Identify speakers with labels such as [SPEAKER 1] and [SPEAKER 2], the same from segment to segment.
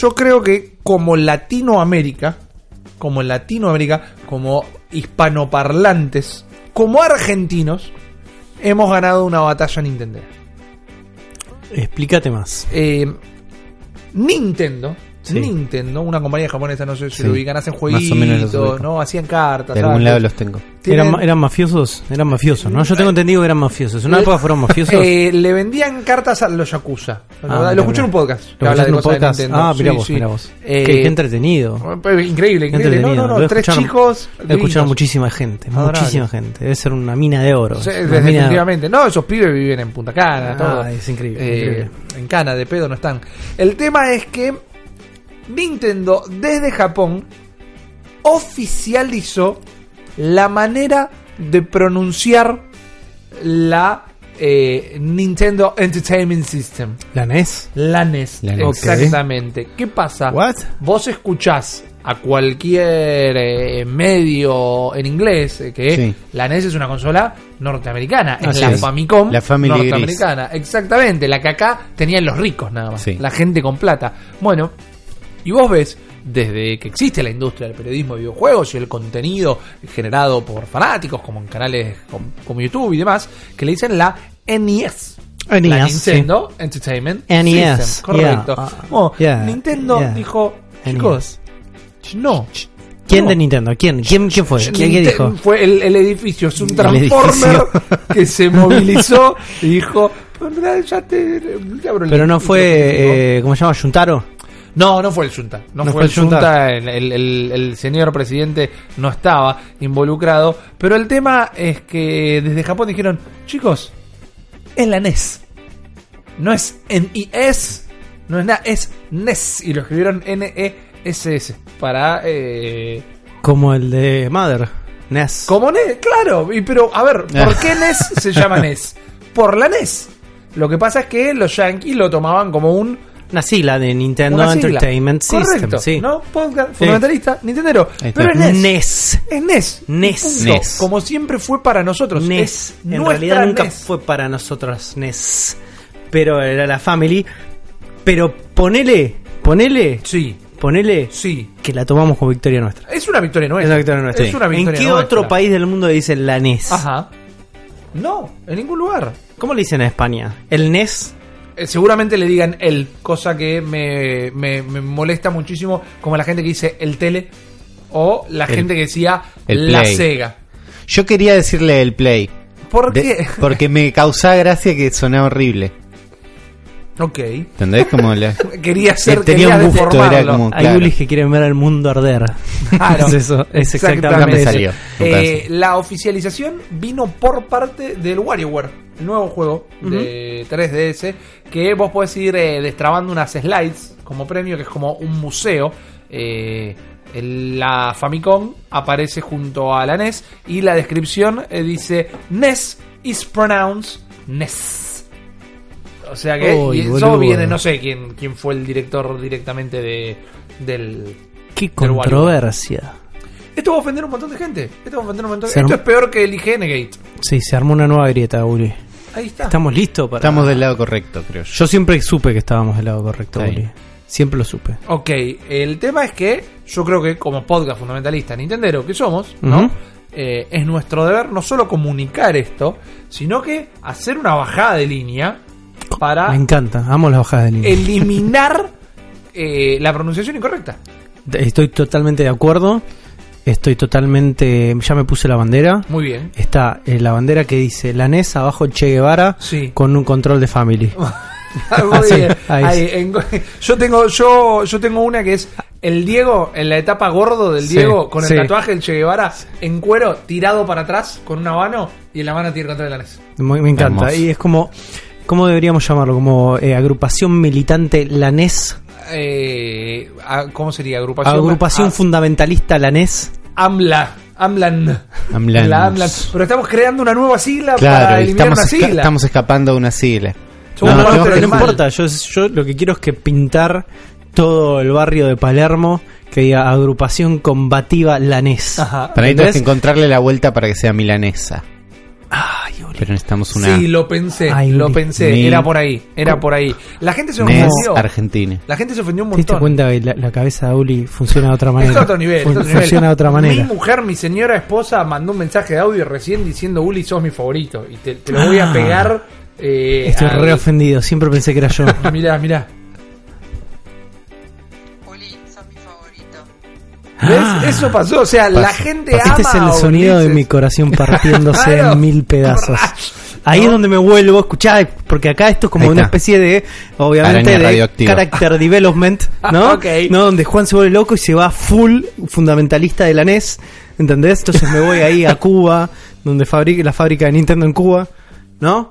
[SPEAKER 1] yo creo que como Latinoamérica, como Latinoamérica, como hispanoparlantes, como argentinos, hemos ganado una batalla Nintendo.
[SPEAKER 2] Explícate más.
[SPEAKER 1] Eh, Nintendo,
[SPEAKER 2] Sí.
[SPEAKER 1] Nintendo, una compañía japonesa, no sé si
[SPEAKER 3] Sí,
[SPEAKER 1] lo ubican, hacen
[SPEAKER 3] más o menos los
[SPEAKER 1] jueguitos. ¿no? Hacían cartas.
[SPEAKER 3] De algún lado los tengo.
[SPEAKER 2] ¿Eran, ¿Eran mafiosos? Eran mafiosos, ¿no? Yo tengo entendido que eran mafiosos. ¿En una época fueron mafiosos?
[SPEAKER 1] Eh, le vendían cartas a los Yakuza.
[SPEAKER 2] Ah,
[SPEAKER 1] lo escuché en un podcast. que
[SPEAKER 2] ¿Lo
[SPEAKER 1] habla de
[SPEAKER 2] un
[SPEAKER 1] cosas de
[SPEAKER 2] podcast?
[SPEAKER 1] Nintendo.
[SPEAKER 2] Ah, mira
[SPEAKER 1] Sí,
[SPEAKER 2] vos,
[SPEAKER 1] sí.
[SPEAKER 2] mira vos.
[SPEAKER 1] Eh,
[SPEAKER 2] Qué, qué entretenido.
[SPEAKER 1] Pues, Increíble. No,
[SPEAKER 2] entretenido.
[SPEAKER 1] no, no,
[SPEAKER 2] Lo
[SPEAKER 1] tres chicos.
[SPEAKER 2] Lo escucharon muchísima gente. Muchísima gente. Debe ser una mina de oro.
[SPEAKER 1] Sí, definitivamente. No, esos pibes viven en Punta Cana.
[SPEAKER 2] Ah,
[SPEAKER 1] todo.
[SPEAKER 2] es increíble,
[SPEAKER 1] Eh,
[SPEAKER 2] increíble.
[SPEAKER 1] En Cana, de pedo no están. El tema es que Nintendo, desde Japón, oficializó la manera de pronunciar la eh, Nintendo Entertainment System.
[SPEAKER 2] ¿La NES?
[SPEAKER 1] La NES.
[SPEAKER 3] La NES.
[SPEAKER 1] Exactamente. ¿Qué pasa?
[SPEAKER 2] What?
[SPEAKER 1] Vos escuchás a cualquier eh, medio en inglés eh, que
[SPEAKER 3] Sí.
[SPEAKER 1] la NES es una consola norteamericana, es
[SPEAKER 3] Así
[SPEAKER 1] la
[SPEAKER 3] es.
[SPEAKER 1] Famicom
[SPEAKER 3] La Family Gris.
[SPEAKER 1] norteamericana, exactamente, la que acá tenían los ricos nada más,
[SPEAKER 3] Sí.
[SPEAKER 1] la gente con plata. Bueno, y vos ves desde que existe la industria del periodismo de videojuegos y el contenido generado por fanáticos como en canales como, como YouTube y demás, que le dicen la NES. la
[SPEAKER 2] NES,
[SPEAKER 1] Nintendo Entertainment
[SPEAKER 2] NES,
[SPEAKER 1] System, correcto.
[SPEAKER 2] yeah, uh,
[SPEAKER 1] Oh,
[SPEAKER 2] yeah,
[SPEAKER 1] Nintendo
[SPEAKER 2] yeah.
[SPEAKER 1] dijo,
[SPEAKER 2] NES.
[SPEAKER 1] chicos, no.
[SPEAKER 2] ¿Quién
[SPEAKER 1] No.
[SPEAKER 2] de Nintendo? ¿Quién? ¿Quién, quién fue? ¿Quién, quién dijo?
[SPEAKER 1] Fue el, el edificio, es un transformer que se movilizó y dijo, "Pero en realidad ya te, el
[SPEAKER 2] Pero no
[SPEAKER 1] micrófono".
[SPEAKER 2] fue, eh, ¿cómo se llama? ¿Yuntaro?
[SPEAKER 1] No, no fue el Junta. No, fue, el Junta. El, el- el- el señor presidente no estaba involucrado. Pero el tema es que desde Japón dijeron, chicos, es la NES. No es NES, no es nada, es NES. Y lo escribieron N-E-S-S. Para... Eh,
[SPEAKER 2] Como el de Mother. NES.
[SPEAKER 1] como NES, claro. Y, pero, a ver, ¿por qué NES se llama NES? Por la NES. Lo que pasa es que los yankees lo tomaban como un
[SPEAKER 2] Una sigla de Nintendo
[SPEAKER 1] una sigla.
[SPEAKER 2] Entertainment
[SPEAKER 1] Correcto,
[SPEAKER 2] System. Sí.
[SPEAKER 1] ¿no? Podcast fundamentalista, Nintendero.
[SPEAKER 3] Ahí está.
[SPEAKER 1] Pero es NES.
[SPEAKER 2] NES.
[SPEAKER 1] Es NES.
[SPEAKER 2] NES.
[SPEAKER 3] NES.
[SPEAKER 1] Como siempre fue para nosotros.
[SPEAKER 2] NES.
[SPEAKER 1] Es
[SPEAKER 2] En realidad nunca
[SPEAKER 1] NES.
[SPEAKER 2] fue para nosotros NES. Pero era la Family. Pero ponele, ponele,
[SPEAKER 1] Sí,
[SPEAKER 2] ponele
[SPEAKER 1] sí.
[SPEAKER 2] que la tomamos como victoria nuestra.
[SPEAKER 1] Es una victoria
[SPEAKER 2] Es
[SPEAKER 1] nuestra.
[SPEAKER 2] la victoria nuestra.
[SPEAKER 1] Es una
[SPEAKER 2] ¿En
[SPEAKER 1] victoria
[SPEAKER 2] qué
[SPEAKER 1] nuestra.
[SPEAKER 2] otro país del mundo dicen la NES?
[SPEAKER 1] Ajá. No, en ningún lugar.
[SPEAKER 2] ¿Cómo le dicen en España? ¿El E NES?
[SPEAKER 1] Eh, seguramente le digan el, cosa que me, me- me molesta muchísimo, como la gente que dice el tele o la
[SPEAKER 3] El-
[SPEAKER 1] gente que decía
[SPEAKER 3] el
[SPEAKER 1] la
[SPEAKER 3] Play.
[SPEAKER 1] Sega.
[SPEAKER 3] Yo quería decirle el play.
[SPEAKER 1] ¿Por
[SPEAKER 3] De-
[SPEAKER 1] qué?
[SPEAKER 3] porque me causaba gracia que sonaba horrible.
[SPEAKER 1] Ok.
[SPEAKER 3] ¿Entendés? Como la...
[SPEAKER 1] Quería ser,
[SPEAKER 3] tenía
[SPEAKER 1] quería
[SPEAKER 3] un gusto, era como-
[SPEAKER 2] Hay
[SPEAKER 3] Claro.
[SPEAKER 2] gulis que quieren ver al mundo arder.
[SPEAKER 1] Claro,
[SPEAKER 2] es eso, es exactamente eso.
[SPEAKER 3] salió.
[SPEAKER 1] Eh, la oficialización vino por parte del WarioWare, el nuevo juego de 3DS, que vos podés ir eh, destrabando unas slides como premio, que es como un museo. Eh, la Famicom aparece junto a la NES y la descripción eh, dice NES is pronounced NES. O sea que
[SPEAKER 2] Uy,
[SPEAKER 1] y eso
[SPEAKER 2] boludo.
[SPEAKER 1] viene, no sé quién, quién fue el director directamente de, del,
[SPEAKER 2] Qué
[SPEAKER 1] Del
[SPEAKER 2] controversia.
[SPEAKER 1] esto va a ofender a un montón de gente. Esto va a ofender a un montón de Esto
[SPEAKER 2] arm-
[SPEAKER 1] es peor que el IGN Gate.
[SPEAKER 2] Sí, se armó una nueva grieta, Uli.
[SPEAKER 1] Ahí está.
[SPEAKER 2] Estamos listos para.
[SPEAKER 3] Estamos del lado correcto, creo yo.
[SPEAKER 2] Yo siempre supe que estábamos del lado correcto,
[SPEAKER 3] Sí.
[SPEAKER 2] Uli. Siempre lo supe.
[SPEAKER 1] Ok, el tema es que yo creo que como podcast fundamentalista Nintendero que somos, ¿no?
[SPEAKER 2] Ujú.
[SPEAKER 1] Eh, es nuestro deber no solo comunicar esto, sino que hacer una bajada de línea para
[SPEAKER 2] Me encanta. Amo las bajadas de línea.
[SPEAKER 1] eliminar eh, la pronunciación incorrecta.
[SPEAKER 2] Estoy totalmente de acuerdo. Estoy totalmente. Ya me puse la bandera.
[SPEAKER 1] Muy bien.
[SPEAKER 2] Está eh, la bandera que dice la NES abajo Che Guevara
[SPEAKER 1] Sí.
[SPEAKER 2] con un control de family.
[SPEAKER 1] Muy
[SPEAKER 2] Así,
[SPEAKER 1] bien.
[SPEAKER 2] ahí
[SPEAKER 1] Ahí, en- yo tengo yo yo tengo una que es el Diego en la etapa gordo del
[SPEAKER 2] Sí,
[SPEAKER 1] Diego con el
[SPEAKER 2] sí.
[SPEAKER 1] tatuaje del Che Guevara en cuero tirado para atrás con una mano y en la mano tiene el control de la NES.
[SPEAKER 2] Muy- me encanta.
[SPEAKER 3] Hermoso.
[SPEAKER 2] Y es como. ¿Cómo deberíamos llamarlo? Como eh, agrupación militante la NES.
[SPEAKER 1] Eh, a- ¿Cómo sería? Agrupación.
[SPEAKER 2] Agrupación
[SPEAKER 1] Ah,
[SPEAKER 2] fundamentalista la NES.
[SPEAKER 1] AMLA. AMLAN.
[SPEAKER 3] Amlan.
[SPEAKER 1] La AMLAN. Pero estamos creando una nueva sigla
[SPEAKER 3] Claro,
[SPEAKER 1] para eliminar
[SPEAKER 3] estamos,
[SPEAKER 1] una
[SPEAKER 3] esca-
[SPEAKER 1] sigla.
[SPEAKER 3] estamos escapando de una sigla. No, no,
[SPEAKER 2] importa. Yo, yo lo que quiero es que pintar todo el barrio de Palermo que diga agrupación combativa la NES.
[SPEAKER 1] Ajá.
[SPEAKER 3] Para ahí
[SPEAKER 2] ¿Entendés?
[SPEAKER 3] encontrarle la vuelta para que sea milanesa.
[SPEAKER 2] Ay, Uli.
[SPEAKER 3] pero necesitamos una
[SPEAKER 1] Sí, lo pensé,
[SPEAKER 2] Ay,
[SPEAKER 1] lo pensé, era por ahí, era por ahí. La gente se ofendió.
[SPEAKER 3] Argentina.
[SPEAKER 1] La gente se ofendió un
[SPEAKER 2] ¿Te diste
[SPEAKER 1] montón.
[SPEAKER 2] cuenta que la, la cabeza de Uli funciona de otra manera?
[SPEAKER 1] A otro nivel,
[SPEAKER 2] Fun-
[SPEAKER 1] está a otro nivel.
[SPEAKER 2] funciona de otra manera.
[SPEAKER 1] Mi mujer, mi señora esposa, mandó un mensaje de audio recién diciendo Uli, sos mi favorito. Y te, te lo voy a
[SPEAKER 2] Ah.
[SPEAKER 1] pegar. Eh,
[SPEAKER 2] Estoy re ofendido, siempre pensé que era yo.
[SPEAKER 1] Mirá, mirá. ¿Ves? Eso pasó. O sea, la gente ama.
[SPEAKER 2] Este es el sonido de mi corazón partiéndose
[SPEAKER 1] Claro.
[SPEAKER 2] en mil pedazos. Ahí es donde me vuelvo, escuchá, porque acá esto es como una especie de, obviamente, de character development, ¿no?
[SPEAKER 1] Ok.
[SPEAKER 2] ¿no? Donde Juan se vuelve loco y se va full fundamentalista de la NES, ¿entendés? Entonces me voy ahí a Cuba, donde fabrica la fábrica de Nintendo en Cuba, ¿no?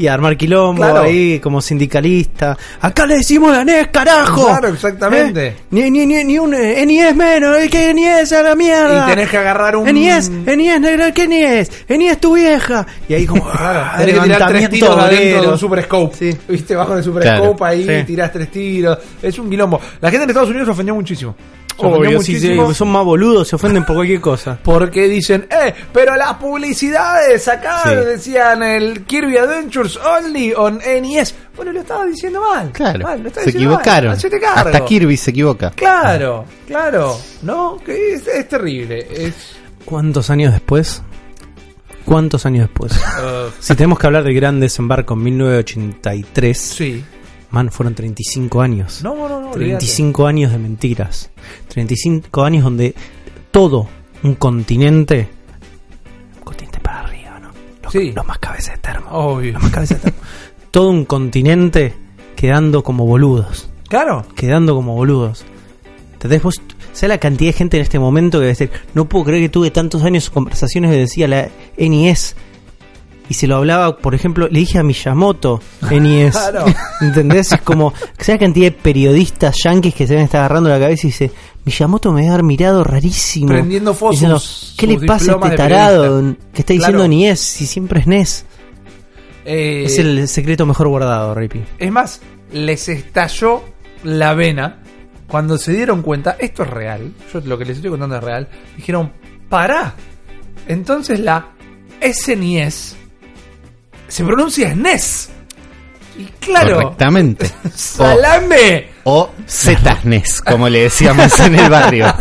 [SPEAKER 2] Y armar quilombo
[SPEAKER 1] Claro.
[SPEAKER 2] ahí como sindicalista. Acá le decimos la NES, carajo.
[SPEAKER 1] Claro, exactamente.
[SPEAKER 2] ¿Eh? Ni, ni, ni, ni un eh, NES menos, el que NES a la mierda.
[SPEAKER 1] Y tenés que agarrar un.
[SPEAKER 2] NES, NES, negro, ¿qué NES? NES tu vieja. Y ahí como
[SPEAKER 1] Claro,
[SPEAKER 2] ah,
[SPEAKER 1] tenés que tirar tres tiros adentro de un super scope.
[SPEAKER 2] Sí.
[SPEAKER 1] Viste, bajo el super
[SPEAKER 3] Claro.
[SPEAKER 1] scope ahí,
[SPEAKER 2] Sí.
[SPEAKER 1] tirás tres tiros. Es un quilombo. La gente en Estados Unidos se ofendió muchísimo.
[SPEAKER 2] Obvio,
[SPEAKER 1] muchísimo
[SPEAKER 2] son más boludos, se ofenden por cualquier cosa.
[SPEAKER 1] Porque dicen, eh, pero las publicidades acá
[SPEAKER 3] Sí.
[SPEAKER 1] decían el Kirby Adventures only on NES. Bueno, lo estaba diciendo mal.
[SPEAKER 3] Claro,
[SPEAKER 1] Mal, lo estaba
[SPEAKER 3] se
[SPEAKER 1] diciendo mal.
[SPEAKER 3] equivocaron.
[SPEAKER 1] Cargo.
[SPEAKER 3] Hasta Kirby se equivoca.
[SPEAKER 1] Claro, claro. No, que es, es terrible. Es.
[SPEAKER 2] ¿Cuántos años después? ¿Cuántos años después?
[SPEAKER 1] uh,
[SPEAKER 2] si tenemos que hablar del gran desembarco en 1983,
[SPEAKER 1] sí.
[SPEAKER 2] Man, fueron 35 años.
[SPEAKER 1] No, no, no.
[SPEAKER 2] 35 años de mentiras. 35 años donde todo un continente. Un continente para arriba, ¿no? Los,
[SPEAKER 1] Sí.
[SPEAKER 2] los más cabezas de termo.
[SPEAKER 1] Obvio.
[SPEAKER 2] Los más cabezas de termo. todo un continente quedando como boludos.
[SPEAKER 1] Claro.
[SPEAKER 2] Quedando como boludos. ¿Entendés? Vos, ¿sabés la cantidad de gente en este momento que va a decir, no puedo creer que tuve tantos años conversaciones que decía la NES? Y se lo hablaba, por ejemplo, le dije a Miyamoto NES.
[SPEAKER 1] Claro.
[SPEAKER 2] ¿Entendés? Es como, ¿sabes la cantidad de periodistas yanquis que se ven estar agarrando la cabeza y dice, Miyamoto me debe haber mirado rarísimo.
[SPEAKER 1] Prendiendo fo-
[SPEAKER 2] Diciendo, ¿qué le pasa a este tarado
[SPEAKER 1] periodista?"
[SPEAKER 2] que está diciendo
[SPEAKER 1] Claro.
[SPEAKER 2] NES si siempre es NES?
[SPEAKER 1] Eh,
[SPEAKER 2] es el secreto mejor guardado, Rippy.
[SPEAKER 1] Es más, les estalló la vena cuando se dieron cuenta, esto es real, yo lo que les estoy contando es real, dijeron, pará, entonces la SNES se pronuncia SNES. Y claro,
[SPEAKER 3] Correctamente.
[SPEAKER 1] salame.
[SPEAKER 3] O Zetasnes, como le decíamos en el barrio.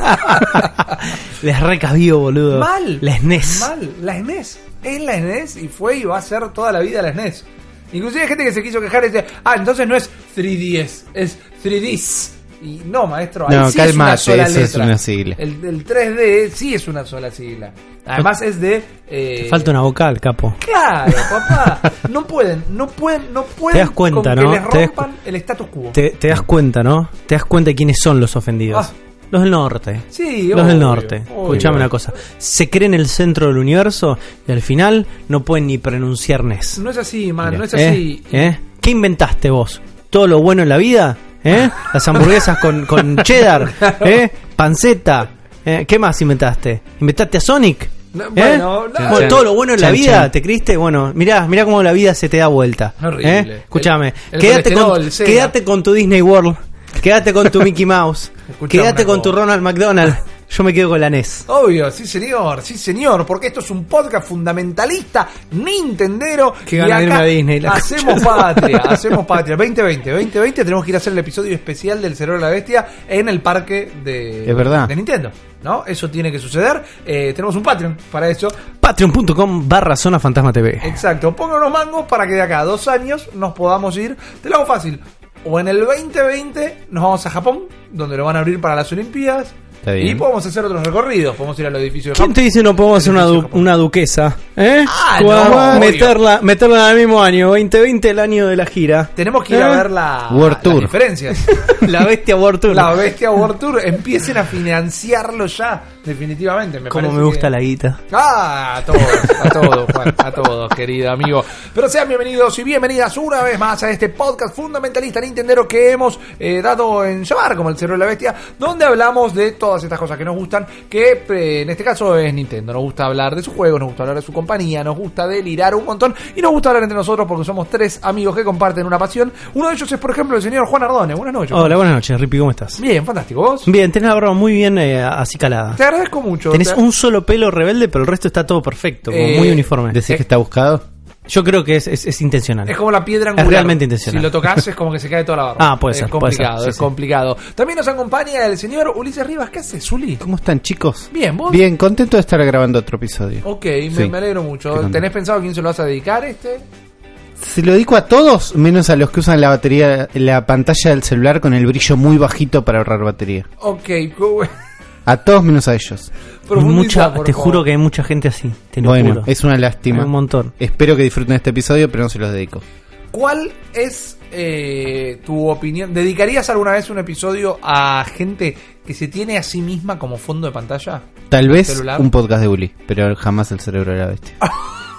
[SPEAKER 2] Les recabió, boludo.
[SPEAKER 1] Mal.
[SPEAKER 2] La SNES.
[SPEAKER 1] Mal, la SNES. Es la SNES y fue y va a ser toda la vida la SNES. Inclusive hay gente que se quiso quejar y dice, ah, entonces no es 3DS, es 3Ds. Y no, maestro, ahí
[SPEAKER 3] No,
[SPEAKER 1] sí es una
[SPEAKER 3] calmate,
[SPEAKER 1] sola
[SPEAKER 3] eso es
[SPEAKER 1] letra.
[SPEAKER 3] una sigla.
[SPEAKER 1] El, el 3D sí es una sola sigla. Además es de... eh,
[SPEAKER 2] Falta una vocal, capo.
[SPEAKER 1] Claro, papá. No pueden, no pueden, no pueden
[SPEAKER 2] Te das cuenta,
[SPEAKER 1] con
[SPEAKER 2] ¿no?
[SPEAKER 1] que les
[SPEAKER 2] Te das
[SPEAKER 1] rompan el status quo.
[SPEAKER 2] Te, te das cuenta, ¿no? Te das cuenta de quiénes son los ofendidos.
[SPEAKER 1] Ah.
[SPEAKER 2] Los del norte.
[SPEAKER 1] Sí,
[SPEAKER 2] Los
[SPEAKER 1] obvio,
[SPEAKER 2] del norte.
[SPEAKER 1] obvio.
[SPEAKER 2] Escuchame una cosa. Se creen el centro del universo y al final no pueden ni pronunciar NES.
[SPEAKER 1] No es así, man, no es
[SPEAKER 2] ¿Eh?
[SPEAKER 1] así.
[SPEAKER 2] ¿Eh? ¿Qué inventaste vos? ¿Todo lo bueno en la vida? ¿Eh? Las hamburguesas con, con cheddar. ¿Eh? Panceta. ¿Eh? ¿Qué más inventaste? ¿Inventaste a Sonic?
[SPEAKER 1] No,
[SPEAKER 2] ¿Eh?
[SPEAKER 1] bueno, no.
[SPEAKER 2] Bueno,
[SPEAKER 3] Chan,
[SPEAKER 2] todo lo bueno en la vida,
[SPEAKER 3] chan.
[SPEAKER 2] ¿te creíste? Bueno, mirá, mirá cómo la vida se te da vuelta.
[SPEAKER 1] Horrible.
[SPEAKER 2] ¿Eh? Escúchame,
[SPEAKER 1] El- el
[SPEAKER 2] quédate, con, quédate con tu Disney World, quédate con tu Mickey Mouse, quédate con tu. Ronald McDonald. Yo me quedo con la NES.
[SPEAKER 1] Obvio, sí señor, sí señor, porque esto es un podcast fundamentalista, nintendero.
[SPEAKER 2] Qué
[SPEAKER 1] y
[SPEAKER 2] gana irme a Disney, la
[SPEAKER 1] hacemos patria, hacemos patria. 2020, 2020 tenemos que ir a hacer el episodio especial del Cerebro de la Bestia en el parque de,
[SPEAKER 3] Es verdad.
[SPEAKER 1] de Nintendo. ¿No? Eso tiene que suceder. Eh, tenemos un Patreon para eso.
[SPEAKER 2] Patreon.com barra Zona Fantasma TV.
[SPEAKER 1] Exacto, pongan unos mangos para que de acá a dos años nos podamos ir. Te lo hago fácil. O en el 2020 nos vamos a Japón, donde lo van a abrir para las Olimpiadas.
[SPEAKER 3] Está bien.
[SPEAKER 1] Y podemos hacer otros recorridos. Podemos ir al edificio de
[SPEAKER 2] ¿Quién te dice no podemos hacer una, du- una duquesa? ¿Eh?
[SPEAKER 1] Ah,
[SPEAKER 2] Podemos
[SPEAKER 1] no,
[SPEAKER 2] meterla, meterla en el mismo año, 2020 el año de la gira.
[SPEAKER 1] Tenemos que ir a
[SPEAKER 2] ¿Eh?
[SPEAKER 1] ver la,
[SPEAKER 3] World
[SPEAKER 1] las
[SPEAKER 3] Tour.
[SPEAKER 1] diferencias.
[SPEAKER 2] La bestia World Tour.
[SPEAKER 1] la Bestia World Tour. Empiecen a financiarlo ya, definitivamente. Me
[SPEAKER 2] Como
[SPEAKER 1] parece
[SPEAKER 2] me gusta
[SPEAKER 1] que-
[SPEAKER 2] la guita.
[SPEAKER 1] Ah, a todos, a todos, Juan, a todos, querido amigo. Pero sean bienvenidos y bienvenidas una vez más a este podcast fundamentalista nintendero que hemos eh, dado en llamar como el Cerro de la Bestia, donde hablamos de todas estas cosas que nos gustan, que eh, en este caso es Nintendo. Nos gusta hablar de su juego, nos gusta hablar de su compañía, nos gusta delirar un montón y nos gusta hablar entre nosotros porque somos tres amigos que comparten una pasión. Uno de ellos es, por ejemplo, el señor Juan Ardone. Buenas noches.
[SPEAKER 2] Hola, buenas noches, Rippy, ¿cómo estás?
[SPEAKER 1] Bien, fantástico. ¿Vos?
[SPEAKER 2] Bien, tenés la barba muy bien eh, así calada.
[SPEAKER 1] Te agradezco mucho.
[SPEAKER 2] Tenés
[SPEAKER 1] Te-
[SPEAKER 2] un solo pelo rebelde, pero el resto está todo perfecto, como
[SPEAKER 1] Eh,
[SPEAKER 2] muy uniforme.
[SPEAKER 3] ¿Decís que está buscado?
[SPEAKER 2] Yo creo que es, es, es intencional.
[SPEAKER 1] Es como la piedra
[SPEAKER 2] Es
[SPEAKER 1] angular.
[SPEAKER 2] realmente intencional.
[SPEAKER 1] Si lo tocas es como que se cae toda la barra.
[SPEAKER 2] Ah, puede
[SPEAKER 1] es
[SPEAKER 2] ser, puede ser.
[SPEAKER 1] complicado,
[SPEAKER 2] Sí,
[SPEAKER 1] es
[SPEAKER 2] sí.
[SPEAKER 1] complicado. También nos acompaña el señor Ulises Rivas. ¿Qué haces, Uli?
[SPEAKER 3] ¿Cómo están, chicos?
[SPEAKER 1] Bien, ¿vos?
[SPEAKER 3] Bien, contento de estar grabando otro episodio.
[SPEAKER 1] Ok, me,
[SPEAKER 3] Sí.
[SPEAKER 1] me alegro mucho.
[SPEAKER 3] Contento.
[SPEAKER 1] ¿Tenés pensado a quién se lo vas a dedicar este?
[SPEAKER 3] Se lo dedico a todos, menos a los que usan la batería, la pantalla del celular con el brillo muy bajito para ahorrar batería.
[SPEAKER 1] Ok, cu-
[SPEAKER 3] A todos menos a ellos.
[SPEAKER 2] Mucha,
[SPEAKER 1] por
[SPEAKER 2] te
[SPEAKER 1] favor.
[SPEAKER 2] juro que hay mucha gente así. Te lo
[SPEAKER 3] bueno,
[SPEAKER 2] juro.
[SPEAKER 3] es una
[SPEAKER 2] Hay
[SPEAKER 3] lástima.
[SPEAKER 2] un montón.
[SPEAKER 3] Espero que disfruten este episodio, pero no se los dedico.
[SPEAKER 1] ¿Cuál es eh, tu opinión? ¿Dedicarías alguna vez un episodio a gente que se tiene a sí misma como fondo de pantalla?
[SPEAKER 3] Tal vez
[SPEAKER 1] celular.
[SPEAKER 3] un podcast de Uli, pero jamás el cerebro de la bestia.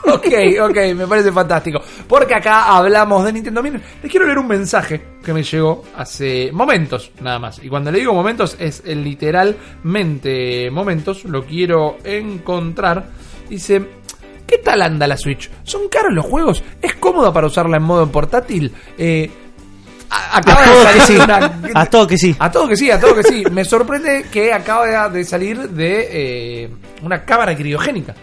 [SPEAKER 1] Ok, ok, me parece fantástico. Porque acá hablamos de Nintendo. Miren, les quiero leer un mensaje que me llegó hace momentos, nada más. Y cuando le digo momentos, es literalmente momentos. Lo quiero encontrar. Dice: ¿Qué tal anda la Switch? ¿Son caros los juegos? ¿Es cómoda para usarla en modo portátil? Eh, acaba
[SPEAKER 2] A
[SPEAKER 1] de salir
[SPEAKER 2] sí.
[SPEAKER 1] una-
[SPEAKER 2] A todo que sí.
[SPEAKER 1] a todo que sí, a todo que sí. Me sorprende que acaba de salir de eh, una cámara criogénica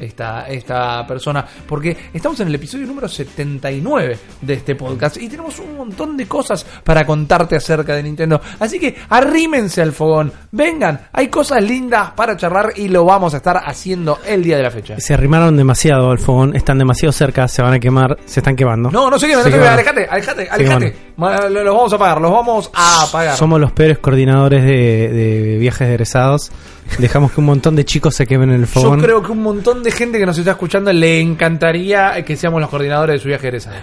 [SPEAKER 1] esta, esta persona. Porque estamos en el episodio número 79 de este podcast y tenemos un montón de cosas para contarte acerca de Nintendo. Así que arrímense al fogón, vengan, hay cosas lindas para charlar y lo vamos a estar haciendo el día de la fecha.
[SPEAKER 2] Se arrimaron demasiado al fogón, están demasiado cerca, se van a quemar, se están quemando.
[SPEAKER 1] No, no se quemen, no
[SPEAKER 2] Se
[SPEAKER 1] quemen, alejate, alejate, alejate. Los vamos a apagar, los vamos a apagar.
[SPEAKER 2] Somos los peores coordinadores de, de viajes de egresados. Dejamos que un montón de chicos se quemen en el
[SPEAKER 1] Yo
[SPEAKER 2] fogón.
[SPEAKER 1] creo que un montón de gente que nos está escuchando le encantaría que seamos los coordinadores de su viaje egresado.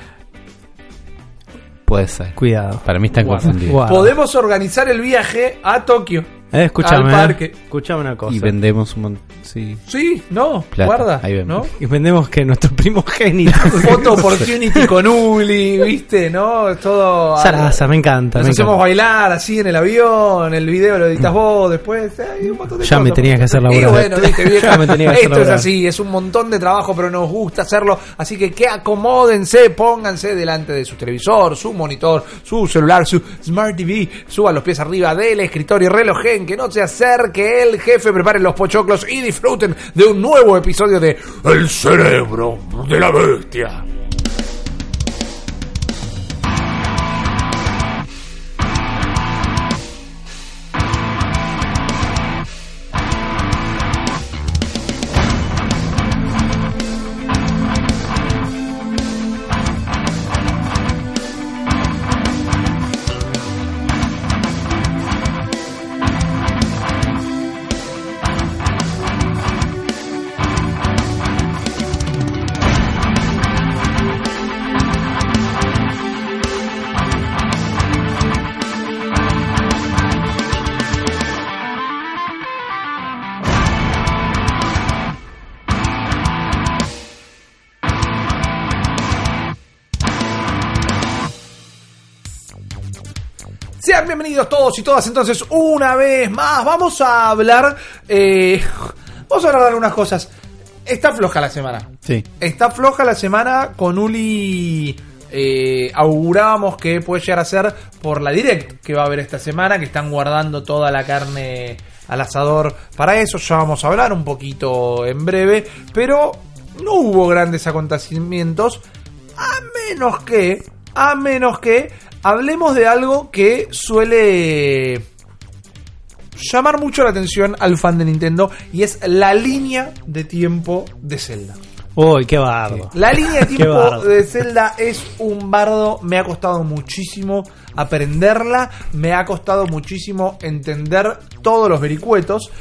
[SPEAKER 3] Puede ser.
[SPEAKER 2] Cuidado.
[SPEAKER 3] Para mí están confundidos.
[SPEAKER 2] Guau.
[SPEAKER 1] Podemos organizar el viaje a Tokio.
[SPEAKER 2] Eh, escúchame.
[SPEAKER 1] al
[SPEAKER 2] eh.
[SPEAKER 1] parque.
[SPEAKER 2] Escúchame una cosa.
[SPEAKER 3] Y vendemos un montón. Sí.
[SPEAKER 1] Sí, no,
[SPEAKER 3] Plata,
[SPEAKER 1] guarda.
[SPEAKER 3] ahí vemos.
[SPEAKER 1] ¿no?
[SPEAKER 2] Y vendemos que nuestro primogénito.
[SPEAKER 1] Photo opportunity con Uli, ¿viste? ¿No? Es todo.
[SPEAKER 2] Sarasa, me encanta.
[SPEAKER 1] Nos
[SPEAKER 2] me
[SPEAKER 1] hacemos
[SPEAKER 2] encanta.
[SPEAKER 1] bailar así en el avión, el video lo editas vos, después hay un montón de
[SPEAKER 2] Ya me tenías que hacer
[SPEAKER 1] Y
[SPEAKER 2] laburar.
[SPEAKER 1] bueno, viste, vieja,
[SPEAKER 2] Ya me tenías que hacer
[SPEAKER 1] esto es así, es un montón de trabajo, pero nos gusta hacerlo, así que que acomódense, pónganse delante de su televisor, su monitor, su celular, su Smart TV, suban los pies arriba del escritorio, que no se acerque el jefe, preparen los pochoclos y disfruten de un nuevo episodio de El cerebro de la bestia. Bienvenidos todos y todas entonces una vez más. Vamos a hablar... eh, vamos a hablar de algunas cosas. Está floja la semana.
[SPEAKER 3] Sí.
[SPEAKER 1] Está floja la semana con Uli. eh, augurábamos que puede llegar a ser por la direct que va a haber esta semana, que están guardando toda la carne al asador para eso. Ya vamos a hablar un poquito en breve, pero no hubo grandes acontecimientos, a menos que, a menos que hablemos de algo que suele llamar mucho la atención al fan de Nintendo y es la línea de tiempo de Zelda.
[SPEAKER 2] Uy, qué bardo.
[SPEAKER 1] La línea de tiempo de Zelda es un bardo. Me ha costado muchísimo aprenderla. Me ha costado muchísimo entender todos los vericuetos.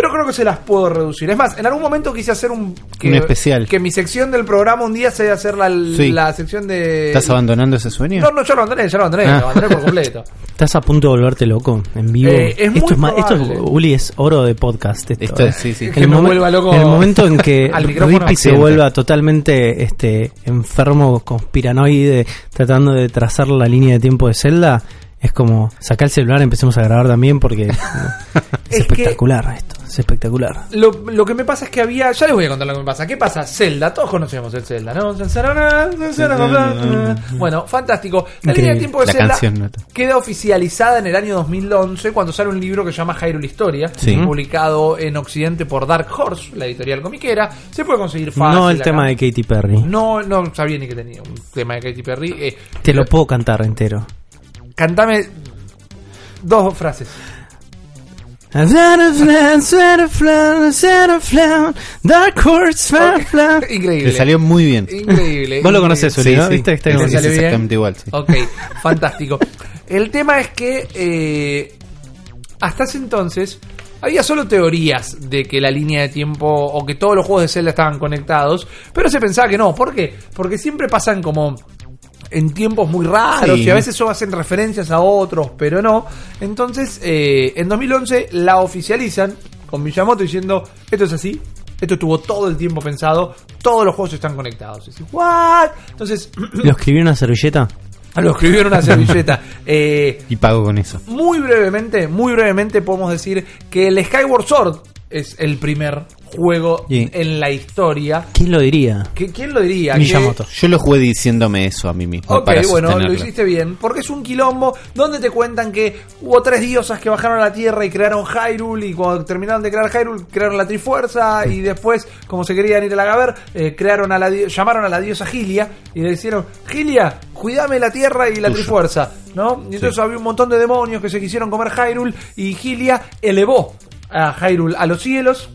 [SPEAKER 1] Pero creo que se las puedo reducir. Es más, en algún momento quise hacer un. Que,
[SPEAKER 3] Un especial.
[SPEAKER 1] Que mi sección del programa un día sea hacer la,
[SPEAKER 3] Sí.
[SPEAKER 1] la sección de.
[SPEAKER 3] ¿Estás abandonando ese sueño?
[SPEAKER 1] No, no, yo lo abandoné, yo lo abandoné,
[SPEAKER 3] Ah.
[SPEAKER 1] lo abandoné por completo.
[SPEAKER 2] ¿Estás a punto de volverte loco en vivo?
[SPEAKER 1] Eh, es
[SPEAKER 2] esto, es esto es. Uli, es oro de podcast. Esto,
[SPEAKER 3] Esto
[SPEAKER 2] eh.
[SPEAKER 3] es, sí, sí.
[SPEAKER 1] Que
[SPEAKER 2] momen-
[SPEAKER 1] vuelva loco
[SPEAKER 2] en el momento en que. Rippy se vuelva totalmente este enfermo, conspiranoide, tratando de trazar la línea de tiempo de Zelda, es como sacar el celular, empecemos a grabar también porque no, es,
[SPEAKER 1] Es que-
[SPEAKER 2] espectacular esto. Es espectacular.
[SPEAKER 1] Lo, lo que me pasa es que había. Ya les voy a contar lo que me pasa. ¿Qué pasa? Zelda, todos conocemos el Zelda, ¿no? Bueno, fantástico. La línea de tiempo de
[SPEAKER 3] La
[SPEAKER 1] Zelda queda oficializada en el año 2011 cuando sale un libro que se llama Hyrule Historia,
[SPEAKER 3] Sí.
[SPEAKER 1] publicado en Occidente por Dark Horse, la editorial comiquera. Se puede conseguir fácil.
[SPEAKER 2] No el
[SPEAKER 1] acá.
[SPEAKER 2] tema de Katy Perry.
[SPEAKER 1] No, no sabía ni que tenía un tema de Katy Perry. Eh,
[SPEAKER 2] Te lo puedo cantar entero.
[SPEAKER 1] Cantame dos frases.
[SPEAKER 2] Dark Horse,
[SPEAKER 1] Increíble.
[SPEAKER 3] Le salió muy bien.
[SPEAKER 1] Increíble.
[SPEAKER 2] Vos lo conocés. Uli, ¿no? ¿Viste que está
[SPEAKER 1] ¿Te
[SPEAKER 2] como-
[SPEAKER 3] Es
[SPEAKER 1] salió bien?
[SPEAKER 3] exactamente igual. sí.
[SPEAKER 1] Ok, fantástico. El tema es que eh, hasta ese entonces había solo teorías de que la línea de tiempo o que todos los juegos de Zelda estaban conectados, pero se pensaba que no. ¿Por qué? Porque siempre pasan como en tiempos muy raros
[SPEAKER 3] Sí.
[SPEAKER 1] y a veces eso hacen referencias a otros, pero no. Entonces, eh, en 2011 la oficializan con Miyamoto diciendo, esto es así. Esto estuvo todo el tiempo pensado, todos los juegos están conectados. Y decís, ¿what? Entonces,
[SPEAKER 2] ¿Lo escribí en una servilleta?
[SPEAKER 1] lo escribió en una servilleta. Eh,
[SPEAKER 3] Y pago con eso.
[SPEAKER 1] muy brevemente, muy brevemente podemos decir que el Skyward Sword es el primer juego
[SPEAKER 2] Sí.
[SPEAKER 1] en la historia.
[SPEAKER 2] ¿Quién lo diría?
[SPEAKER 1] ¿Qui- ¿Quién lo diría? Que-
[SPEAKER 2] Miyamoto.
[SPEAKER 3] Yo lo jugué diciéndome eso a mí mismo.
[SPEAKER 1] Ok,
[SPEAKER 3] para
[SPEAKER 1] bueno, lo hiciste bien, porque es un quilombo donde te cuentan que hubo tres diosas que bajaron a la Tierra y crearon Hyrule y cuando terminaron de crear Hyrule crearon la Trifuerza y después, como se querían ir a la Gaber, eh, crearon a la di- llamaron a la diosa Gilia y le dijeron, Gilia, cuídame la Tierra y la. Trifuerza, ¿no? Y entonces había un montón de demonios que se quisieron comer Hyrule y Gilia elevó a Hyrule a los cielos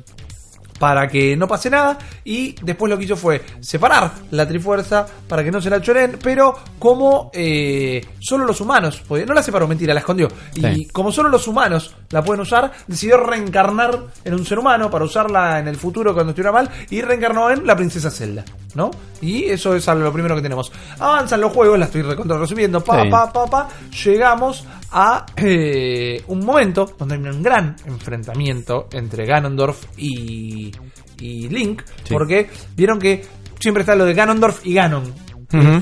[SPEAKER 1] para que no pase nada. Y después lo que hizo fue separar la trifuerza para que no se la choren pero como eh, solo los humanos no la separó mentira la escondió. Y como solo los humanos la pueden usar decidió reencarnar en un ser humano para usarla en el futuro cuando estuviera mal y reencarnó en la princesa Zelda ¿no? y eso es lo primero que tenemos. Avanzan los juegos la estoy recontra resumiendo. Pa
[SPEAKER 3] Sí.
[SPEAKER 1] pa pa pa llegamos a eh, un momento donde hay un gran enfrentamiento entre Ganondorf y, y Link,
[SPEAKER 3] Sí.
[SPEAKER 1] porque vieron que siempre está lo de Ganondorf y Ganon.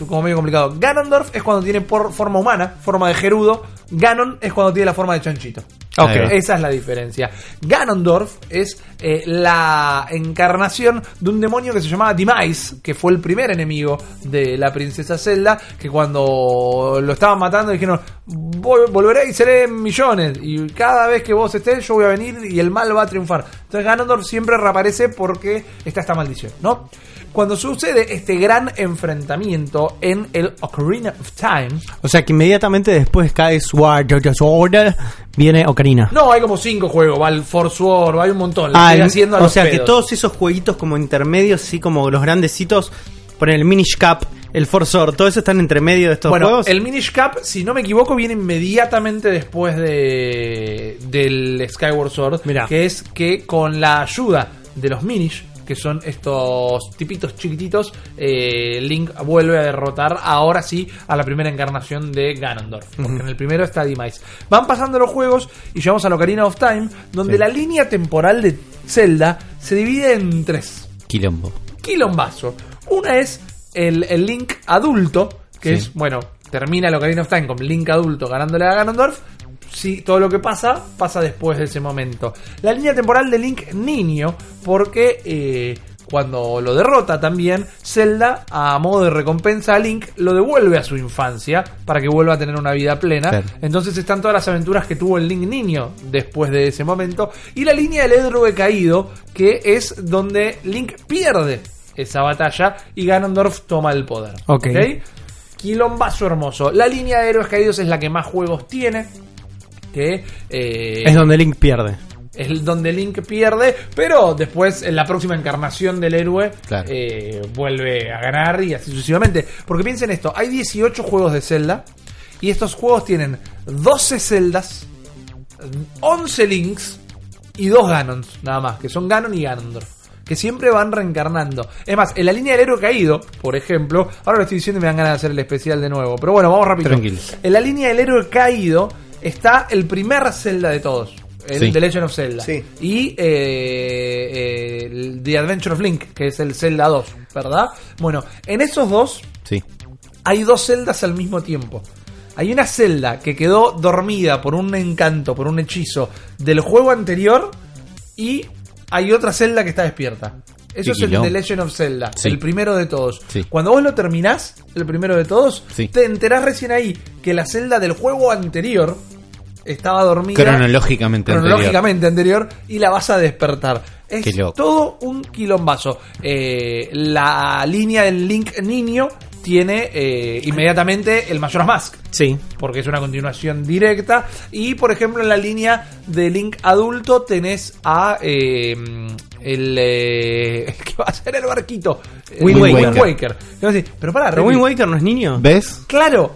[SPEAKER 1] como medio complicado. Ganondorf es cuando tiene por forma humana, forma de Gerudo. Ganon es cuando tiene la forma de Chanchito.
[SPEAKER 3] Ok. Ahí va.
[SPEAKER 1] Esa es la diferencia. Ganondorf es eh, la encarnación de un demonio que se llamaba Demise, que fue el primer enemigo de la princesa Zelda, que cuando lo estaban matando dijeron, "Vol- volveré y seré millones, y cada vez que vos estés yo voy a venir y el mal va a triunfar. Entonces Ganondorf siempre reaparece porque está esta maldición, ¿no? Cuando sucede este gran enfrentamiento en el Ocarina of Time,
[SPEAKER 2] O sea que inmediatamente después cae Sword, Sword viene Ocarina.
[SPEAKER 1] no, hay como cinco juegos, va el Force War, hay un montón.
[SPEAKER 2] Ah, el-
[SPEAKER 1] haciendo
[SPEAKER 2] o sea que todos esos jueguitos como intermedios, así como los grandecitos, ponen el Minish Cap, el Force Sword, todo eso están entre medio de estos
[SPEAKER 1] bueno,
[SPEAKER 2] juegos.
[SPEAKER 1] el Minish Cap, si no me equivoco, viene inmediatamente después de del Skyward Sword.
[SPEAKER 2] Mirá.
[SPEAKER 1] Que es que con la ayuda de los Minish, que son estos tipitos chiquititos, eh, Link vuelve a derrotar ahora sí a la primera encarnación de Ganondorf. Porque en el primero está Demise. Van pasando los juegos y llegamos a la Ocarina of Time, donde
[SPEAKER 3] Sí.
[SPEAKER 1] la línea temporal de Zelda se divide en tres
[SPEAKER 3] Quilombo.
[SPEAKER 1] quilombazo. Una es el, el Link adulto, que
[SPEAKER 3] Sí.
[SPEAKER 1] es, bueno, termina el Ocarina of Time con Link adulto ganándole a Ganondorf. Sí, todo lo que pasa, pasa después de ese momento. La línea temporal de Link niño, porque eh, cuando lo derrota también, Zelda, a modo de recompensa a Link, lo devuelve a su infancia para que vuelva a tener una vida plena.
[SPEAKER 3] Claro.
[SPEAKER 1] Entonces están todas las aventuras que tuvo el Link niño después de ese momento. Y la línea del héroe caído, que es donde Link pierde esa batalla y Ganondorf toma el poder.
[SPEAKER 2] Ok.
[SPEAKER 1] Quilombazo hermoso. La línea de héroes caídos es la que más juegos tiene. Que eh,
[SPEAKER 2] es donde Link pierde.
[SPEAKER 1] es donde Link pierde, pero después en la próxima encarnación del héroe
[SPEAKER 3] Claro.
[SPEAKER 1] eh, vuelve a ganar y así sucesivamente. Porque piensen esto, hay 18 juegos de Zelda y estos juegos tienen 12 Zeldas, 11 Links y 2 Ganons, nada más, que son Ganon y Ganondorf. Que siempre van reencarnando. Es más, en la línea del héroe caído, por ejemplo, ahora lo estoy diciendo y me dan ganas de hacer el especial de nuevo. Pero bueno, vamos rápido.
[SPEAKER 3] Tranquilo.
[SPEAKER 1] En la línea del héroe caído está el primer Zelda de todos. El
[SPEAKER 3] Sí.
[SPEAKER 1] The Legend of Zelda.
[SPEAKER 2] Sí.
[SPEAKER 1] Y eh, eh, el The Adventure of Link, que es el Zelda 2, ¿verdad? Bueno, en esos dos
[SPEAKER 3] Sí.
[SPEAKER 1] hay dos celdas al mismo tiempo. Hay una celda que quedó dormida por un encanto, por un hechizo del juego anterior. y hay otra celda que está despierta. Eso es el. The Legend of Zelda,
[SPEAKER 3] Sí.
[SPEAKER 1] el primero de todos.
[SPEAKER 3] Sí.
[SPEAKER 1] Cuando vos lo terminás, el primero de todos,
[SPEAKER 3] Sí.
[SPEAKER 1] te enterás recién ahí que la celda del juego anterior estaba dormida
[SPEAKER 3] Cronológicamente anterior.
[SPEAKER 1] cronológicamente anterior. y la vas a despertar. Es todo un quilombazo. Eh, la línea del Link niño tiene eh, inmediatamente el Majora's Mask
[SPEAKER 2] Sí.
[SPEAKER 1] porque es una continuación directa. Y por ejemplo, en la línea de Link adulto tenés a eh, el eh, que va a ser el barquito,
[SPEAKER 2] Wind
[SPEAKER 1] Eh,
[SPEAKER 2] Waker.
[SPEAKER 1] Wind Waker. Decís, Pero para,
[SPEAKER 2] ¿Pero Wind Waker no es niño?
[SPEAKER 3] ¿Ves?
[SPEAKER 1] claro.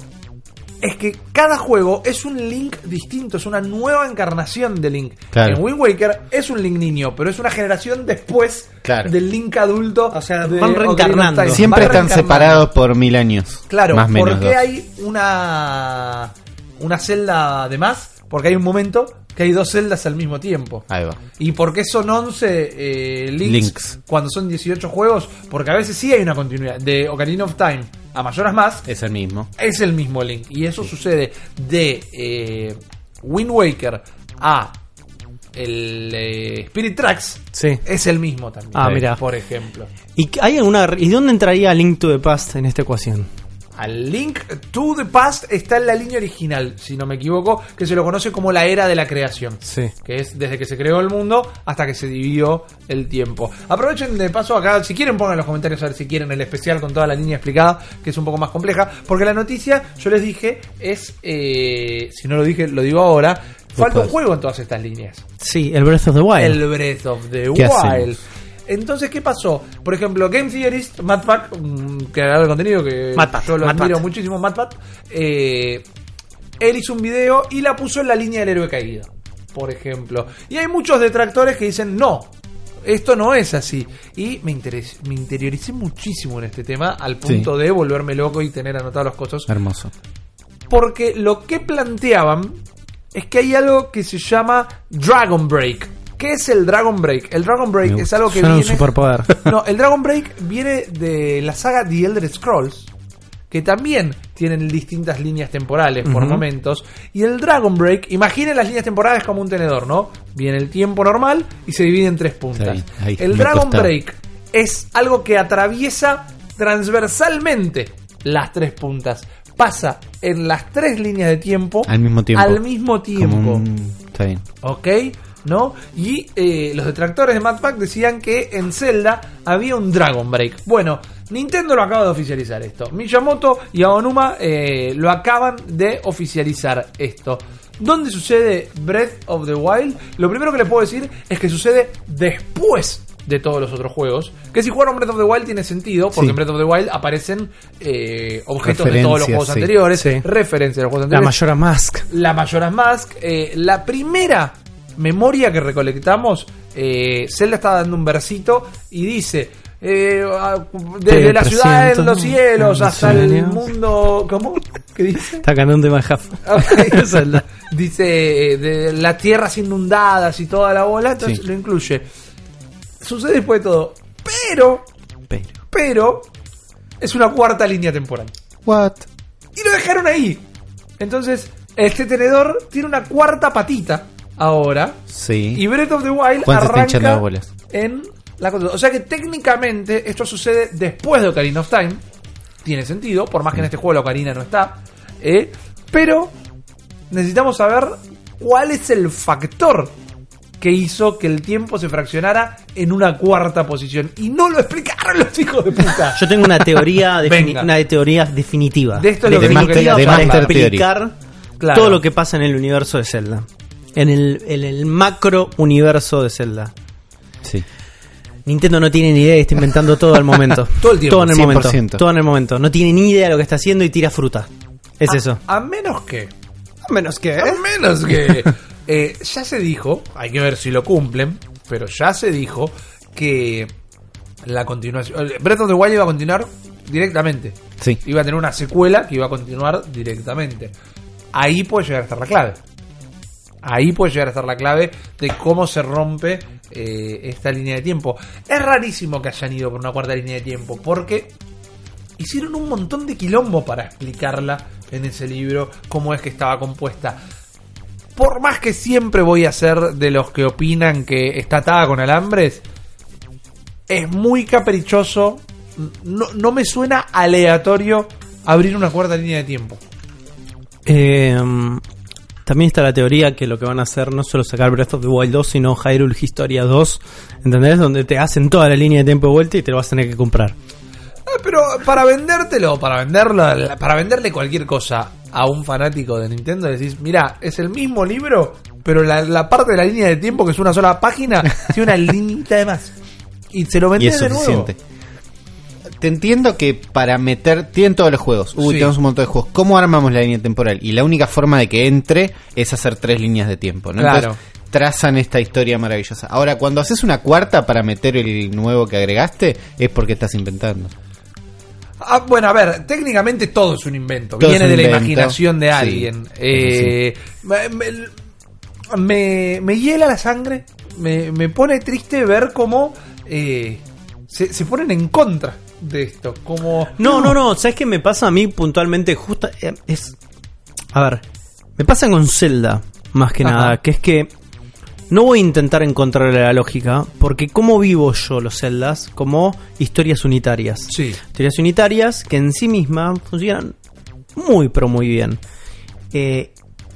[SPEAKER 1] Es que cada juego es un Link distinto, es una nueva encarnación de Link.
[SPEAKER 3] Claro.
[SPEAKER 1] En Wind Waker es un Link niño, pero es una generación después
[SPEAKER 3] Claro.
[SPEAKER 1] del Link adulto.
[SPEAKER 2] O sea,
[SPEAKER 1] de
[SPEAKER 2] van reencarnando.
[SPEAKER 3] Siempre
[SPEAKER 1] Van
[SPEAKER 3] están
[SPEAKER 1] reencarnando.
[SPEAKER 3] separados por mil años.
[SPEAKER 1] Claro,
[SPEAKER 3] más menos
[SPEAKER 1] ¿por qué
[SPEAKER 3] dos.
[SPEAKER 1] hay una, una celda de más? Porque hay un momento que hay dos celdas al mismo tiempo.
[SPEAKER 3] Ahí va.
[SPEAKER 1] ¿Y por qué son 11 eh, links,
[SPEAKER 3] Links.
[SPEAKER 1] cuando son 18 juegos? Porque a veces sí hay una continuidad. De Ocarina of Time a Majora's Mask
[SPEAKER 3] Es el mismo.
[SPEAKER 1] es el mismo link. Y eso sucede de eh, Wind Waker a el eh, Spirit Tracks.
[SPEAKER 2] Sí.
[SPEAKER 1] Es el mismo también.
[SPEAKER 2] Ah, mira.
[SPEAKER 1] Por ejemplo.
[SPEAKER 2] ¿Y hay alguna ¿Y dónde entraría Link to the Past en esta ecuación?
[SPEAKER 1] Al Link to the Past está en la línea original, si no me equivoco, que se lo conoce como la era de la creación.
[SPEAKER 2] Sí.
[SPEAKER 1] Que es desde que se creó el mundo hasta que se dividió el tiempo. Aprovechen de paso acá, si quieren pongan en los comentarios a ver si quieren el especial con toda la línea explicada, que es un poco más compleja, porque la noticia, yo les dije, es, eh, si no lo dije, lo digo ahora, falta un juego en todas estas líneas.
[SPEAKER 2] Sí, el Breath of the Wild.
[SPEAKER 1] El Breath of the
[SPEAKER 3] ¿Qué
[SPEAKER 1] Wild. Entonces, ¿qué pasó? Por ejemplo, Game Theorist, un creador de contenido que
[SPEAKER 2] MadPack,
[SPEAKER 1] yo lo
[SPEAKER 2] MadPack.
[SPEAKER 1] admiro muchísimo, MadPack, eh, él hizo un video y la puso en la línea del héroe caído, por ejemplo. Y hay muchos detractores que dicen, no, esto no es así. Y me, interes- me interioricé muchísimo en este tema, al punto de volverme loco y tener anotadas las cosas.
[SPEAKER 3] Hermoso.
[SPEAKER 1] Porque lo que planteaban es que hay algo que se llama Dragon Break. ¿Qué es el Dragon Break? El Dragon Break es algo que
[SPEAKER 2] Suena un
[SPEAKER 1] viene.
[SPEAKER 2] superpoder.
[SPEAKER 1] No, el Dragon Break viene de la saga The Elder Scrolls, que también tienen distintas líneas temporales por momentos. Y el Dragon Break, imaginen las líneas temporales como un tenedor, ¿no? Viene el tiempo normal y se divide en tres puntas.
[SPEAKER 3] Ahí, ahí,
[SPEAKER 1] el Dragon
[SPEAKER 3] costaba.
[SPEAKER 1] Break es algo que atraviesa transversalmente las tres puntas. Pasa en las tres líneas de tiempo
[SPEAKER 3] Al mismo tiempo.
[SPEAKER 1] al mismo tiempo.
[SPEAKER 3] Un- Está bien.
[SPEAKER 1] ¿Ok? ¿No? Y eh, los detractores de Mad Pack decían que en Zelda había un Dragon Break. Bueno, Nintendo lo acaba de oficializar esto. Miyamoto y Aonuma eh, lo acaban de oficializar esto. ¿Dónde sucede Breath of the Wild? Lo primero que les puedo decir es que sucede después de todos los otros juegos. Que si jugaron Breath of the Wild tiene sentido, porque
[SPEAKER 3] Sí.
[SPEAKER 1] en Breath of the Wild aparecen eh, objetos de todos los juegos
[SPEAKER 3] sí.
[SPEAKER 1] anteriores,
[SPEAKER 2] Sí.
[SPEAKER 1] referencias de los juegos
[SPEAKER 2] La
[SPEAKER 1] anteriores
[SPEAKER 2] Majora Mask.
[SPEAKER 1] la Majora's Mask. eh, la primera memoria que recolectamos, eh, Zelda está dando un versito y dice. eh, desde la ciudad en los cielos hasta el mundo. ¿Cómo? ¿Qué dice?
[SPEAKER 2] Está cantando un tema de Half.
[SPEAKER 1] Ok, Zelda. Dice eh, de las tierras inundadas y toda la bola, entonces
[SPEAKER 3] Sí.
[SPEAKER 1] lo incluye. Sucede después de todo. Pero,
[SPEAKER 2] Pero.
[SPEAKER 1] pero, es una cuarta línea temporal.
[SPEAKER 3] What?
[SPEAKER 1] Y lo dejaron ahí. Entonces, este tenedor tiene una cuarta patita ahora.
[SPEAKER 3] Sí.
[SPEAKER 1] Y Breath of the Wild arranca en la cosa. O sea que técnicamente esto sucede después de Ocarina of Time. Tiene sentido, por más que en este juego la Ocarina no está. ¿eh? Pero necesitamos saber cuál es el factor que hizo que el tiempo se fraccionara en una cuarta posición. Y no lo explicaron los hijos de puta.
[SPEAKER 2] Yo tengo una teoría, defini- una teoría definitiva.
[SPEAKER 1] De esto es lo que
[SPEAKER 2] para
[SPEAKER 3] hablar.
[SPEAKER 2] explicar
[SPEAKER 1] Claro.
[SPEAKER 2] todo lo que pasa en el universo de Zelda. En el, en el macro universo de Zelda.
[SPEAKER 3] Sí.
[SPEAKER 2] Nintendo no tiene ni idea y está inventando todo al momento.
[SPEAKER 1] Todo el tiempo,
[SPEAKER 2] Todo en el
[SPEAKER 3] 100%.
[SPEAKER 2] momento. Todo en el momento. No tiene ni idea de lo que está haciendo y tira fruta. Es eso.
[SPEAKER 1] A menos que
[SPEAKER 2] A menos que.
[SPEAKER 1] A menos que. eh, ya se dijo, hay que ver si lo cumplen, pero ya se dijo que la continuación. Breath of the Wild iba a continuar directamente.
[SPEAKER 3] Sí.
[SPEAKER 1] Iba a tener una secuela que iba a continuar directamente. Ahí puede llegar a estar la clave. Ahí puede llegar a estar la clave de cómo se rompe eh, esta línea de tiempo. Es rarísimo que hayan ido por una cuarta línea de tiempo, porque hicieron un montón de quilombo para explicarla en ese libro, cómo es que estaba compuesta. por más que siempre voy a ser de los que opinan que está atada con alambres, es muy caprichoso. No, no me suena aleatorio abrir una cuarta línea de tiempo.
[SPEAKER 2] Eh, también está la teoría que lo que van a hacer no solo sacar Breath of the Wild 2, sino Hyrule Historia 2, ¿entendés? Donde te hacen toda la línea de tiempo de vuelta y te lo vas a tener que comprar.
[SPEAKER 1] Ah, pero para vendértelo, para venderlo, para venderle cualquier cosa a un fanático de Nintendo, decís, mira, es el mismo libro, pero la, la parte de la línea de tiempo, que es una sola página, tiene una linita de más. Y se lo vendés de nuevo.
[SPEAKER 3] Te entiendo que para meter, tienen todos los juegos. Uy,
[SPEAKER 1] Sí.
[SPEAKER 3] tenemos un montón de juegos. ¿Cómo armamos la línea temporal? Y la única forma de que entre es hacer tres líneas de tiempo. ¿no?
[SPEAKER 1] Claro.
[SPEAKER 3] Entonces, trazan esta historia maravillosa. Ahora, cuando haces una cuarta para meter el nuevo que agregaste, es porque estás inventando.
[SPEAKER 1] Ah, bueno, a ver, técnicamente todo es un invento.
[SPEAKER 3] Todo
[SPEAKER 1] Viene
[SPEAKER 3] un
[SPEAKER 1] de la imaginación de
[SPEAKER 3] Sí.
[SPEAKER 1] alguien. Eh, me- me hiela la sangre. Me, me pone triste ver cómo eh, se, se ponen en contra de esto. Como.
[SPEAKER 2] No, no, no, ¿sabes qué me pasa a mí puntualmente? Justa, eh, es. A ver, me pasa con Zelda, más que
[SPEAKER 1] Ajá.
[SPEAKER 2] nada, que es que no voy a intentar encontrarle la lógica, porque ¿cómo vivo yo los Zeldas? Como historias unitarias.
[SPEAKER 1] Sí.
[SPEAKER 2] Historias unitarias que en sí mismas funcionan muy, pero muy bien. Eh,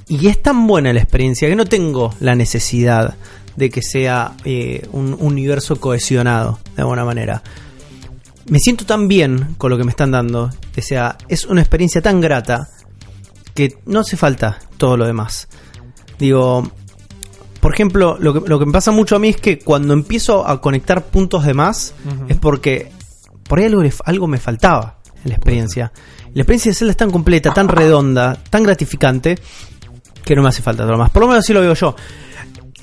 [SPEAKER 2] y es tan buena la experiencia que no tengo la necesidad de que sea eh, un universo cohesionado, de alguna manera. Me siento tan bien con lo que me están dando. O sea, es una experiencia tan grata que no hace falta todo lo demás. Digo, por ejemplo, lo que, lo que me pasa mucho a mí es que cuando empiezo a conectar puntos de más es porque por ahí algo, algo me faltaba en la experiencia. La experiencia de Zelda es tan completa, tan redonda, tan gratificante que no me hace falta todo lo más. Por lo menos así lo veo yo.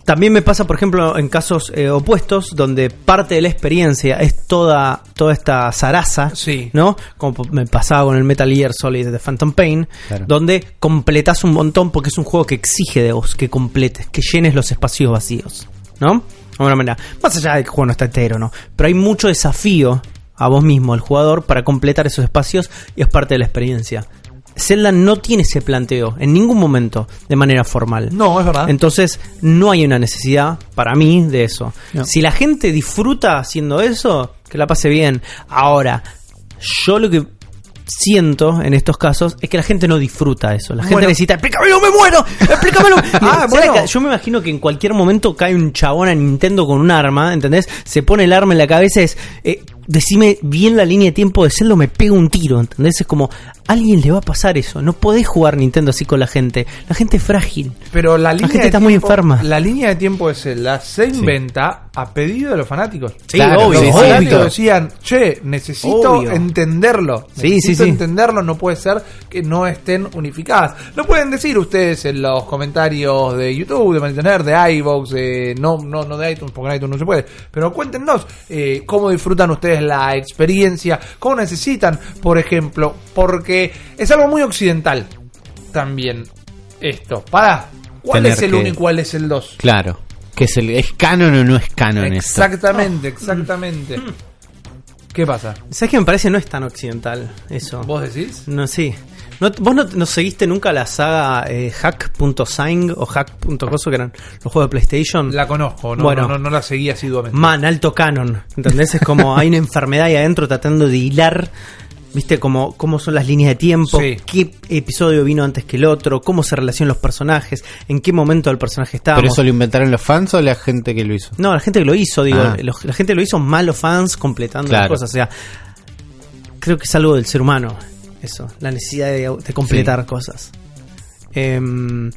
[SPEAKER 2] También me pasa, por ejemplo, en casos eh, opuestos, donde parte de la experiencia es toda, toda esta zaraza,
[SPEAKER 1] Sí.
[SPEAKER 2] ¿no? Como me pasaba con el Metal Gear Solid de Phantom Pain,
[SPEAKER 3] Claro.
[SPEAKER 2] donde completas un montón porque es un juego que exige de vos que completes, que llenes los espacios vacíos, ¿no? De alguna manera. Más allá de que el juego no está entero, ¿no? Pero hay mucho desafío a vos mismo, al jugador, para completar esos espacios y es parte de la experiencia. Zelda no tiene ese planteo en ningún momento de manera formal.
[SPEAKER 1] No, es verdad.
[SPEAKER 2] Entonces, no hay una necesidad para mí de eso.
[SPEAKER 3] No.
[SPEAKER 2] Si la gente disfruta haciendo eso, que la pase bien. Ahora, yo lo que siento en estos casos es que la gente no disfruta eso. La gente
[SPEAKER 1] Bueno.
[SPEAKER 2] necesita, explícamelo, me muero, explícamelo.
[SPEAKER 1] Ah,
[SPEAKER 2] ¿Sabes
[SPEAKER 1] bueno.
[SPEAKER 2] Yo me imagino que en cualquier momento cae un chabón a Nintendo con un arma, ¿entendés? Se pone el arma en la cabeza, es, eh, decime bien la línea de tiempo de Zelda, me pega un tiro, ¿entendés? Es como, a alguien le va a pasar eso. No podés jugar Nintendo así con la gente. La gente es frágil.
[SPEAKER 1] Pero la línea
[SPEAKER 2] gente
[SPEAKER 1] de
[SPEAKER 2] está muy
[SPEAKER 1] tiempo-
[SPEAKER 2] enferma.
[SPEAKER 1] La línea de tiempo de Zelda se inventa a pedido de los fanáticos.
[SPEAKER 2] Sí,
[SPEAKER 3] Claro,
[SPEAKER 2] obvio,
[SPEAKER 1] Los
[SPEAKER 3] sí,
[SPEAKER 1] fanáticos
[SPEAKER 2] obvio.
[SPEAKER 1] decían, che, necesito
[SPEAKER 2] Obvio.
[SPEAKER 1] entenderlo.
[SPEAKER 2] Sí,
[SPEAKER 1] necesito
[SPEAKER 2] sí, sí.
[SPEAKER 1] entenderlo, no puede ser que no estén unificadas. Lo pueden decir ustedes en los comentarios de YouTube, de Mantener, de iVoox, de, no, no, no de iTunes, porque en iTunes no se puede. Pero cuéntenos eh, cómo disfrutan ustedes la experiencia, cómo necesitan, por ejemplo, porque es algo muy occidental también esto. Para, ¿cuál
[SPEAKER 3] Tener
[SPEAKER 1] es el
[SPEAKER 3] que-
[SPEAKER 1] 1 y cuál es el 2?
[SPEAKER 3] Claro. Que es, el, ¿Es canon o no es canon esto?
[SPEAKER 1] Exactamente, exactamente. ¿Qué pasa?
[SPEAKER 2] ¿Sabes que me parece no es tan occidental eso?
[SPEAKER 1] ¿Vos decís?
[SPEAKER 2] No, sí. No, ¿Vos no, no seguiste nunca la saga eh, hack.sign o hack.coso que eran los juegos de PlayStation?
[SPEAKER 1] La conozco, no,
[SPEAKER 2] Bueno.
[SPEAKER 1] no, no, no la seguí asiduamente.
[SPEAKER 2] Man, alto canon. ¿Entendés? Es como hay una enfermedad ahí adentro tratando de hilar. ¿Viste cómo, cómo son las líneas de tiempo?
[SPEAKER 1] Sí.
[SPEAKER 2] ¿Qué episodio vino antes que el otro? ¿Cómo se relacionan los personajes? ¿En qué momento del personaje estábamos?
[SPEAKER 3] ¿Pero eso lo inventaron los fans o la gente que lo hizo?
[SPEAKER 2] No, la gente que lo hizo, digo,
[SPEAKER 3] Ah.
[SPEAKER 2] los- la gente que lo hizo más los fans completando
[SPEAKER 3] Claro.
[SPEAKER 2] las cosas. O sea, creo que es algo del ser humano, eso, la necesidad de, de completar cosas. Em,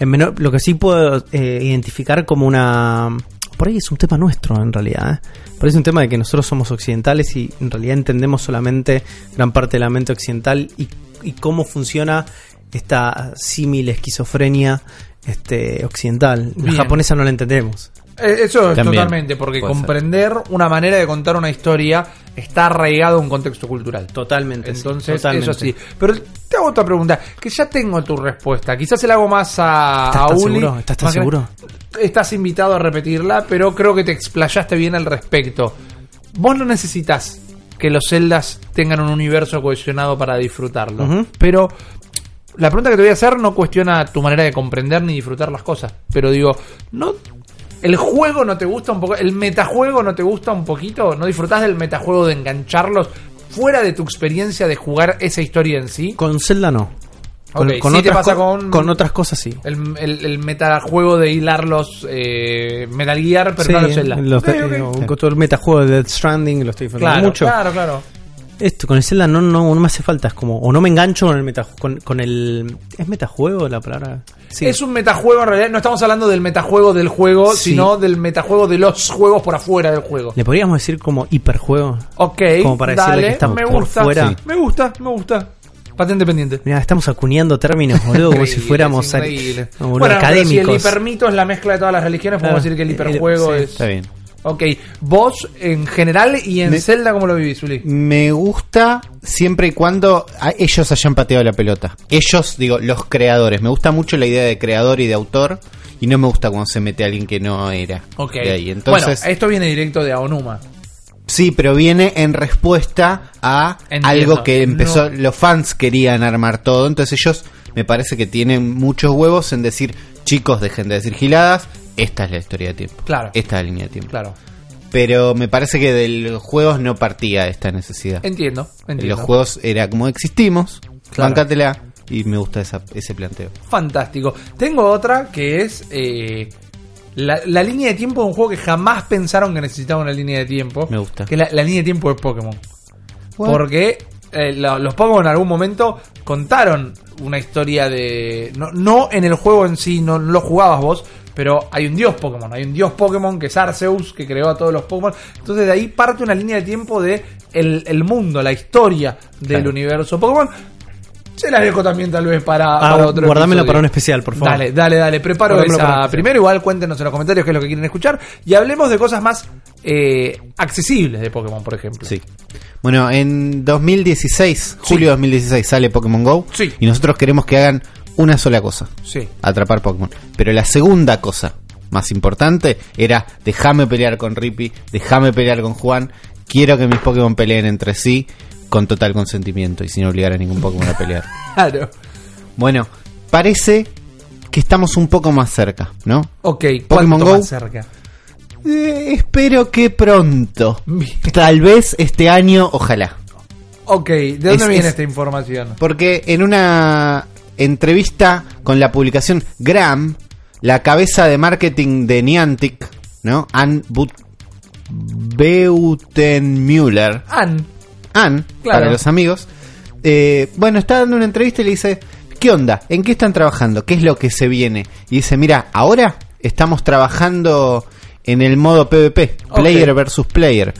[SPEAKER 2] en menor- lo que sí puedo eh, identificar como una. Por ahí es un tema nuestro, en realidad. ¿eh? Por ahí es un tema de que nosotros somos occidentales y en realidad entendemos solamente gran parte de la mente occidental y, y cómo funciona esta símil esquizofrenia este, occidental. La
[SPEAKER 1] Bien.
[SPEAKER 2] japonesa no la entendemos.
[SPEAKER 1] Eh, Eso es
[SPEAKER 3] También,
[SPEAKER 1] totalmente, porque
[SPEAKER 3] puede ser.
[SPEAKER 1] comprender una manera de contar una historia está arraigado a un contexto cultural.
[SPEAKER 2] Totalmente. sí,
[SPEAKER 1] Entonces,
[SPEAKER 2] totalmente.
[SPEAKER 1] eso sí. Pero te hago otra pregunta, que ya tengo tu respuesta. Quizás se la hago más a,
[SPEAKER 2] ¿Estás
[SPEAKER 1] a
[SPEAKER 2] tan
[SPEAKER 1] Uli.
[SPEAKER 2] seguro? ¿Estás tan seguro?
[SPEAKER 1] Estás invitado a repetirla, pero creo que te explayaste bien al respecto. Vos no necesitas que los celdas tengan un universo cohesionado para disfrutarlo. Pero la pregunta que te voy a hacer no cuestiona tu manera de comprender ni disfrutar las cosas, pero digo, ¿no el juego no te gusta un poco? ¿El metajuego no te gusta un poquito? ¿No disfrutás del metajuego de engancharlos fuera de tu experiencia de jugar esa historia en sí?
[SPEAKER 2] Con Zelda no. Con,
[SPEAKER 1] Ok,
[SPEAKER 2] con
[SPEAKER 1] sí te
[SPEAKER 2] otras
[SPEAKER 1] pasa
[SPEAKER 2] co-
[SPEAKER 1] con-
[SPEAKER 2] con otras cosas sí.
[SPEAKER 1] El, el, el metajuego de hilarlos eh, Metal Gear, pero
[SPEAKER 2] Sí,
[SPEAKER 1] no los Zelda.
[SPEAKER 2] los con todo el metajuego de Death Stranding lo estoy disfrutando
[SPEAKER 1] Claro,
[SPEAKER 2] mucho.
[SPEAKER 1] claro, claro.
[SPEAKER 2] Esto con el Zelda no, no, no me hace falta, es como o no me engancho con el meta con, con el ¿es metajuego la palabra? Sí.
[SPEAKER 1] Es un metajuego en realidad, no estamos hablando del metajuego del juego,
[SPEAKER 2] Sí.
[SPEAKER 1] sino del metajuego de los juegos por afuera del juego.
[SPEAKER 2] Le podríamos decir como hiperjuego.
[SPEAKER 1] Ok,
[SPEAKER 2] Como para decirle
[SPEAKER 1] dale,
[SPEAKER 2] que estamos
[SPEAKER 1] me
[SPEAKER 2] por
[SPEAKER 1] gusta,
[SPEAKER 2] fuera.
[SPEAKER 1] sí. me gusta, me gusta. Patente pendiente.
[SPEAKER 2] Mira, estamos acuñando términos, boludo, como si fuéramos
[SPEAKER 1] Bueno, pero
[SPEAKER 2] académicos.
[SPEAKER 1] si el hipermito es la mezcla de todas las religiones, podemos
[SPEAKER 2] Claro,
[SPEAKER 1] decir que el
[SPEAKER 2] el-
[SPEAKER 1] hiperjuego
[SPEAKER 2] sí,
[SPEAKER 1] es...
[SPEAKER 3] Está bien.
[SPEAKER 1] Ok, vos en general y en
[SPEAKER 3] Me-
[SPEAKER 1] Zelda, ¿cómo lo vivís, Uli?
[SPEAKER 3] Me gusta siempre y cuando ellos hayan pateado la pelota. Ellos, digo, los creadores. Me gusta mucho la idea de creador y de autor. Y no me gusta cuando se mete alguien que no era.
[SPEAKER 1] Ok.
[SPEAKER 3] De ahí. Entonces,
[SPEAKER 1] bueno, esto viene directo de Aonuma.
[SPEAKER 3] sí, pero viene en respuesta a
[SPEAKER 1] Entiendo.
[SPEAKER 3] algo que empezó.
[SPEAKER 1] No.
[SPEAKER 3] Los fans querían armar todo. Entonces ellos me parece que tienen muchos huevos en decir, chicos, dejen de decir giladas. Esta es la historia de tiempo.
[SPEAKER 1] Claro.
[SPEAKER 3] Esta es la línea de tiempo.
[SPEAKER 1] Claro.
[SPEAKER 3] Pero me parece que de los juegos no partía esta necesidad.
[SPEAKER 1] Entiendo,
[SPEAKER 3] En
[SPEAKER 1] entiendo.
[SPEAKER 3] los juegos era como existimos,
[SPEAKER 1] Claro.
[SPEAKER 3] bancátela y me gusta esa- ese planteo.
[SPEAKER 1] Fantástico. Tengo otra que es eh, la, la línea de tiempo de un juego que jamás pensaron que necesitaba una línea de tiempo.
[SPEAKER 3] Me gusta.
[SPEAKER 1] Que la, la línea de tiempo de Pokémon. Porque eh, lo- los Pokémon en algún momento contaron una historia de... No, no en el juego en sí, no, no lo jugabas vos, pero hay un dios Pokémon. Hay un dios Pokémon que es Arceus, que creó a todos los Pokémon. Entonces de ahí parte una línea de tiempo de el, el mundo, la historia del
[SPEAKER 3] Claro.
[SPEAKER 1] universo Pokémon. Se la dejo también tal vez para,
[SPEAKER 2] Ah,
[SPEAKER 1] para otro
[SPEAKER 2] guardámelo
[SPEAKER 1] episodio.
[SPEAKER 2] para un especial, por favor.
[SPEAKER 1] Dale, dale, dale. Preparo
[SPEAKER 2] Guardámelo
[SPEAKER 1] esa primero. Igual cuéntenos en los comentarios qué es lo que quieren escuchar. Y hablemos de cosas más eh, accesibles de Pokémon, por ejemplo.
[SPEAKER 3] Sí. Bueno, en 2016, julio de 2016 sale Pokémon Go
[SPEAKER 1] Sí.
[SPEAKER 3] y nosotros queremos que hagan una sola cosa,
[SPEAKER 1] Sí.
[SPEAKER 3] atrapar Pokémon. Pero la segunda cosa más importante era déjame pelear con Rippy, déjame pelear con Juan, quiero que mis Pokémon peleen entre sí con total consentimiento y sin obligar a ningún Pokémon a pelear.
[SPEAKER 1] Claro.
[SPEAKER 3] Bueno, parece que estamos un poco más cerca, ¿no?
[SPEAKER 1] Ok,
[SPEAKER 3] Pokémon
[SPEAKER 1] ¿cuánto
[SPEAKER 3] Go.
[SPEAKER 1] más cerca?
[SPEAKER 3] Eh, espero que pronto. Tal vez este año, ojalá.
[SPEAKER 1] Ok, ¿de dónde
[SPEAKER 3] Es-
[SPEAKER 1] viene
[SPEAKER 3] es-
[SPEAKER 1] esta información?
[SPEAKER 3] Porque en una entrevista con la publicación Gram, la cabeza de marketing de Niantic, ¿no? Ann Beutenmüller,
[SPEAKER 1] Ann.
[SPEAKER 3] Ann,
[SPEAKER 1] Claro.
[SPEAKER 3] para los amigos, eh, bueno, está dando una entrevista y le dice, ¿qué onda? ¿En qué están trabajando? ¿Qué es lo que se viene? Y dice, mira, ahora estamos trabajando en el modo PvP, player versus player,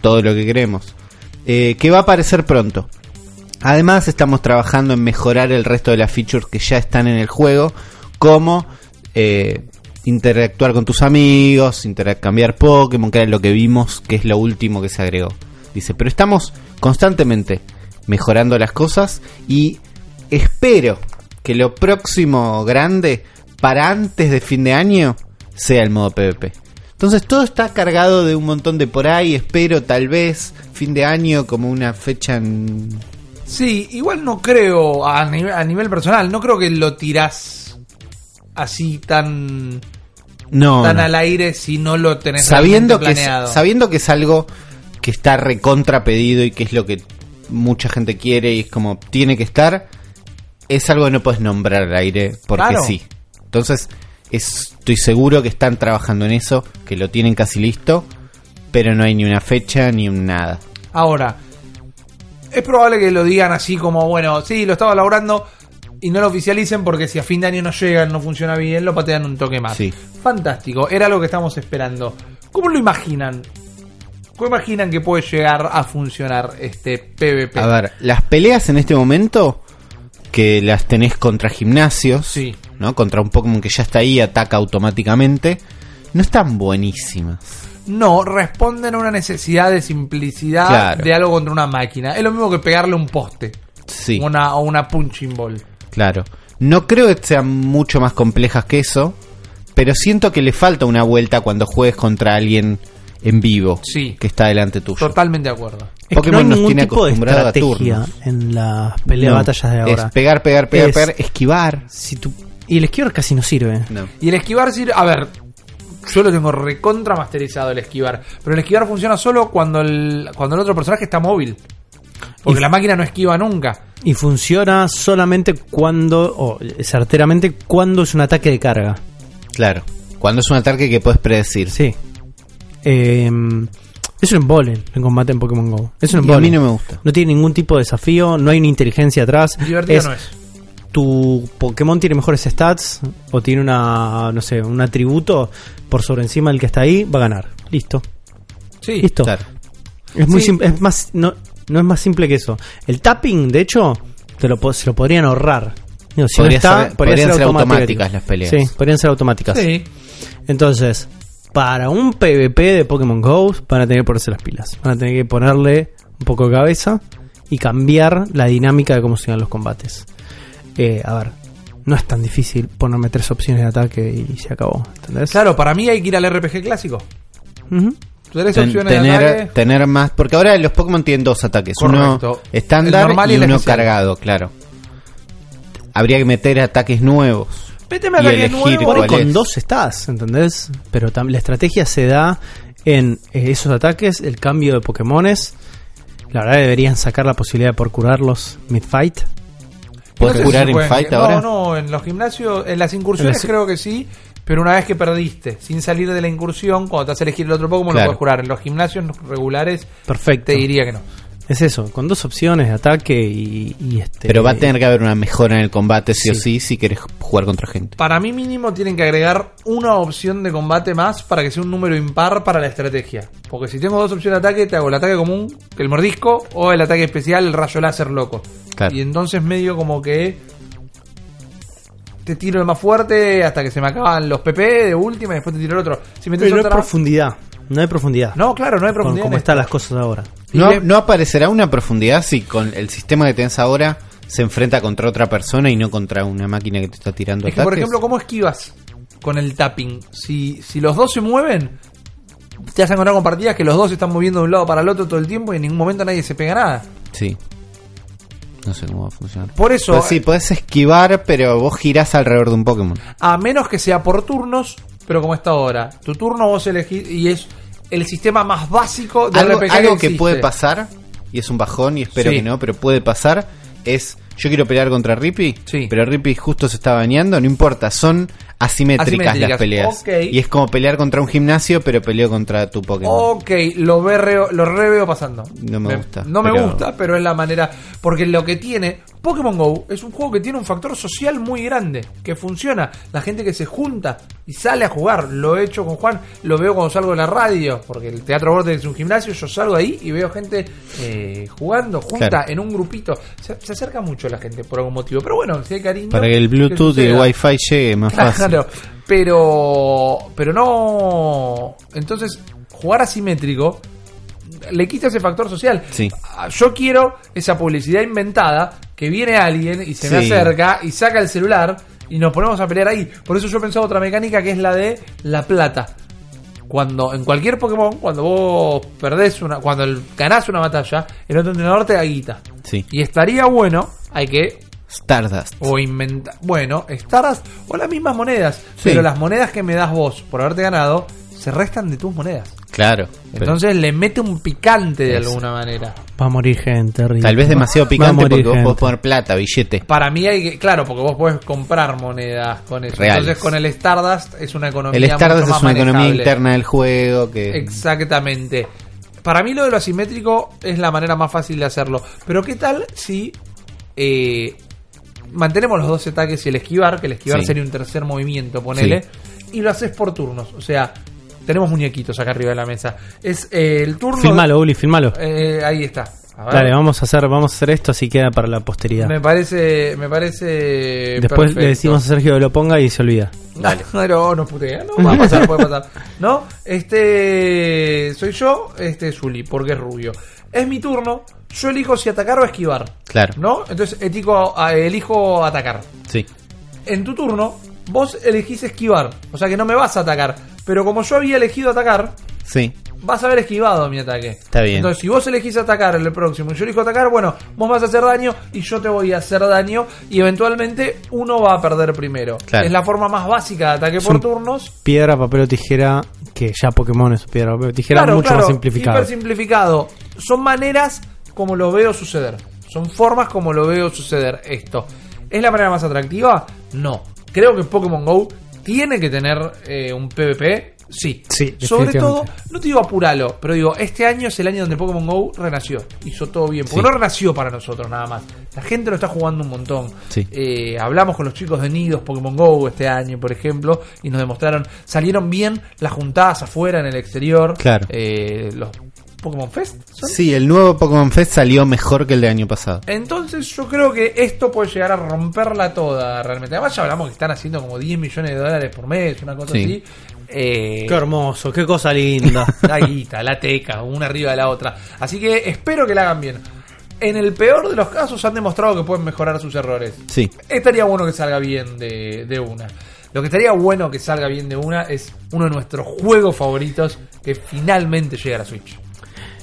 [SPEAKER 3] todo lo que queremos, eh, que va a aparecer pronto. Además estamos trabajando en mejorar el resto de las features que ya están en el juego, como eh, interactuar con tus amigos, intercambiar Pokémon, que era lo que vimos, que es lo último que se agregó. Dice, pero estamos constantemente mejorando las cosas y espero que lo próximo grande para antes de fin de año sea el modo PvP. Entonces todo está cargado de un montón de por ahí, espero tal vez fin de año como una fecha en...
[SPEAKER 1] Sí, igual no creo, a nivel, a nivel personal, no creo que lo tirás así tan,
[SPEAKER 3] No,
[SPEAKER 1] tan
[SPEAKER 3] no.
[SPEAKER 1] al aire si no lo tenés
[SPEAKER 3] sabiendo que,
[SPEAKER 1] realmente
[SPEAKER 3] es,
[SPEAKER 1] planeado.
[SPEAKER 3] sabiendo que es algo que está recontra pedido y que es lo que mucha gente quiere y es como tiene que estar, es algo que no puedes nombrar al aire porque
[SPEAKER 1] Claro.
[SPEAKER 3] sí. Entonces, es- estoy seguro que están trabajando en eso, que lo tienen casi listo, pero no hay ni una fecha ni un nada.
[SPEAKER 1] Ahora, es probable que lo digan así como, bueno, sí, lo estaba elaborando y no lo oficialicen porque si a fin de año no llegan, no funciona bien, lo patean un toque más.
[SPEAKER 3] Sí.
[SPEAKER 1] Fantástico, era lo que estamos esperando. ¿Cómo lo imaginan? ¿Cómo imaginan que puede llegar a funcionar este PvP?
[SPEAKER 3] A ver, las peleas en este momento, que las tenés contra gimnasios,
[SPEAKER 1] Sí.
[SPEAKER 3] ¿no? Contra un Pokémon que ya está ahí, ataca automáticamente, no están buenísimas.
[SPEAKER 1] No, responden a una necesidad de simplicidad
[SPEAKER 3] Claro.
[SPEAKER 1] de algo contra una máquina. Es lo mismo que pegarle un poste.
[SPEAKER 3] Sí.
[SPEAKER 1] Una, o una punching ball.
[SPEAKER 3] Claro. No creo que sean mucho más complejas que eso, pero siento que le falta una vuelta cuando juegues contra alguien en vivo
[SPEAKER 1] Sí.
[SPEAKER 3] que está delante tuyo.
[SPEAKER 1] Totalmente de acuerdo.
[SPEAKER 2] Es que
[SPEAKER 3] Pokémon
[SPEAKER 2] no hay
[SPEAKER 3] nos
[SPEAKER 2] ningún
[SPEAKER 3] tiene
[SPEAKER 2] tipo de
[SPEAKER 3] acostumbrado a
[SPEAKER 2] estrategia
[SPEAKER 3] turnos.
[SPEAKER 2] en las peleas
[SPEAKER 3] No,
[SPEAKER 2] de batallas de ahora.
[SPEAKER 3] Es pegar, pegar, pegar,
[SPEAKER 2] Es-
[SPEAKER 3] pegar, esquivar.
[SPEAKER 2] Si tú- y el esquivar casi no sirve.
[SPEAKER 3] No.
[SPEAKER 1] Y el esquivar sirve. A ver, yo lo tengo recontra masterizado el esquivar. Pero el esquivar funciona solo cuando el, cuando el otro personaje está móvil. Porque
[SPEAKER 2] Y-
[SPEAKER 1] la máquina no esquiva nunca.
[SPEAKER 2] Y funciona solamente cuando, o certeramente cuando es un ataque de carga.
[SPEAKER 3] Claro. Cuando es un ataque que puedes predecir.
[SPEAKER 2] Sí. Eh, es un embole en combate en Pokémon Go. Es un
[SPEAKER 3] Y a
[SPEAKER 2] embole.
[SPEAKER 3] mí no me gusta.
[SPEAKER 2] No tiene ningún tipo de desafío, no hay una inteligencia atrás.
[SPEAKER 1] Divertido
[SPEAKER 2] Es-
[SPEAKER 1] no es.
[SPEAKER 2] tu Pokémon tiene mejores stats o tiene una, no sé, un atributo por sobre encima del que está ahí, va a ganar. Listo.
[SPEAKER 1] Sí.
[SPEAKER 2] Listo.
[SPEAKER 3] Claro.
[SPEAKER 2] Es muy
[SPEAKER 1] Sí.
[SPEAKER 2] simple, es más no, no es más simple que eso. El tapping, de hecho, te lo se lo podrían ahorrar. Digo, si
[SPEAKER 3] Podría
[SPEAKER 2] no está,
[SPEAKER 3] ser- podrían ser automáticas las peleas.
[SPEAKER 2] Sí, podrían ser automáticas.
[SPEAKER 1] Sí.
[SPEAKER 2] Entonces, para un PvP de Pokémon Go, van a tener que ponerse las pilas. Van a tener que ponerle un poco de cabeza y cambiar la dinámica de cómo se dan los combates. Eh, a ver, no es tan difícil ponerme tres opciones de ataque y se acabó. ¿Entendés?
[SPEAKER 1] Claro, para mí hay que ir al RPG clásico. Tres
[SPEAKER 3] Ten-
[SPEAKER 1] opciones de
[SPEAKER 3] tener,
[SPEAKER 1] ataque.
[SPEAKER 3] tener más. Porque ahora los Pokémon tienen dos ataques.
[SPEAKER 1] Correcto.
[SPEAKER 3] Uno estándar
[SPEAKER 1] normal y
[SPEAKER 3] uno
[SPEAKER 1] especial.
[SPEAKER 3] cargado, claro. Habría que meter ataques nuevos.
[SPEAKER 1] Méteme
[SPEAKER 3] y
[SPEAKER 1] ataque
[SPEAKER 3] elegir
[SPEAKER 1] nuevo.
[SPEAKER 2] Por ahí
[SPEAKER 3] cuál
[SPEAKER 2] con
[SPEAKER 3] es.
[SPEAKER 2] dos estás, ¿entendés? Pero la estrategia se da en eh, esos ataques, el cambio de Pokémones. La verdad deberían sacar la posibilidad de por curarlos mid-fight.
[SPEAKER 3] ¿Puedes
[SPEAKER 1] No si
[SPEAKER 3] en fight
[SPEAKER 1] no,
[SPEAKER 3] ahora?
[SPEAKER 1] No, en los gimnasios, en las incursiones
[SPEAKER 2] En las-
[SPEAKER 1] creo que sí, pero una vez que perdiste, sin salir de la incursión, cuando te vas a elegir el otro Pokémon
[SPEAKER 3] Claro.
[SPEAKER 1] lo puedes curar. En los gimnasios regulares
[SPEAKER 2] Perfecto.
[SPEAKER 1] te diría que no.
[SPEAKER 2] Es eso, con dos opciones de ataque y, y este.
[SPEAKER 3] Pero va a tener que haber una mejora en el combate, sí, o
[SPEAKER 2] Sí.
[SPEAKER 3] si querés jugar contra gente.
[SPEAKER 1] Para mí mínimo tienen que agregar una opción de combate más para que sea un número impar para la estrategia. Porque si tengo dos opciones de ataque, te hago el ataque común, el mordisco, o el ataque especial, el rayo láser loco.
[SPEAKER 3] Claro.
[SPEAKER 1] Y entonces medio como que te tiro el más fuerte hasta que se me acaban los PP de última y después te tiro el otro. Si metes
[SPEAKER 2] Pero
[SPEAKER 1] otra-
[SPEAKER 2] profundidad. No hay profundidad.
[SPEAKER 1] No, claro, no hay
[SPEAKER 2] con
[SPEAKER 1] profundidad.
[SPEAKER 2] cómo
[SPEAKER 1] en
[SPEAKER 2] están las cosas ahora.
[SPEAKER 3] No, aparecerá una profundidad si con el sistema que tenés ahora se enfrenta contra otra persona y no contra una máquina que te está tirando
[SPEAKER 1] Es que, por ejemplo, ¿cómo esquivas con el tapping? Si, si los dos se mueven, te vas a encontrar con partidas que los dos se están moviendo de un lado para el otro todo el tiempo y en ningún momento nadie se pega nada.
[SPEAKER 3] Sí. No sé cómo va a funcionar.
[SPEAKER 1] Por eso,
[SPEAKER 3] Pues sí, podés esquivar, pero vos girás alrededor de un Pokémon.
[SPEAKER 1] a menos que sea por turnos, pero como está ahora, tu turno vos elegís y es el sistema más básico de
[SPEAKER 3] Algo,
[SPEAKER 1] RPG
[SPEAKER 3] algo que puede pasar, y es un bajón, y espero
[SPEAKER 1] Sí.
[SPEAKER 3] que no, pero puede pasar, es yo quiero pelear contra Rippy,
[SPEAKER 1] Sí.
[SPEAKER 3] pero Rippy justo se está bañando, no importa, son asimétricas,
[SPEAKER 1] Asimétricas,
[SPEAKER 3] las peleas. Y es como pelear contra un gimnasio, pero peleo contra tu Pokémon.
[SPEAKER 1] Ok, lo, ve lo re veo pasando.
[SPEAKER 3] No me gusta,
[SPEAKER 1] No me gusta, pero es la manera. Porque lo que tiene. Pokémon Go es un juego que tiene un factor social muy grande. Que funciona. La gente que se junta y sale a jugar. Lo he hecho con Juan. Lo veo cuando salgo de la radio. Porque el Teatro Borde es un gimnasio. Yo salgo ahí y veo gente eh, jugando, junta
[SPEAKER 3] Claro.
[SPEAKER 1] en un grupito. Se, se acerca mucho la gente por algún motivo. Pero bueno, si hay cariño.
[SPEAKER 3] Para que el Bluetooth y el. Wi-Fi llegue más fácil.
[SPEAKER 1] Claro, pero pero no. Entonces, jugar asimétrico le quita ese factor social.
[SPEAKER 3] Sí.
[SPEAKER 1] Ah, Yo quiero esa publicidad inventada que viene alguien y se me acerca y saca el celular y nos ponemos a pelear ahí. Por eso yo he pensado otra mecánica que es la de la plata. Cuando en cualquier Pokémon, cuando vos perdés una, cuando el- ganás una batalla, el otro entrenador te da guita.
[SPEAKER 3] Sí.
[SPEAKER 1] Y estaría bueno, hay que
[SPEAKER 3] Stardust.
[SPEAKER 1] o inventar. Bueno, Stardust o las mismas monedas.
[SPEAKER 3] Sí.
[SPEAKER 1] Pero las monedas que me das vos por haberte ganado se restan de tus monedas.
[SPEAKER 3] Claro. pero
[SPEAKER 1] Entonces le mete un picante de
[SPEAKER 3] Eso.
[SPEAKER 1] alguna manera.
[SPEAKER 2] Va a morir gente. Rick.
[SPEAKER 3] tal vez demasiado
[SPEAKER 2] Va a
[SPEAKER 3] picante
[SPEAKER 2] morir
[SPEAKER 3] porque vos podés poner plata, billete.
[SPEAKER 1] Para mí hay que. Claro, porque vos podés comprar monedas con eso.
[SPEAKER 3] Reales.
[SPEAKER 1] Entonces con el Stardust es una economía.
[SPEAKER 3] El Stardust
[SPEAKER 1] mucho
[SPEAKER 3] es
[SPEAKER 1] más
[SPEAKER 3] una economía interna del juego que...
[SPEAKER 1] Exactamente. Para mí lo de lo asimétrico es la manera más fácil de hacerlo. Pero ¿qué tal si eh, mantenemos los dos ataques y el esquivar? Que el esquivar
[SPEAKER 3] Sí.
[SPEAKER 1] sería un tercer movimiento, ponele. Y lo haces por turnos. O sea, tenemos muñequitos acá arriba de la mesa. Es eh, el turno...
[SPEAKER 2] Filmalo, Uli, filmalo.
[SPEAKER 1] Eh, ahí está. A ver.
[SPEAKER 2] Dale, vamos a hacer, vamos a hacer esto así queda para la posteridad.
[SPEAKER 1] Me parece... Me parece...
[SPEAKER 2] Después
[SPEAKER 1] perfecto.
[SPEAKER 2] le decimos a Sergio que lo ponga y se olvida.
[SPEAKER 1] Dale. No, no putea. No, va a pasar, puede pasar. ¿No? Este. Soy yo, este es Zuli, porque es rubio. Es mi turno. Yo elijo si atacar o esquivar.
[SPEAKER 3] Claro.
[SPEAKER 1] ¿No? Entonces etico, elijo atacar.
[SPEAKER 3] Sí.
[SPEAKER 1] En tu turno, vos elegís esquivar. O sea que no me vas a atacar. Pero como yo había elegido atacar,
[SPEAKER 3] Sí.
[SPEAKER 1] vas a haber esquivado mi ataque.
[SPEAKER 3] Está bien.
[SPEAKER 1] Entonces, si vos elegís atacar en el próximo y yo elijo atacar, bueno, vos vas a hacer daño y yo te voy a hacer daño y eventualmente uno va a perder primero.
[SPEAKER 3] Claro.
[SPEAKER 1] Es la forma más básica de ataque
[SPEAKER 2] Es
[SPEAKER 1] por turnos.
[SPEAKER 2] Piedra, papel o tijera, que ya Pokémon es piedra, papel o tijera,
[SPEAKER 1] Claro,
[SPEAKER 2] mucho
[SPEAKER 1] claro,
[SPEAKER 2] más simplificado.
[SPEAKER 1] hiper simplificado. Son maneras como lo veo suceder. Son formas como lo veo suceder esto. ¿Es la manera más atractiva? No. Creo que Pokémon Go tiene que tener eh, un PvP. Sí.
[SPEAKER 2] Sí,
[SPEAKER 1] Sobre todo, no te digo apuralo, pero digo, este año es el año donde Pokémon Go renació. Hizo todo bien. Porque
[SPEAKER 3] Sí.
[SPEAKER 1] no renació para nosotros nada más. La gente lo está jugando un montón.
[SPEAKER 3] Sí.
[SPEAKER 1] Eh, hablamos con los chicos de Nidos Pokémon Go este año, por ejemplo, y nos demostraron, salieron bien las juntadas afuera en el exterior.
[SPEAKER 3] Claro.
[SPEAKER 1] Eh, los Pokémon Fest. ¿son?
[SPEAKER 3] Sí, el nuevo Pokémon Fest salió mejor que el del año pasado.
[SPEAKER 1] Entonces yo creo que esto puede llegar a romperla toda realmente. Además ya hablamos que están haciendo como 10 millones de dólares por mes, una cosa
[SPEAKER 3] Sí.
[SPEAKER 1] así. Eh,
[SPEAKER 2] Qué hermoso, qué cosa linda.
[SPEAKER 1] la guita, la teca, una arriba de la otra. Así que espero que la hagan bien. En el peor de los casos han demostrado que pueden mejorar sus errores.
[SPEAKER 3] Sí.
[SPEAKER 1] Estaría bueno que salga bien de, de una. Lo que estaría bueno que salga bien de una es uno de nuestros juegos favoritos que finalmente llega a la Switch.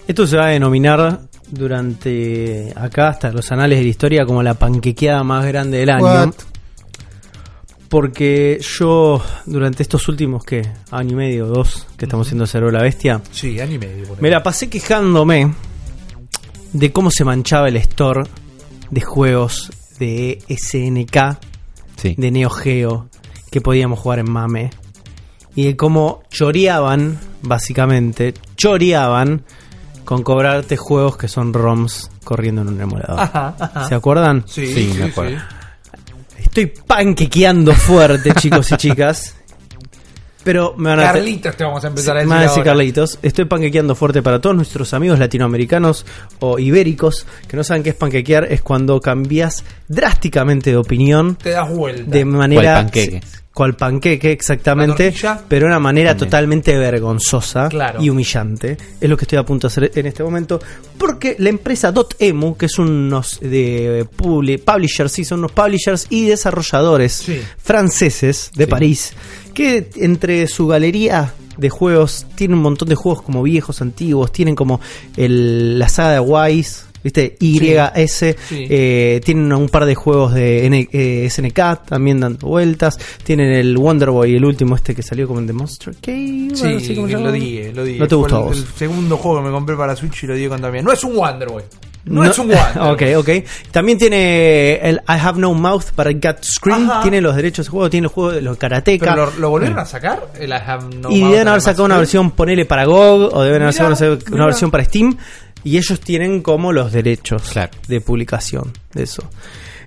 [SPEAKER 2] Esto se va a denominar durante acá hasta los anales de la historia como la panquequeada más grande del año.
[SPEAKER 3] What?
[SPEAKER 2] Porque yo durante estos últimos que año y medio, dos, que estamos haciendo Cerebro la Bestia,
[SPEAKER 1] Sí, año y medio.
[SPEAKER 2] me la pasé quejándome de cómo se manchaba el store de juegos de SNK,
[SPEAKER 3] Sí.
[SPEAKER 2] de Neo Geo, que podíamos jugar en Mame. Y de cómo choreaban, básicamente, choreaban con cobrarte juegos que son ROMs corriendo en un emulador.
[SPEAKER 1] Ajá, ajá.
[SPEAKER 2] ¿Se acuerdan?
[SPEAKER 1] Sí,
[SPEAKER 3] Sí,
[SPEAKER 1] sí,
[SPEAKER 3] me acuerdo.
[SPEAKER 1] sí.
[SPEAKER 2] Estoy panquequeando fuerte, chicos y chicas. Pero me van a
[SPEAKER 1] Carlitos te vamos a empezar a
[SPEAKER 2] me
[SPEAKER 1] decir.
[SPEAKER 2] van a decir
[SPEAKER 1] ahora.
[SPEAKER 2] Carlitos, estoy panquequeando fuerte para todos nuestros amigos latinoamericanos o ibéricos que no saben qué es panquequear, es cuando cambias drásticamente de opinión
[SPEAKER 1] Te das vuelta.
[SPEAKER 2] de manera
[SPEAKER 3] Cual panqueque.
[SPEAKER 2] exactamente, pero de una manera
[SPEAKER 3] También.
[SPEAKER 2] totalmente vergonzosa
[SPEAKER 1] Claro.
[SPEAKER 2] y humillante. Es lo que estoy a punto de hacer en este momento, porque la empresa Dotemu, que es unos de publi- publishers, sí, son unos publishers y desarrolladores
[SPEAKER 1] Sí.
[SPEAKER 2] franceses de
[SPEAKER 3] Sí.
[SPEAKER 2] París, que entre su galería de juegos tiene un montón de juegos como viejos, antiguos, tienen como el, la saga de Wise, ¿viste? YS,
[SPEAKER 1] Sí.
[SPEAKER 2] eh, tienen un par de juegos de N- eh, SNK también dando vueltas, tienen el Wonder Boy, el último este que salió como en The Monster Cave,
[SPEAKER 1] Sí,
[SPEAKER 2] como se
[SPEAKER 1] lo
[SPEAKER 2] llama.
[SPEAKER 1] dije, lo dije.
[SPEAKER 2] No te gustó a
[SPEAKER 1] el,
[SPEAKER 2] vos.
[SPEAKER 1] el segundo juego que me compré para Switch y lo dije con también. No es un Wonder Boy. No, es un Wonder
[SPEAKER 2] ok, ok. También tiene el I Have No Mouth I Got Scream.
[SPEAKER 1] Ajá.
[SPEAKER 2] Tiene los derechos de juego, tiene los juegos de los karateka.
[SPEAKER 1] Pero lo, lo volvieron a sacar. El I have no
[SPEAKER 2] y
[SPEAKER 1] Mouth
[SPEAKER 2] deben haber sacado una versión, ponele para GOG, o deben haber sacado una, versión para Steam. Y ellos tienen como los derechos
[SPEAKER 3] Claro.
[SPEAKER 2] de publicación de eso.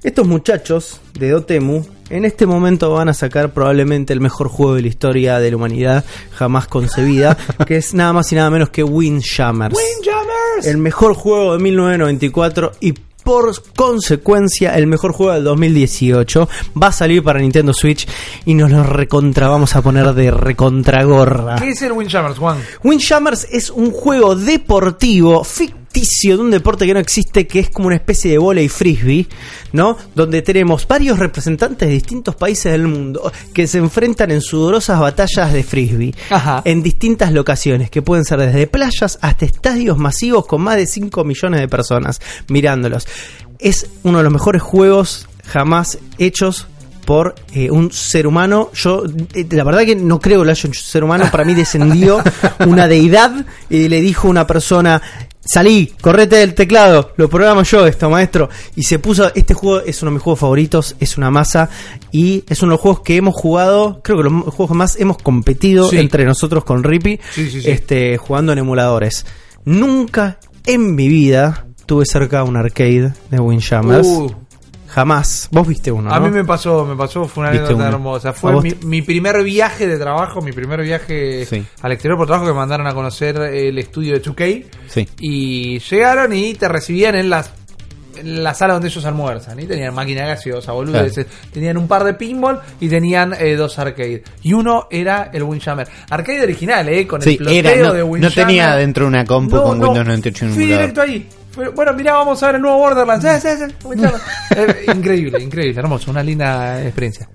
[SPEAKER 2] Estos muchachos de Dotemu en este momento van a sacar probablemente el mejor juego de la historia de la humanidad jamás concebida, que es nada más y nada menos que Windjammers.
[SPEAKER 1] Windjammers.
[SPEAKER 2] El mejor juego de 1994 y por consecuencia el mejor juego del 2018 va a salir para Nintendo Switch y nos lo recontra vamos a poner de recontragorra.
[SPEAKER 1] ¿Qué es el Windjammers, Juan?
[SPEAKER 2] Windjammers es un juego deportivo ficticio de un deporte que no existe, que es como una especie de bola y frisbee, ¿no? Donde tenemos varios representantes de distintos países del mundo que se enfrentan en sudorosas batallas de frisbee
[SPEAKER 1] Ajá.
[SPEAKER 2] en distintas locaciones, que pueden ser desde playas hasta estadios masivos con más de 5 millones de personas mirándolos. Es uno de los mejores juegos jamás hechos por eh, un ser humano. Yo, eh, la verdad que no creo que lo haya un ser humano. Para mí descendió una deidad y le dijo a una persona. Salí, correte del teclado, lo programo yo esto, maestro. Y se puso, este juego es uno de mis juegos favoritos, es una masa y es uno de los juegos que hemos jugado, creo que los juegos que más hemos competido
[SPEAKER 1] Sí.
[SPEAKER 2] entre nosotros con Rippy,
[SPEAKER 1] Sí, sí, sí.
[SPEAKER 2] este, jugando en emuladores. Nunca en mi vida tuve cerca un arcade de Windjammers.
[SPEAKER 1] Uh,
[SPEAKER 2] Jamás. Vos viste uno,
[SPEAKER 1] a
[SPEAKER 2] ¿no?
[SPEAKER 1] mí me pasó, me pasó, fue una anécdota hermosa.
[SPEAKER 2] ¿A
[SPEAKER 1] Fue mi, mi primer viaje de trabajo, mi primer viaje
[SPEAKER 3] Sí.
[SPEAKER 1] al exterior por trabajo que me mandaron a conocer el estudio de 2K.
[SPEAKER 3] Sí.
[SPEAKER 1] Y llegaron y te recibían en las en la sala donde ellos almuerzan y tenían máquina gaseosa, boludeces. Tenían un par de pinball y tenían eh, dos arcade. Y uno era el Windjammer. Arcade original, ¿eh? Con el ploteo
[SPEAKER 3] era,
[SPEAKER 1] de
[SPEAKER 3] no,
[SPEAKER 1] Windjammer.
[SPEAKER 3] no tenía dentro una compu
[SPEAKER 1] No,
[SPEAKER 3] con
[SPEAKER 1] no,
[SPEAKER 3] Windows 98 en un
[SPEAKER 1] Fui directo ahí. Bueno, mirá, vamos a ver el nuevo Borderlands. Eh, sí, sí, Windjammer. Eh, increíble, increíble, hermoso. Una linda experiencia.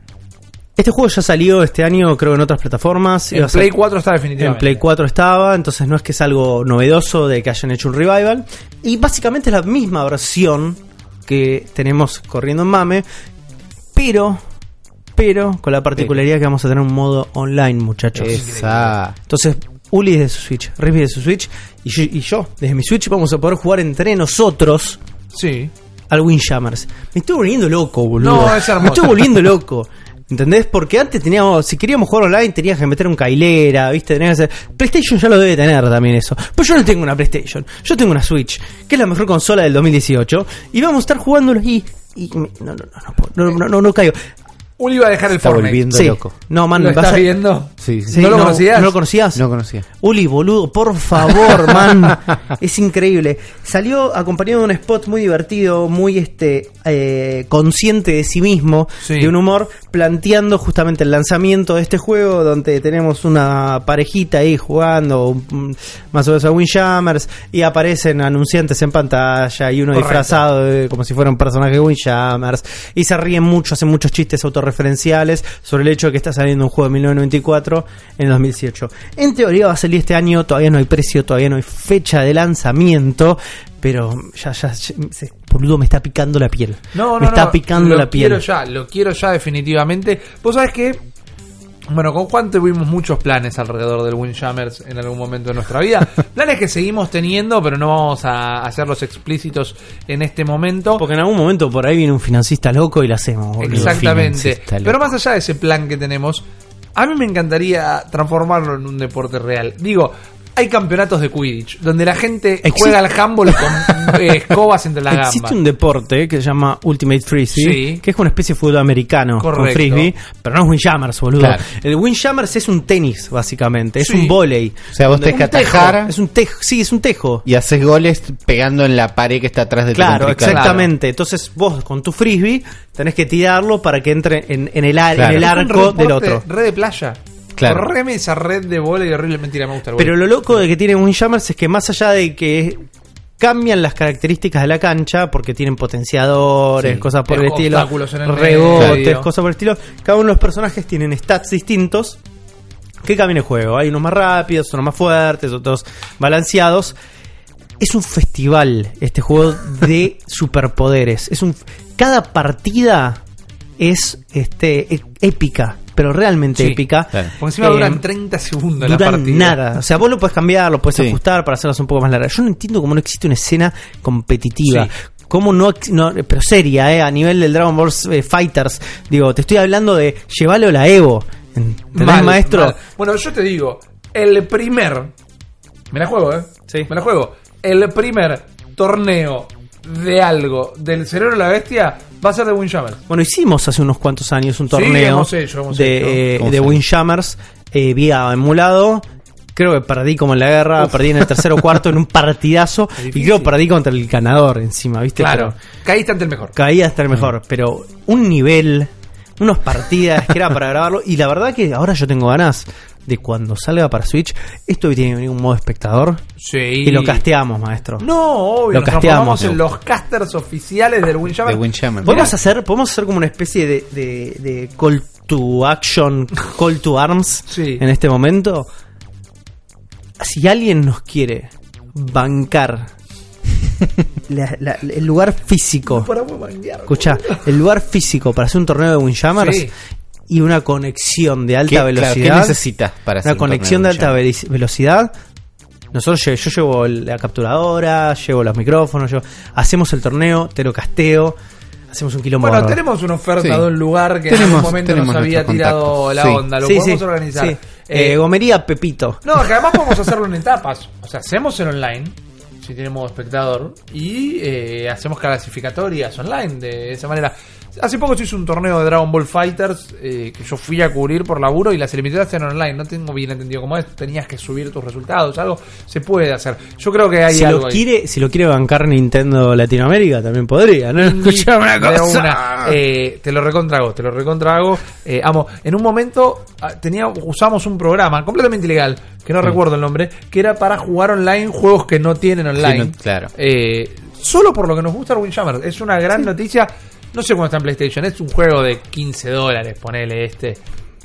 [SPEAKER 2] Este juego ya salió este año, creo, en otras plataformas. Iba
[SPEAKER 1] En
[SPEAKER 2] a
[SPEAKER 1] Play 4 está
[SPEAKER 2] En
[SPEAKER 1] definitivamente.
[SPEAKER 2] Play 4 estaba, entonces no es que es algo novedoso de que hayan hecho un revival. Y básicamente es la misma versión que tenemos corriendo en Mame, pero, pero con la particularidad que vamos a tener un modo online, muchachos.
[SPEAKER 3] Esa.
[SPEAKER 2] Entonces, Uli desde su Switch, Rippy desde su Switch y yo, y yo desde mi Switch vamos a poder jugar entre nosotros
[SPEAKER 1] Sí.
[SPEAKER 2] al Windjammers. Me estoy volviendo loco, boludo.
[SPEAKER 1] No, es hermoso.
[SPEAKER 2] Me estoy volviendo loco. ¿Entendés? Porque antes teníamos, si queríamos jugar online, tenías que meter un cailera, ¿viste? Tenías que hacer. PlayStation ya lo debe tener también eso. Pero yo no tengo una PlayStation. Yo tengo una Switch, que es la mejor consola del 2018. Y vamos a estar jugándolo y. y no, no, no, no, no, no, no, no caigo.
[SPEAKER 1] Uli iba a dejar el
[SPEAKER 3] Está
[SPEAKER 1] Fortnite.
[SPEAKER 3] volviendo
[SPEAKER 2] Sí.
[SPEAKER 3] loco.
[SPEAKER 2] No, man,
[SPEAKER 1] ¿Lo
[SPEAKER 2] vas
[SPEAKER 1] estás
[SPEAKER 2] a-
[SPEAKER 1] viendo?
[SPEAKER 3] Sí, sí.
[SPEAKER 2] Sí,
[SPEAKER 1] ¿No lo conocías?
[SPEAKER 2] ¿No lo conocías?
[SPEAKER 3] No conocía.
[SPEAKER 2] Uli, boludo, por favor, man. es increíble. Salió acompañado de un spot muy divertido, muy este eh, consciente de sí mismo,
[SPEAKER 1] Sí.
[SPEAKER 2] de un humor, planteando justamente el lanzamiento de este juego, donde tenemos una parejita ahí jugando, más o menos a Windjammers, y aparecen anunciantes en pantalla, y uno
[SPEAKER 1] Correcto.
[SPEAKER 2] disfrazado de- como si fuera un personaje de Windjammers, y se ríen mucho, hacen muchos chistes autorreferenciales sobre el hecho de que está saliendo un juego de 1994 en el 2018. En teoría va a salir este año, todavía no hay precio, todavía no hay fecha de lanzamiento, pero ya, ya, ya- se- boludo, me está picando la piel.
[SPEAKER 1] No, no,
[SPEAKER 2] me está
[SPEAKER 1] no,
[SPEAKER 2] picando
[SPEAKER 1] lo
[SPEAKER 2] la piel.
[SPEAKER 1] quiero ya, lo quiero ya definitivamente. Vos sabés que, bueno, con Juan tuvimos muchos planes alrededor del Windjammers en algún momento de nuestra vida. planes que seguimos teniendo, pero no vamos a hacerlos explícitos en este momento.
[SPEAKER 2] Porque en algún momento por ahí viene un financista loco y lo hacemos. boludo.
[SPEAKER 1] Exactamente. Pero más allá de ese plan que tenemos, a mí me encantaría transformarlo en un deporte real. Digo, hay campeonatos de Quidditch donde la gente
[SPEAKER 2] Existe-
[SPEAKER 1] juega al handball con eh, escobas entre las
[SPEAKER 2] Existe
[SPEAKER 1] gambas.
[SPEAKER 2] un deporte que se llama Ultimate Frisbee,
[SPEAKER 1] Sí.
[SPEAKER 2] que es una especie de fútbol americano con
[SPEAKER 1] Correcto.
[SPEAKER 2] frisbee, pero no es Windjammers, boludo.
[SPEAKER 3] Claro.
[SPEAKER 2] El Windjammers es un tenis, básicamente, es
[SPEAKER 1] Sí.
[SPEAKER 2] un volei.
[SPEAKER 3] O sea, vos tenés que atajar
[SPEAKER 2] Es un tejo, sí, es un tejo.
[SPEAKER 3] y haces goles pegando en la pared que está atrás de tu
[SPEAKER 2] Claro, exactamente. Entonces vos con tu frisbee tenés que tirarlo para que entre en, en el, ar-
[SPEAKER 3] Claro.
[SPEAKER 2] en el
[SPEAKER 1] Es un
[SPEAKER 2] arco del otro.
[SPEAKER 1] Red de playa.
[SPEAKER 3] Claro.
[SPEAKER 1] Correme esa red de bola y horrible mentira, me gusta el
[SPEAKER 2] Pero lo loco de que tiene Windjammers es que más allá de que cambian las características de la cancha porque tienen potenciadores,
[SPEAKER 3] Sí.
[SPEAKER 2] cosas por el estilo,
[SPEAKER 1] el
[SPEAKER 2] rebotes,
[SPEAKER 1] medio.
[SPEAKER 2] cosas por el estilo. Cada uno de los personajes tienen stats distintos que cambian el juego. Hay unos más rápidos, otros más fuertes, otros balanceados. Es un festival este juego de superpoderes. Es un cada partida es este épica, pero realmente
[SPEAKER 3] Sí,
[SPEAKER 2] épica.
[SPEAKER 3] claro.
[SPEAKER 1] Porque encima
[SPEAKER 2] Eh,
[SPEAKER 1] duran 30 segundos la
[SPEAKER 2] duran
[SPEAKER 1] partida.
[SPEAKER 2] nada. O sea, vos lo puedes cambiar, lo puedes
[SPEAKER 3] Sí.
[SPEAKER 2] ajustar para hacerlas un poco más largas. Yo no entiendo cómo no existe una escena competitiva.
[SPEAKER 1] Sí.
[SPEAKER 2] Cómo no, pero seria, eh, a nivel del Dragon Ball eh, Fighters. Digo, te estoy hablando de llevarlo a la Evo. ¿Entendés,
[SPEAKER 1] Mal,
[SPEAKER 2] maestro?
[SPEAKER 1] mal. Bueno, yo te digo, el primer. Me la juego, ¿eh?
[SPEAKER 2] Sí.
[SPEAKER 1] Me la juego. El primer torneo de algo del cerebro de la bestia va a ser de Windjammer.
[SPEAKER 2] Bueno, hicimos hace unos cuantos años un
[SPEAKER 1] Sí,
[SPEAKER 2] torneo
[SPEAKER 1] hemos hecho, hemos hecho.
[SPEAKER 2] de, eh,
[SPEAKER 3] ¿Cómo
[SPEAKER 2] de? Windjammers eh, vía emulado. Creo que perdí como en la guerra, perdí en el tercero o cuarto en un partidazo y creo que perdí contra el ganador encima, ¿viste?
[SPEAKER 1] Claro.
[SPEAKER 2] Pero-
[SPEAKER 1] Caíste ante el mejor.
[SPEAKER 2] caía hasta el mejor, pero un nivel, unas partidas que era para grabarlo. Y la verdad que ahora yo tengo ganas de cuando salga para Switch, esto tiene que venir un modo espectador
[SPEAKER 1] Sí.
[SPEAKER 2] y lo casteamos, maestro.
[SPEAKER 1] No, obvio.
[SPEAKER 2] Lo
[SPEAKER 1] nos
[SPEAKER 2] casteamos.
[SPEAKER 1] en los casters oficiales del Windjammer.
[SPEAKER 3] De Windjammer.
[SPEAKER 2] Podemos hacer, podemos hacer como una especie de, de, de call to action, call to arms
[SPEAKER 1] Sí.
[SPEAKER 2] en este momento. Si alguien nos quiere bancar la- la- el lugar físico
[SPEAKER 1] Para manguear.
[SPEAKER 2] Escucha, el lugar físico para hacer un torneo de Windjammers
[SPEAKER 1] Sí.
[SPEAKER 2] Y una conexión de alta
[SPEAKER 3] ¿Qué, claro, ¿qué
[SPEAKER 2] velocidad.
[SPEAKER 3] necesitas para hacer
[SPEAKER 2] una conexión de alta velocidad. Nosotros lle- yo llevo el- la capturadora, llevo los micrófonos, llevo- hacemos el torneo, te lo casteo, hacemos un quilombo.
[SPEAKER 1] Bueno, tenemos una oferta
[SPEAKER 3] Sí.
[SPEAKER 1] de un lugar que en algún momento nos había tirado
[SPEAKER 3] contactos.
[SPEAKER 1] la
[SPEAKER 3] Sí.
[SPEAKER 1] onda. Lo
[SPEAKER 2] Sí,
[SPEAKER 1] podemos
[SPEAKER 2] sí,
[SPEAKER 1] organizar.
[SPEAKER 2] sí.
[SPEAKER 1] Eh,
[SPEAKER 2] Eh, Gomería Pepito.
[SPEAKER 1] No, que además podemos hacerlo en etapas. O sea, hacemos en online, si tenemos espectador, y eh, hacemos clasificatorias online de esa manera. Hace poco se hizo un torneo de Dragon Ball Fighters eh, que yo fui a cubrir por laburo y las eliminatorias eran online. No tengo bien entendido cómo es. Tenías que subir tus resultados, algo. Se puede hacer. Yo creo que hay
[SPEAKER 2] Si
[SPEAKER 1] algo
[SPEAKER 2] lo,
[SPEAKER 1] ahí.
[SPEAKER 2] quiere, si lo quiere bancar Nintendo Latinoamérica, también podría, ¿no? Escuchame una cosa.
[SPEAKER 1] una. Eh, te lo recontrago, te lo recontrago. Eh, amo, en un momento ah, tenía, usamos un programa completamente ilegal, que no recuerdo el nombre, que era para jugar online juegos que no tienen online.
[SPEAKER 3] no, claro.
[SPEAKER 1] Eh, solo por lo que nos gusta el Windjammer. Es una gran noticia. No sé cuánto está en PlayStation. Es un juego de 15 dólares, ponele este.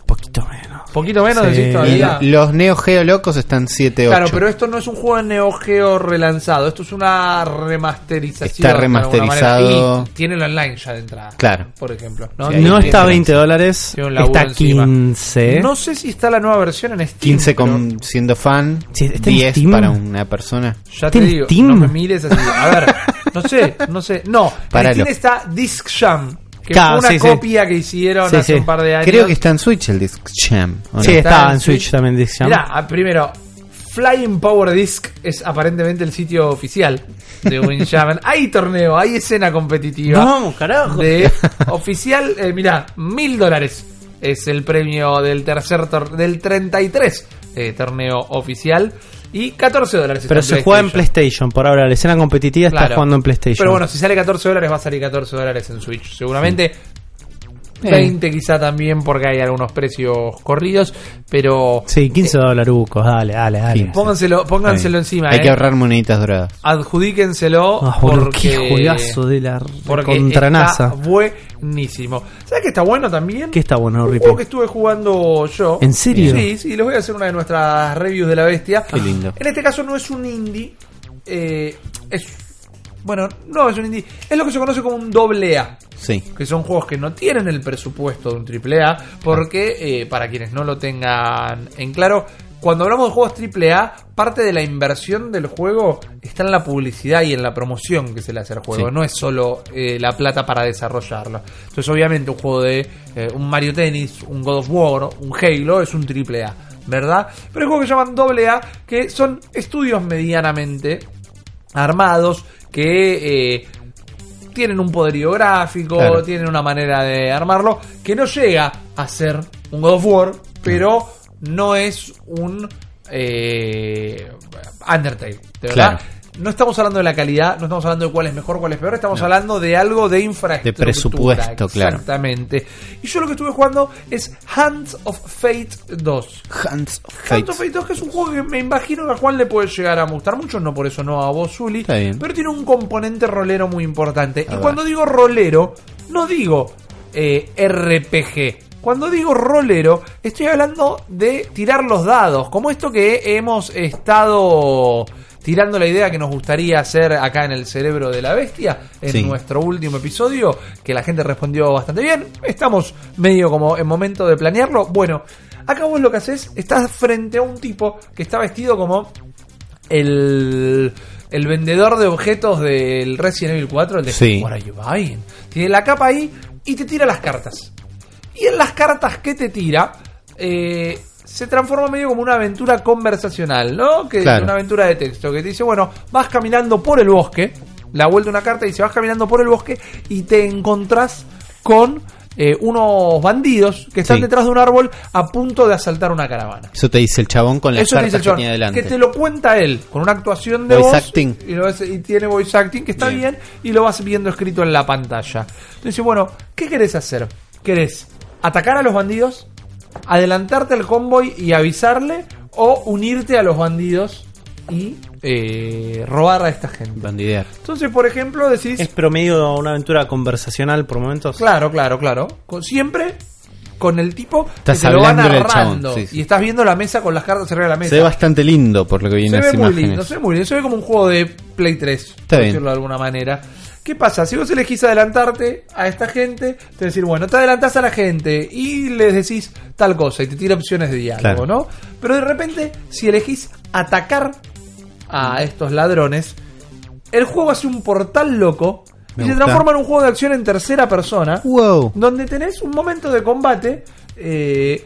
[SPEAKER 2] poquito menos.
[SPEAKER 1] Poquito menos
[SPEAKER 2] Sí.
[SPEAKER 1] decís
[SPEAKER 3] Y
[SPEAKER 1] todavía.
[SPEAKER 3] los Neo Geo locos están 7 8.
[SPEAKER 1] Claro, pero esto no es un juego de Neo Geo relanzado. Esto es una remasterización.
[SPEAKER 3] Está remasterizado.
[SPEAKER 1] Y tiene el online ya de entrada.
[SPEAKER 3] Claro.
[SPEAKER 1] Por ejemplo.
[SPEAKER 3] Sí,
[SPEAKER 2] No,
[SPEAKER 3] tiene
[SPEAKER 2] está a
[SPEAKER 3] diferencia.
[SPEAKER 2] 20 dólares, está
[SPEAKER 1] encima.
[SPEAKER 2] 15.
[SPEAKER 1] No sé si está la nueva versión en Steam.
[SPEAKER 3] 15
[SPEAKER 1] pero
[SPEAKER 3] con, siendo fan,
[SPEAKER 2] Sí, está en
[SPEAKER 3] 10
[SPEAKER 2] Steam.
[SPEAKER 3] para una persona.
[SPEAKER 1] Ya
[SPEAKER 2] ¿Está
[SPEAKER 1] te
[SPEAKER 2] en
[SPEAKER 1] digo,
[SPEAKER 2] Steam?
[SPEAKER 1] no me mires así. A ver, no sé, no sé. No, en
[SPEAKER 3] Páralo.
[SPEAKER 1] Steam está Disc Jam. Que
[SPEAKER 2] Claro,
[SPEAKER 1] fue una
[SPEAKER 2] sí, sí.
[SPEAKER 1] copia que hicieron
[SPEAKER 2] Sí,
[SPEAKER 1] hace
[SPEAKER 2] sí.
[SPEAKER 1] un par de años.
[SPEAKER 3] Creo que está en Switch el Disc Jam. ¿o no?
[SPEAKER 2] Sí,
[SPEAKER 1] Está
[SPEAKER 2] estaba
[SPEAKER 1] en
[SPEAKER 2] Switch. también, Disc Jam.
[SPEAKER 1] Mirá, ah, primero, Flying Power Disc es aparentemente el sitio oficial de Windjammer. hay torneo, hay escena competitiva.
[SPEAKER 2] Vamos, carajo.
[SPEAKER 1] De oficial, eh, mirá, mil dólares es el premio del tercer tor- del 33 eh, torneo oficial y 14 dólares.
[SPEAKER 2] Pero se juega en PlayStation por ahora. La escena competitiva está jugando en PlayStation.
[SPEAKER 1] Pero bueno, si sale 14 dólares va a salir 14 dólares en Switch. Seguramente. 20 quizá también porque hay algunos precios corridos, pero
[SPEAKER 2] Sí, 15 dolarucos. Dale, dale, dale.
[SPEAKER 3] 15.
[SPEAKER 1] pónganselo, pónganselo encima.
[SPEAKER 3] Hay
[SPEAKER 1] eh.
[SPEAKER 3] que ahorrar moneditas doradas.
[SPEAKER 1] Adjudíquenselo
[SPEAKER 2] Ah, boludo,
[SPEAKER 1] porque,
[SPEAKER 2] qué juegazo de la
[SPEAKER 1] porque
[SPEAKER 2] contra
[SPEAKER 1] está
[SPEAKER 2] NASA.
[SPEAKER 1] buenísimo. ¿Sabes qué está bueno también?
[SPEAKER 2] ¿Qué está bueno,
[SPEAKER 1] Un juego que estuve jugando yo.
[SPEAKER 2] ¿En serio?
[SPEAKER 1] Sí, sí, les voy a hacer una de nuestras reviews de la bestia.
[SPEAKER 3] Qué lindo.
[SPEAKER 1] En este caso no es un indie. eh, es. Bueno, no es un indie. Es lo que se conoce como un doble A.
[SPEAKER 3] Sí.
[SPEAKER 1] Que son juegos que no tienen el presupuesto de un triple A. Porque, eh, para quienes no lo tengan en claro, cuando hablamos de juegos triple A, parte de la inversión del juego está en la publicidad y en la promoción que se le hace al juego.
[SPEAKER 3] Sí.
[SPEAKER 1] No es solo eh, la plata para desarrollarlo. Entonces, obviamente, un juego de eh, un Mario Tennis, un God of War, un Halo es un triple A, ¿verdad? Pero hay juegos que llaman doble A, que son estudios medianamente armados que eh, tienen un poderío gráfico,
[SPEAKER 3] Claro.
[SPEAKER 1] tienen una manera de armarlo que no llega a ser un God of War, pero no es un eh, Undertale, de verdad.
[SPEAKER 3] Claro.
[SPEAKER 1] No estamos hablando de la calidad, no estamos hablando de cuál es mejor, cuál es peor, estamos hablando de algo de infraestructura.
[SPEAKER 3] De presupuesto, claro.
[SPEAKER 1] Exactamente. Y yo lo que estuve jugando es Hands of Fate 2.
[SPEAKER 3] Hands of
[SPEAKER 1] Hands
[SPEAKER 3] Fate.
[SPEAKER 1] of Fate 2 que es un juego que me imagino que a Juan le puede llegar a gustar mucho, no por eso no a vos, Zuli,
[SPEAKER 3] Está bien.
[SPEAKER 1] pero tiene un componente rolero muy importante.
[SPEAKER 3] A
[SPEAKER 1] y cuando digo rolero, no digo eh, RPG. Cuando digo rolero, estoy hablando de tirar los dados, como esto que hemos estado tirando la idea que nos gustaría hacer acá en el cerebro de la bestia, en
[SPEAKER 3] Sí.
[SPEAKER 1] nuestro último episodio, que la gente respondió bastante bien. Estamos medio como en momento de planearlo. Bueno, acá vos lo que haces, estás frente a un tipo que está vestido como el, el vendedor de objetos del Resident Evil 4, el de
[SPEAKER 3] Sí.
[SPEAKER 1] What are you buying? Tiene la capa ahí y te tira las cartas. Y en las cartas que te tira, eh, se transforma medio como una aventura conversacional, ¿no? Que
[SPEAKER 3] Claro.
[SPEAKER 1] una aventura de texto, que te dice, bueno, vas caminando por el bosque, la vuelta una carta y dice, vas caminando por el bosque y te encontrás con eh, unos bandidos que están
[SPEAKER 3] Sí.
[SPEAKER 1] detrás de un árbol a punto de asaltar una caravana.
[SPEAKER 3] Eso te dice el chabón con las
[SPEAKER 1] Eso te dice el
[SPEAKER 3] que
[SPEAKER 1] chabón,
[SPEAKER 3] tiene adelante.
[SPEAKER 1] que te lo cuenta él, con una actuación de
[SPEAKER 3] Voice
[SPEAKER 1] voz.
[SPEAKER 3] acting.
[SPEAKER 1] Y, lo ves- y tiene voice acting, que está bien.
[SPEAKER 3] Bien.
[SPEAKER 1] y lo vas viendo escrito en la pantalla. Entonces, bueno, ¿qué querés hacer? ¿Querés atacar a los bandidos? ¿Adelantarte al convoy y avisarle? ¿O unirte a los bandidos y eh, robar a esta gente?
[SPEAKER 3] Bandidear.
[SPEAKER 1] Entonces, por ejemplo, decís...
[SPEAKER 2] Es promedio una aventura conversacional por momentos.
[SPEAKER 1] Claro, claro, claro. Con, siempre con el tipo
[SPEAKER 3] Estás
[SPEAKER 1] que te lo va
[SPEAKER 3] hablándole al
[SPEAKER 1] narrando.
[SPEAKER 3] chabón, sí, sí.
[SPEAKER 1] Y estás viendo la mesa con las cartas arriba de la mesa.
[SPEAKER 3] Se ve bastante lindo por lo que viene
[SPEAKER 1] Se ve muy
[SPEAKER 3] imágenes.
[SPEAKER 1] lindo, se ve muy lindo. Se ve como un juego de Play 3, por
[SPEAKER 3] bien.
[SPEAKER 1] decirlo de alguna manera. ¿Qué pasa? Si vos elegís adelantarte a esta gente, te decir, bueno, te adelantás a la gente y les decís tal cosa y te tira opciones de diálogo,
[SPEAKER 3] Claro.
[SPEAKER 1] ¿no? Pero de repente, si elegís atacar a estos ladrones, el juego hace un portal loco
[SPEAKER 3] Me
[SPEAKER 1] y se transforma en un juego de acción en tercera persona
[SPEAKER 3] Wow.
[SPEAKER 1] donde tenés un momento de combate eh,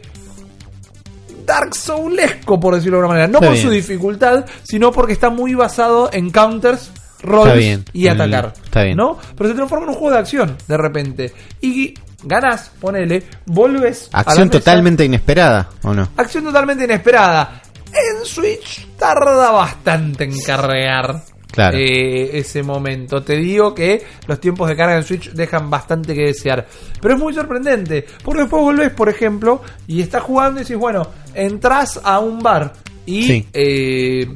[SPEAKER 1] Dark Soulesco, por decirlo de alguna manera. No
[SPEAKER 3] Está
[SPEAKER 1] por
[SPEAKER 3] bien.
[SPEAKER 1] su dificultad, sino porque está muy basado en counters,
[SPEAKER 3] Está bien.
[SPEAKER 1] y atacar.
[SPEAKER 3] está bien.
[SPEAKER 1] ¿No? Pero se transforma en un juego de acción, de repente. Y ganás, ponele, volves.
[SPEAKER 3] Acción totalmente inesperada, ¿o no?
[SPEAKER 1] Acción totalmente inesperada. En Switch tarda bastante en cargar.
[SPEAKER 3] Claro.
[SPEAKER 1] eh, ese momento. Te digo que los tiempos de carga en Switch dejan bastante que desear. Pero es muy sorprendente. Porque después volvés, por ejemplo, y estás jugando y decís, bueno, entras a un bar y
[SPEAKER 3] Sí.
[SPEAKER 1] eh,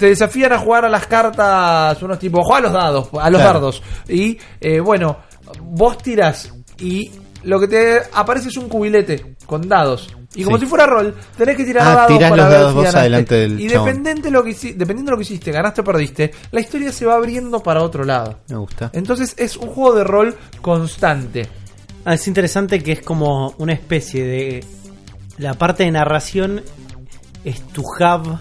[SPEAKER 1] te desafían a jugar a las cartas, unos tipos, juega a los dados, a los
[SPEAKER 3] Claro.
[SPEAKER 1] dardos. Y eh, bueno, vos tirás y lo que te aparece es un cubilete con dados. Y como
[SPEAKER 3] Sí.
[SPEAKER 1] si fuera rol, tenés que tirar
[SPEAKER 3] Ah,
[SPEAKER 1] dados
[SPEAKER 3] tirás
[SPEAKER 1] para
[SPEAKER 3] los
[SPEAKER 1] ver
[SPEAKER 3] dados
[SPEAKER 1] si
[SPEAKER 3] vos adelante del
[SPEAKER 1] Y
[SPEAKER 3] chabón.
[SPEAKER 1] dependiente de lo que hici- dependiendo de lo que hiciste, ganaste o perdiste, la historia se va abriendo para otro lado.
[SPEAKER 3] Me gusta.
[SPEAKER 1] Entonces es un juego de rol constante.
[SPEAKER 2] Ah, es interesante que es como una especie de. La parte de narración es tu hub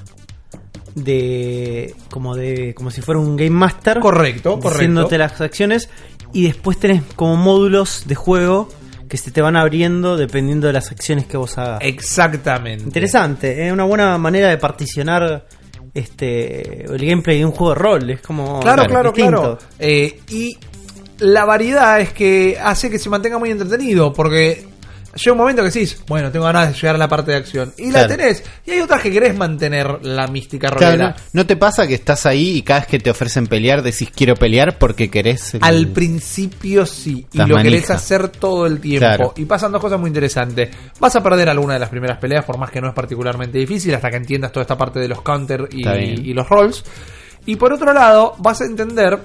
[SPEAKER 2] de. como de. como si fuera un Game Master.
[SPEAKER 1] Correcto, correcto.
[SPEAKER 2] Diciéndote las acciones. Y después tenés como módulos de juego que se te van abriendo dependiendo de las acciones que vos hagas.
[SPEAKER 1] Exactamente.
[SPEAKER 2] Interesante, es una buena manera de particionar este el gameplay de un juego de rol. Es como.
[SPEAKER 1] Claro, claro, claro. Eh, y la variedad es que hace que se mantenga muy entretenido, porque llega un momento que decís, bueno, tengo ganas de llegar a la parte de acción. Y la
[SPEAKER 3] Claro.
[SPEAKER 1] tenés. Y hay otras que querés mantener la mística
[SPEAKER 3] Claro,
[SPEAKER 1] rolera.
[SPEAKER 3] ¿no, no te pasa que estás ahí y cada vez que te ofrecen pelear decís quiero pelear porque querés? el-
[SPEAKER 1] Al principio sí, y lo querés hacer todo el tiempo.
[SPEAKER 3] Claro.
[SPEAKER 1] Y pasan dos cosas muy interesantes. Vas a perder alguna de las primeras peleas, por más que no es particularmente difícil, hasta que entiendas toda esta parte de los counter y,
[SPEAKER 3] Está bien.
[SPEAKER 1] y los rolls. Y por otro lado, vas a entender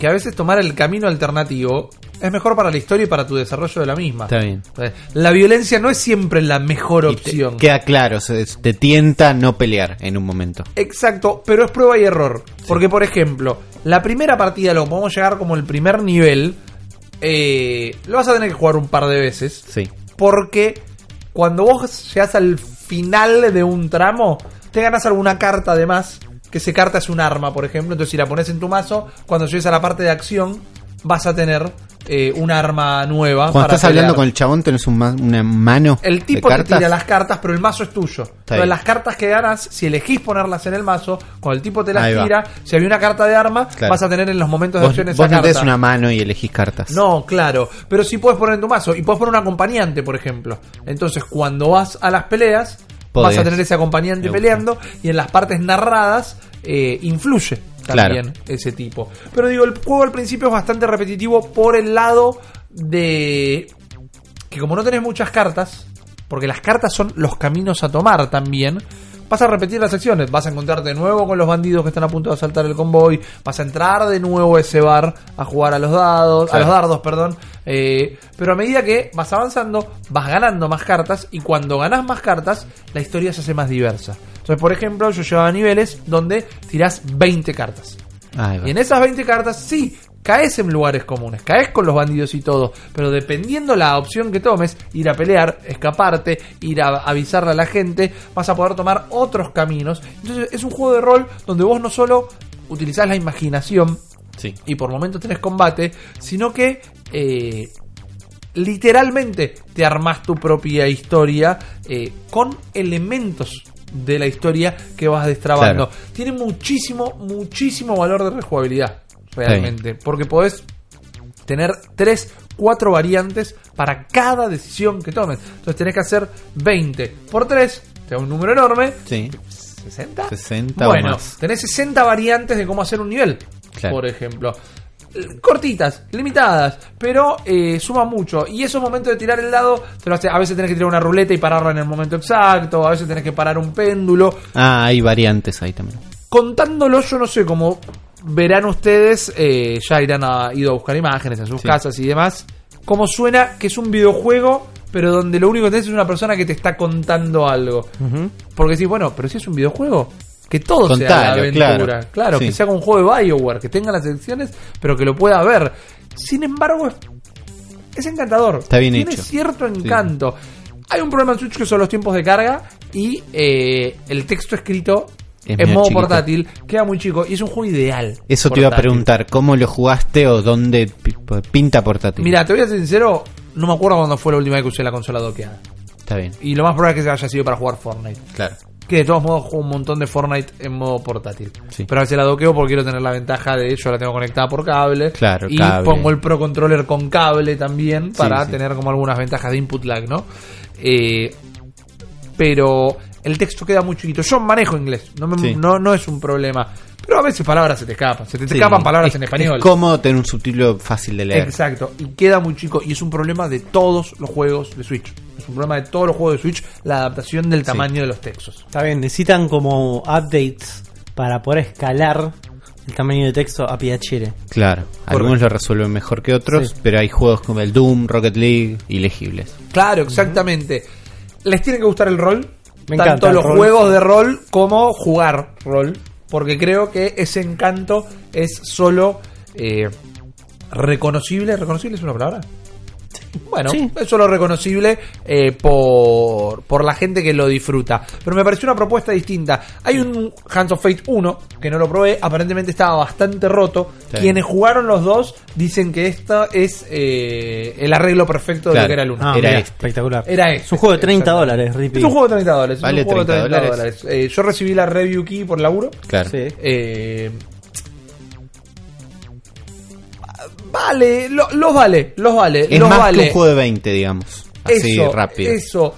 [SPEAKER 1] que a veces tomar el camino alternativo es mejor para la historia y para tu desarrollo de la misma.
[SPEAKER 3] Está bien.
[SPEAKER 1] La violencia no es siempre la mejor
[SPEAKER 3] Y te-
[SPEAKER 1] opción.
[SPEAKER 3] queda claro, se- te tienta no pelear en un momento.
[SPEAKER 1] Exacto, pero es prueba y error. Porque, por ejemplo, la primera partida lo podemos llegar como el primer nivel. eh, lo vas a tener que jugar un par de veces.
[SPEAKER 3] Sí.
[SPEAKER 1] Porque cuando vos llegas al final de un tramo, te ganas alguna carta además. Que esa carta es un arma, por ejemplo. Entonces, si la pones en tu mazo, cuando llegues a la parte de acción, vas a tener eh, un arma nueva.
[SPEAKER 3] Cuando
[SPEAKER 1] para
[SPEAKER 3] estás hablando con el chabón tenés un ma- una mano
[SPEAKER 1] El tipo
[SPEAKER 3] de
[SPEAKER 1] te
[SPEAKER 3] cartas.
[SPEAKER 1] tira las cartas, pero el mazo es tuyo. Entonces, las cartas que ganas, si elegís ponerlas en el mazo, cuando el tipo te las
[SPEAKER 3] Ahí va.
[SPEAKER 1] tira, si había una carta de arma,
[SPEAKER 3] Claro.
[SPEAKER 1] vas a tener en los momentos de
[SPEAKER 3] Vos,
[SPEAKER 1] acción
[SPEAKER 3] vos
[SPEAKER 1] esa
[SPEAKER 3] no tenés
[SPEAKER 1] carta.
[SPEAKER 3] una mano y elegís cartas.
[SPEAKER 1] No, claro. Pero sí puedes poner en tu mazo. Y puedes poner un acompañante, por ejemplo. Entonces, cuando vas a las peleas,
[SPEAKER 3] Podés.
[SPEAKER 1] vas a tener ese acompañante peleando. Y en las partes narradas, eh, influye también
[SPEAKER 3] Claro.
[SPEAKER 1] ese tipo. Pero digo, el juego al principio es bastante repetitivo por el lado de que como no tenés muchas cartas, porque las cartas son los caminos a tomar también, vas a repetir las acciones, vas a encontrarte de nuevo con los bandidos que están a punto de asaltar el convoy, vas a entrar de nuevo a ese bar a jugar a los dados, a los dardos, perdón, eh, pero a medida que vas avanzando, vas ganando más cartas y cuando ganas más cartas, la historia se hace más diversa. Entonces, por ejemplo, yo llevaba niveles donde tirás 20 cartas. Y en esas 20 cartas, sí, caes en lugares comunes, caes con los bandidos y todo, pero dependiendo la opción que tomes, ir a pelear, escaparte, ir a avisarle a la gente, vas a poder tomar otros caminos. Entonces es un juego de rol donde vos no solo utilizás la imaginación
[SPEAKER 3] Sí.
[SPEAKER 1] y por momentos tenés combate, sino que eh, literalmente te armás tu propia historia eh, con elementos de la historia que vas destrabando.
[SPEAKER 3] Claro.
[SPEAKER 1] Tiene muchísimo, muchísimo valor de rejugabilidad, realmente, porque podés tener tres, cuatro variantes para cada decisión que tomes. Entonces tenés que hacer 20 por 3, te da un número enorme,
[SPEAKER 3] Sí.
[SPEAKER 1] 60.
[SPEAKER 3] 60 o
[SPEAKER 1] bueno,
[SPEAKER 3] más.
[SPEAKER 1] tenés 60 variantes de cómo hacer un nivel,
[SPEAKER 3] Claro.
[SPEAKER 1] por ejemplo. Eh, Cortitas, limitadas, pero eh, suma mucho. Y esos momentos de tirar el dado, te lo hace- a veces tenés que tirar una ruleta y pararla en el momento exacto, a veces tenés que parar un péndulo.
[SPEAKER 3] Ah, hay variantes ahí también.
[SPEAKER 1] Contándolo, yo no sé cómo verán ustedes, eh, ya irán a, ido a buscar imágenes en sus
[SPEAKER 3] Sí.
[SPEAKER 1] casas y demás, cómo suena que es un videojuego, pero donde lo único que tenés es una persona que te está contando algo. Porque decís, bueno, pero si es un videojuego, que todo sea la
[SPEAKER 3] Contalo,
[SPEAKER 1] aventura.
[SPEAKER 3] claro.
[SPEAKER 1] Claro,
[SPEAKER 3] Sí.
[SPEAKER 1] que sea un juego de Bioware, que tenga las secciones, pero que lo pueda ver. Sin embargo, es, es encantador.
[SPEAKER 3] Está bien
[SPEAKER 1] Tiene
[SPEAKER 3] hecho.
[SPEAKER 1] cierto encanto. Hay un problema en Switch que son los tiempos de carga y eh, el texto escrito
[SPEAKER 3] Es
[SPEAKER 1] en modo
[SPEAKER 3] chiquito.
[SPEAKER 1] portátil queda muy chico y es un juego ideal.
[SPEAKER 3] Eso te iba a preguntar, ¿cómo lo jugaste o dónde pi- pinta portátil?
[SPEAKER 1] Mira, te voy a ser sincero, no me acuerdo cuándo fue la última vez que usé la consola doqueada.
[SPEAKER 3] Está bien,
[SPEAKER 1] Y lo más probable es que haya sido para jugar Fortnite.
[SPEAKER 3] claro.
[SPEAKER 1] Que de todos modos juego un montón de Fortnite en modo portátil.
[SPEAKER 3] Sí.
[SPEAKER 1] Pero a veces la doqueo porque quiero tener la ventaja de yo la tengo conectada por cable.
[SPEAKER 3] Claro,
[SPEAKER 1] Y
[SPEAKER 3] cable.
[SPEAKER 1] pongo el Pro Controller con cable también para
[SPEAKER 3] sí.
[SPEAKER 1] tener como algunas ventajas de input lag, ¿no? Eh, pero el texto queda muy chiquito. Yo manejo inglés, no, me-
[SPEAKER 3] Sí.
[SPEAKER 1] no, no es un problema. Pero a veces palabras se te escapan. Se te
[SPEAKER 3] Sí.
[SPEAKER 1] escapan palabras
[SPEAKER 3] Es-
[SPEAKER 1] en español.
[SPEAKER 3] Es cómodo tener un subtítulo fácil de leer.
[SPEAKER 1] Exacto, y queda muy chico y es un problema de todos los juegos de Switch. Es un problema de todos los juegos de Switch la adaptación del tamaño de los textos.
[SPEAKER 2] Está bien, necesitan como updates para poder escalar el tamaño de texto a piacere.
[SPEAKER 3] Claro, algunos lo resuelven mejor que otros,
[SPEAKER 2] Sí.
[SPEAKER 3] pero hay juegos como el Doom, Rocket League, ilegibles.
[SPEAKER 1] Claro, exactamente. Les tiene que gustar el rol.
[SPEAKER 2] Me
[SPEAKER 1] tanto
[SPEAKER 2] encanta
[SPEAKER 1] los
[SPEAKER 2] rol.
[SPEAKER 1] juegos de rol como jugar rol. Porque creo que ese encanto es solo eh, reconocible. ¿Reconocible es una palabra? Bueno,
[SPEAKER 2] Sí.
[SPEAKER 1] es solo reconocible eh, por, por la gente que lo disfruta. Pero me pareció una propuesta distinta. Hay un Hands of Fate 1 que no lo probé, aparentemente estaba bastante roto.
[SPEAKER 3] Sí.
[SPEAKER 1] Quienes jugaron los dos dicen que esto es eh, el arreglo perfecto de lo que era el 1.
[SPEAKER 2] Ah,
[SPEAKER 3] Era este.
[SPEAKER 2] espectacular.
[SPEAKER 1] Era
[SPEAKER 2] Es un juego de 30
[SPEAKER 1] Exactamente.
[SPEAKER 2] dólares, Rippy.
[SPEAKER 1] Es un juego de 30 dólares. es
[SPEAKER 3] Vale
[SPEAKER 1] un juego de
[SPEAKER 3] 30
[SPEAKER 1] 30
[SPEAKER 3] dólares.
[SPEAKER 1] dólares. Eh, yo recibí la review key por laburo.
[SPEAKER 3] Claro.
[SPEAKER 2] Sí.
[SPEAKER 1] Vale, lo- los vale, los vale,
[SPEAKER 3] Es
[SPEAKER 1] los
[SPEAKER 3] más
[SPEAKER 1] vale.
[SPEAKER 3] que un juego de 20, digamos. Así
[SPEAKER 1] eso,
[SPEAKER 3] rápido.
[SPEAKER 1] Eso.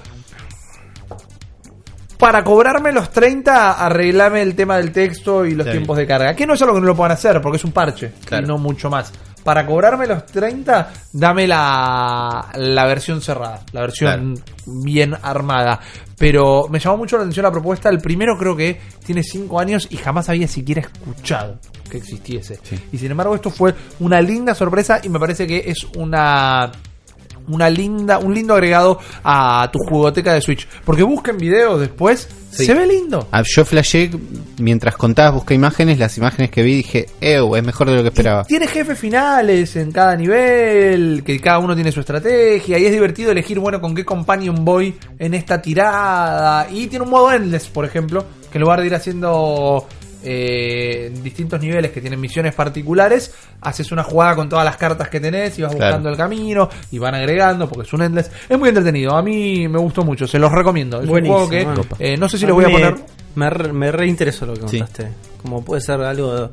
[SPEAKER 1] Para cobrarme los 30, arreglame el tema del texto y los
[SPEAKER 3] Está
[SPEAKER 1] tiempos
[SPEAKER 3] bien.
[SPEAKER 1] de carga. Que no es algo que no lo puedan hacer, porque es un parche
[SPEAKER 3] Claro.
[SPEAKER 1] y no mucho más. Para cobrarme los 30, dame la, la versión cerrada, la versión bien armada. Pero me llamó mucho la atención la propuesta. El primero creo que tiene 5 años y jamás había siquiera escuchado que existiese.
[SPEAKER 3] Sí.
[SPEAKER 1] Y sin embargo, esto fue una linda sorpresa y me parece que es una una linda, un lindo agregado a tu jugoteca de Switch. Porque busquen videos después,
[SPEAKER 3] Sí.
[SPEAKER 1] se ve lindo.
[SPEAKER 3] Ah, Yo flashé, mientras contabas, busqué imágenes, las imágenes que vi dije, ew, es mejor de lo que esperaba.
[SPEAKER 1] Tiene jefes finales en cada nivel, que cada uno tiene su estrategia, y es divertido elegir, bueno, con qué companion voy en esta tirada. Y tiene un modo endless, por ejemplo, que en lugar de ir haciendo eh, distintos niveles que tienen misiones particulares, haces una jugada con todas las cartas que tenés y vas
[SPEAKER 3] Claro.
[SPEAKER 1] buscando el camino y van agregando, porque es un endless. Es muy entretenido, a mí me gustó mucho, se los recomiendo. Es
[SPEAKER 2] Buenísimo,
[SPEAKER 1] un juego que eh, no sé si lo voy a poner.
[SPEAKER 2] Me, re- me reinteresó lo que
[SPEAKER 3] Sí.
[SPEAKER 2] contaste. Como puede ser algo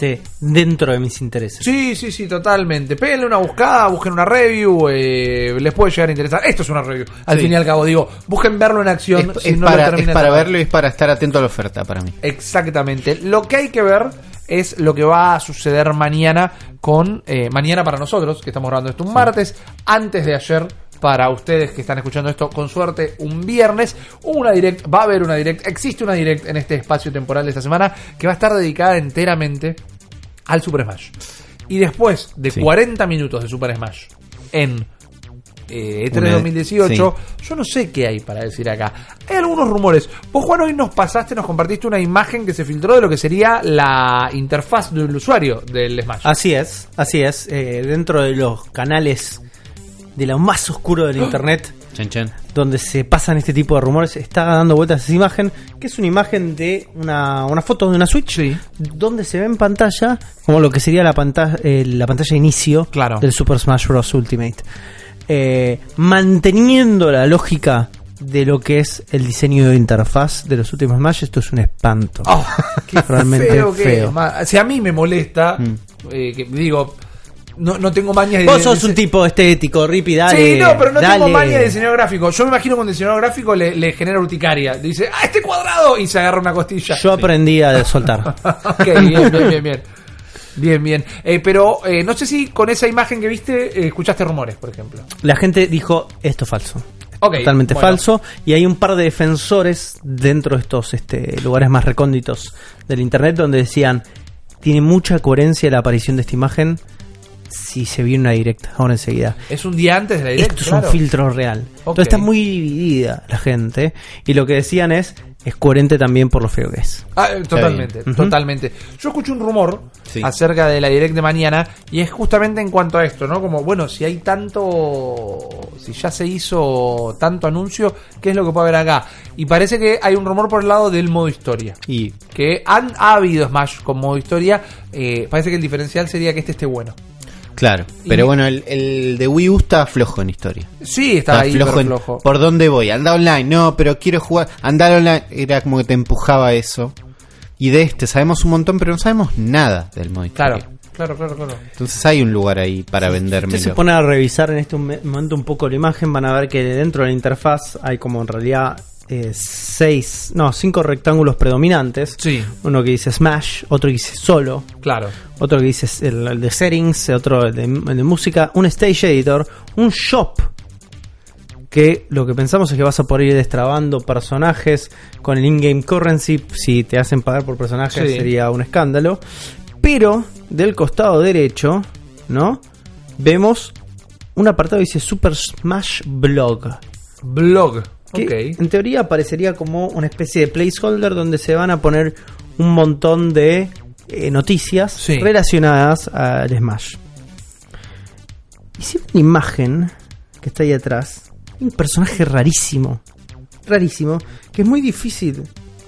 [SPEAKER 2] esté dentro de mis intereses.
[SPEAKER 1] Sí, sí, sí, totalmente. Péguenle una buscada, busquen una review, eh, les puede llegar a interesar. Esto es una review, al
[SPEAKER 3] Sí.
[SPEAKER 1] fin y al cabo. Digo, busquen verlo en acción.
[SPEAKER 3] Es,
[SPEAKER 1] si
[SPEAKER 3] es
[SPEAKER 1] no lo
[SPEAKER 3] para, es verlo y es para estar atento a la oferta para mí.
[SPEAKER 1] Exactamente. Lo que hay que ver es lo que va a suceder mañana con... eh, mañana para nosotros, que estamos grabando esto un martes, antes de ayer para ustedes que están escuchando esto con suerte un viernes, una direct, va a haber una direct, existe una direct en este espacio temporal de esta semana que va a estar dedicada enteramente al Super Smash. Y después de
[SPEAKER 3] Sí.
[SPEAKER 1] 40 minutos de Super Smash en eh, E3
[SPEAKER 3] Una-
[SPEAKER 1] 2018, yo no sé qué hay para decir acá. Hay algunos rumores. Vos, Juan, hoy nos pasaste, nos compartiste una imagen que se filtró de lo que sería la interfaz del usuario del Smash.
[SPEAKER 2] Así es, así es. Eh, dentro de los canales de lo más oscuro del internet,
[SPEAKER 3] Chan, chan.
[SPEAKER 2] donde se pasan este tipo de rumores, está dando vueltas esa imagen, que es una imagen de una, una foto de una Switch,
[SPEAKER 1] Sí.
[SPEAKER 2] donde se ve en pantalla como lo que sería la pantalla, eh, la pantalla de inicio
[SPEAKER 1] Claro.
[SPEAKER 2] del Super Smash Bros. Ultimate. Eh, manteniendo la lógica de lo que es el diseño de interfaz de los últimos Smash, esto es un espanto.
[SPEAKER 1] Oh, qué
[SPEAKER 2] Realmente
[SPEAKER 1] feo, que
[SPEAKER 2] feo.
[SPEAKER 1] es. Si a mí me molesta,
[SPEAKER 3] Mm.
[SPEAKER 1] eh, que digo, no, no tengo mañas de.
[SPEAKER 2] Vos sos
[SPEAKER 1] de-
[SPEAKER 2] un tipo estético, Rippy, dale.
[SPEAKER 1] Sí, no, pero no tengo
[SPEAKER 2] dale.
[SPEAKER 1] maña de diseñador gráfico. Yo me imagino que un diseñador gráfico le, le genera urticaria. Dice, ¡ah, este cuadrado! Y se agarra una costilla.
[SPEAKER 2] Yo aprendí a soltar.
[SPEAKER 1] ok, bien, bien, bien, bien. Bien, bien. Eh, pero eh, no sé si con esa imagen que viste eh, escuchaste rumores, por ejemplo.
[SPEAKER 2] La gente dijo, esto es falso. Totalmente
[SPEAKER 1] bueno.
[SPEAKER 2] falso. Y hay un par de defensores dentro de estos este, lugares más recónditos del Internet donde decían, tiene mucha coherencia la aparición de esta imagen si se vio en una directa, ahora enseguida.
[SPEAKER 1] Es un día antes de la directa.
[SPEAKER 2] Esto es
[SPEAKER 1] claro.
[SPEAKER 2] un filtro real. Entonces está muy dividida la gente. Y lo que decían es, es coherente también por lo feo que es.
[SPEAKER 1] Ah, eh, totalmente, totalmente. Yo escuché un rumor
[SPEAKER 3] Sí.
[SPEAKER 1] acerca de la direct de mañana y es justamente en cuanto a esto, ¿no? Como, bueno, si hay tanto, si ya se hizo tanto anuncio, ¿qué es lo que puede haber acá? Y parece que hay un rumor por el lado del modo historia.
[SPEAKER 3] Y
[SPEAKER 1] Que han ha habido Smash con modo historia, eh, parece que el diferencial sería que este esté bueno.
[SPEAKER 3] Claro,
[SPEAKER 1] Y-
[SPEAKER 3] pero bueno, el, el de Wii U está flojo en historia.
[SPEAKER 1] Sí, está, ahí
[SPEAKER 3] flojo, en-
[SPEAKER 1] flojo.
[SPEAKER 3] ¿Por dónde voy? Anda online. No, pero quiero jugar. Andar online. Era como que te empujaba eso. Y de este sabemos un montón, pero no sabemos nada del modo
[SPEAKER 1] Claro,
[SPEAKER 3] historia.
[SPEAKER 1] claro, claro, claro.
[SPEAKER 3] Entonces hay un lugar ahí para
[SPEAKER 2] Si usted se
[SPEAKER 3] vendérmelo.
[SPEAKER 2] pone a revisar en este momen- momento un poco la imagen, van a ver que dentro de la interfaz hay como en realidad eh, seis, no, cinco rectángulos predominantes.
[SPEAKER 1] Sí,
[SPEAKER 2] Uno que dice Smash, otro que dice Solo,
[SPEAKER 1] claro.
[SPEAKER 2] otro que dice el, el de Settings, otro el de, el de Música, un Stage Editor, un Shop. Que lo que pensamos es que vas a poder ir destrabando personajes con el in-game currency. Si te hacen pagar por personajes
[SPEAKER 1] Sí.
[SPEAKER 2] sería un escándalo. Pero del costado derecho, ¿no? Vemos un apartado que dice Super Smash Blog.
[SPEAKER 1] Blog.
[SPEAKER 2] Que en teoría parecería como una especie de placeholder donde se van a poner un montón de eh, noticias
[SPEAKER 1] Sí.
[SPEAKER 2] relacionadas al Smash. Y si ven la imagen que está ahí atrás, hay un personaje rarísimo, rarísimo, que es muy difícil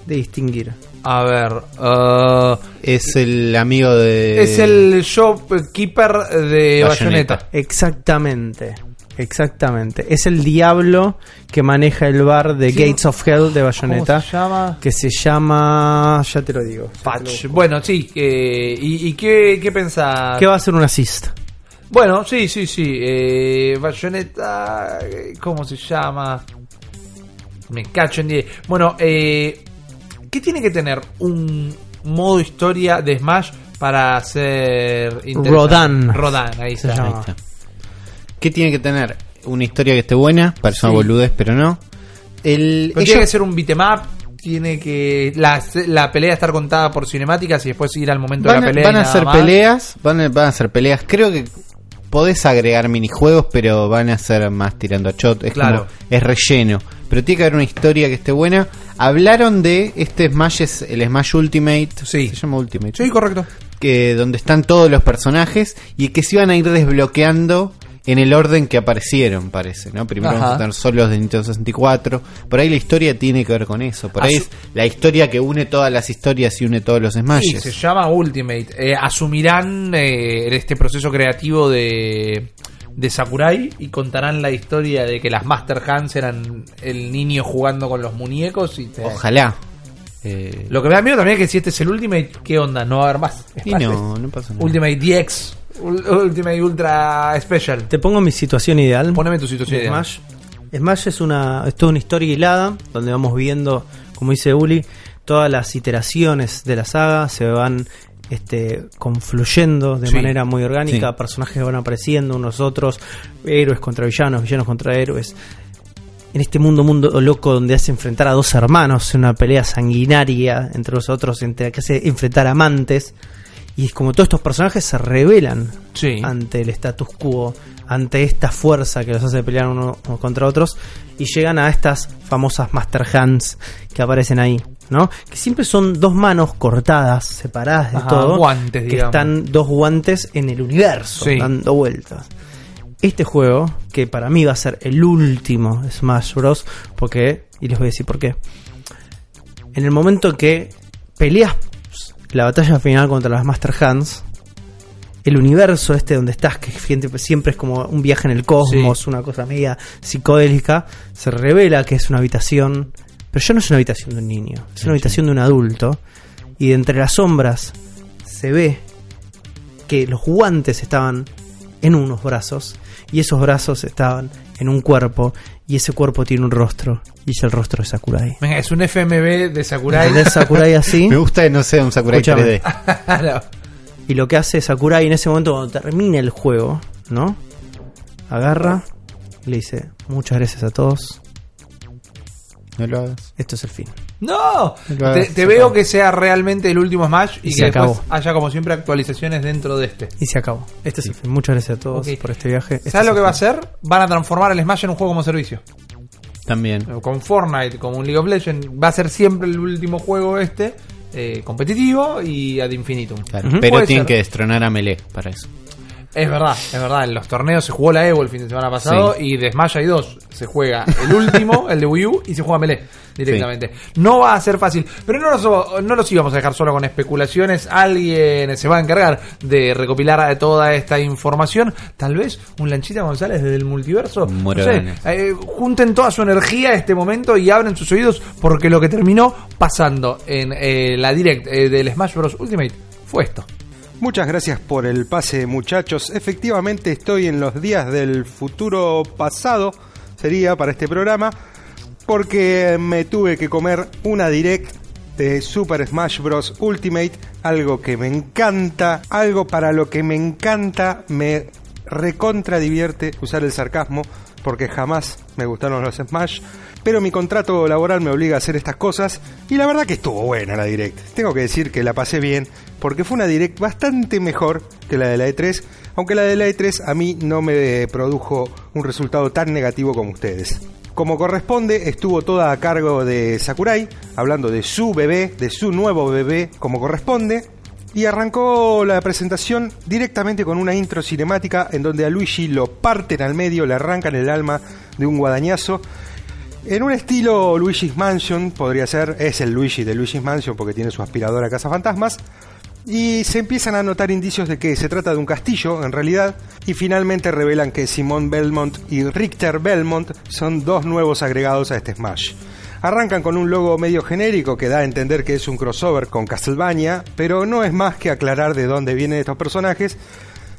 [SPEAKER 2] de distinguir.
[SPEAKER 1] A ver. uh,
[SPEAKER 3] Es el amigo de.
[SPEAKER 1] es el shopkeeper de
[SPEAKER 3] Bayonetta.
[SPEAKER 1] Bayonetta.
[SPEAKER 2] Exactamente, exactamente. Es el diablo que maneja el bar de
[SPEAKER 1] Sí.
[SPEAKER 2] Gates of Hell de
[SPEAKER 1] ¿Cómo
[SPEAKER 2] Bayonetta.
[SPEAKER 1] se llama?
[SPEAKER 2] Que se llama. Ya te lo digo.
[SPEAKER 1] Patch. Bueno, sí. eh, ¿Y, y qué, qué pensás?
[SPEAKER 2] Que va a ser un assist.
[SPEAKER 1] Bueno, sí, sí, sí. Eh, Bayonetta. ¿Cómo se llama? Me cacho en 10. Bueno, eh, ¿qué tiene que tener un modo historia de Smash para ser interesante?
[SPEAKER 2] Rodan.
[SPEAKER 1] Rodan, ahí
[SPEAKER 2] Se
[SPEAKER 1] está.
[SPEAKER 2] llama.
[SPEAKER 3] Ahí está. ¿Qué tiene que tener? Una historia que esté buena, parece una
[SPEAKER 1] Sí.
[SPEAKER 3] boludez, pero no. El,
[SPEAKER 1] Pero tiene que ser un beatmap. Tiene que. La, la pelea estar contada por cinemáticas y después ir al momento
[SPEAKER 3] van,
[SPEAKER 1] de la pelea.
[SPEAKER 3] van a hacer
[SPEAKER 1] más.
[SPEAKER 3] peleas, van a, van a hacer peleas. Creo que podés agregar minijuegos, pero van a ser más tirando a shot. Es
[SPEAKER 1] Claro.
[SPEAKER 3] como, es relleno. Pero tiene que haber una historia que esté buena. Hablaron de este Smash, es el Smash Ultimate.
[SPEAKER 1] Sí.
[SPEAKER 3] Se llama Ultimate.
[SPEAKER 1] Sí, correcto.
[SPEAKER 3] que donde están todos los personajes y que se iban a ir desbloqueando en el orden que aparecieron, parece, ¿no? Primero
[SPEAKER 1] Ajá.
[SPEAKER 3] vamos a tener solo los de Nintendo 64. Por ahí la historia tiene que ver con eso. Por ahí
[SPEAKER 1] Asu-
[SPEAKER 3] es la historia que une todas las historias y une todos los
[SPEAKER 1] Sí,
[SPEAKER 3] Smashes.
[SPEAKER 1] se llama Ultimate. Eh, asumirán eh, este proceso creativo de, de Sakurai y contarán la historia de que las Master Hands eran el niño jugando con los muñecos. y te-
[SPEAKER 3] Ojalá. Eh,
[SPEAKER 1] Lo que me da miedo también es que si este es el Ultimate, ¿qué onda? No va a haber más.
[SPEAKER 3] y no, no pasa nada.
[SPEAKER 1] Ultimate DX. Ul- Ultimate Ultra Special.
[SPEAKER 2] Te pongo mi situación ideal.
[SPEAKER 1] Poneme tu situación
[SPEAKER 2] de
[SPEAKER 1] ideal.
[SPEAKER 2] Smash. Smash es una, es toda una historia hilada donde vamos viendo, como dice Uli, todas las iteraciones de la saga se van este, confluyendo de
[SPEAKER 1] Sí.
[SPEAKER 2] manera muy orgánica,
[SPEAKER 3] Sí.
[SPEAKER 2] personajes van apareciendo unos otros, héroes contra villanos, villanos contra héroes. En este mundo, mundo loco donde hace enfrentar a dos hermanos en una pelea sanguinaria entre los otros, entre, que hace enfrentar amantes. Y es como todos estos personajes se revelan
[SPEAKER 1] Sí.
[SPEAKER 2] ante el status quo, ante esta fuerza que los hace pelear uno contra otros y llegan a estas famosas Master Hands que aparecen ahí, ¿no? Que siempre son dos manos cortadas, separadas de
[SPEAKER 1] Ajá,
[SPEAKER 2] todo,
[SPEAKER 1] guantes,
[SPEAKER 2] que
[SPEAKER 1] digamos.
[SPEAKER 2] están dos guantes en el universo
[SPEAKER 1] Sí.
[SPEAKER 2] dando vueltas. Este juego, que para mí va a ser el último Smash Bros. Porque, y les voy a decir por qué. En el momento que peleas la batalla final contra las Master Hands, el universo este donde estás, que siempre, es como un viaje en el cosmos, una cosa media psicodélica, se revela que es una habitación, pero ya no es una habitación de un niño, es una habitación de un adulto, y de entre las sombras se ve que los guantes estaban en unos brazos, y esos brazos estaban en un cuerpo, y ese cuerpo tiene un rostro, y es el rostro de Sakurai.
[SPEAKER 1] Venga, es un FMV de Sakurai.
[SPEAKER 2] ¿Entendés Sakurai así?
[SPEAKER 3] Me gusta que no sea un Sakurai
[SPEAKER 2] Escúchame.
[SPEAKER 3] 3D.
[SPEAKER 1] Claro.
[SPEAKER 2] Y lo que hace Sakurai en ese momento cuando termina el juego, ¿no? Agarra y le dice, muchas gracias a todos,
[SPEAKER 3] No lo hagas.
[SPEAKER 2] esto es el fin.
[SPEAKER 1] ¡No! Te, veo
[SPEAKER 3] acabó.
[SPEAKER 1] que sea realmente el último Smash y,
[SPEAKER 2] Y
[SPEAKER 1] que
[SPEAKER 2] se
[SPEAKER 1] después
[SPEAKER 2] acabó.
[SPEAKER 1] haya como siempre actualizaciones dentro de este.
[SPEAKER 2] Y se acabó. Este es el fin. Muchas gracias a todos por este viaje. Este
[SPEAKER 1] ¿Sabes
[SPEAKER 2] es
[SPEAKER 1] lo que va a hacer? Van a transformar el Smash en un juego como servicio.
[SPEAKER 3] También.
[SPEAKER 1] Con Fortnite, como un League of Legends. Va a ser siempre el último juego este, eh, competitivo y ad infinitum.
[SPEAKER 3] Claro. Pero tienen
[SPEAKER 1] ser.
[SPEAKER 3] que destronar a Melee para eso.
[SPEAKER 1] Es verdad, es verdad. En los torneos se jugó la Evo el fin de semana pasado y de Smash hay dos. Se juega el último, el de Wii U, y se juega Melee directamente. No va a ser fácil, pero no los, no los íbamos a dejar solo con especulaciones. Alguien se va a encargar de recopilar toda esta información. Tal vez un Lanchita González desde el multiverso. No sé, eh, junten toda su energía a este momento y abren sus oídos porque lo que terminó pasando en eh, la direct eh, del Smash Bros. Ultimate fue esto.
[SPEAKER 4] Muchas gracias por el pase muchachos. Efectivamente estoy en los días del futuro pasado, sería para este programa, porque me tuve que comer una direct de Super Smash Bros. Ultimate, algo que me encanta, algo para lo que me encanta, me recontra divierte usar el sarcasmo, porque jamás me gustaron los Smash. Pero mi contrato laboral me obliga a hacer estas cosas y la verdad que estuvo buena la Direct. Tengo que decir que la pasé bien porque fue una Direct bastante mejor que la de la E3, aunque la de la E3 a mí no me produjo un resultado tan negativo como ustedes. Como corresponde, estuvo toda a cargo de Sakurai, hablando de su bebé, de su nuevo bebé, como corresponde, y arrancó la presentación directamente con una intro cinemática en donde a Luigi lo parten al medio, le arrancan el alma de un guadañazo. En un estilo Luigi's Mansion, podría ser, es el Luigi de Luigi's Mansion porque tiene su aspiradora Casa Fantasmas. Y se empiezan a notar indicios de que se trata de un castillo, en realidad, y finalmente revelan que Simon Belmont y Richter Belmont son dos nuevos agregados a este Smash. Arrancan con un logo medio genérico que da a entender que es un crossover con Castlevania, pero no es más que aclarar de dónde vienen estos personajes,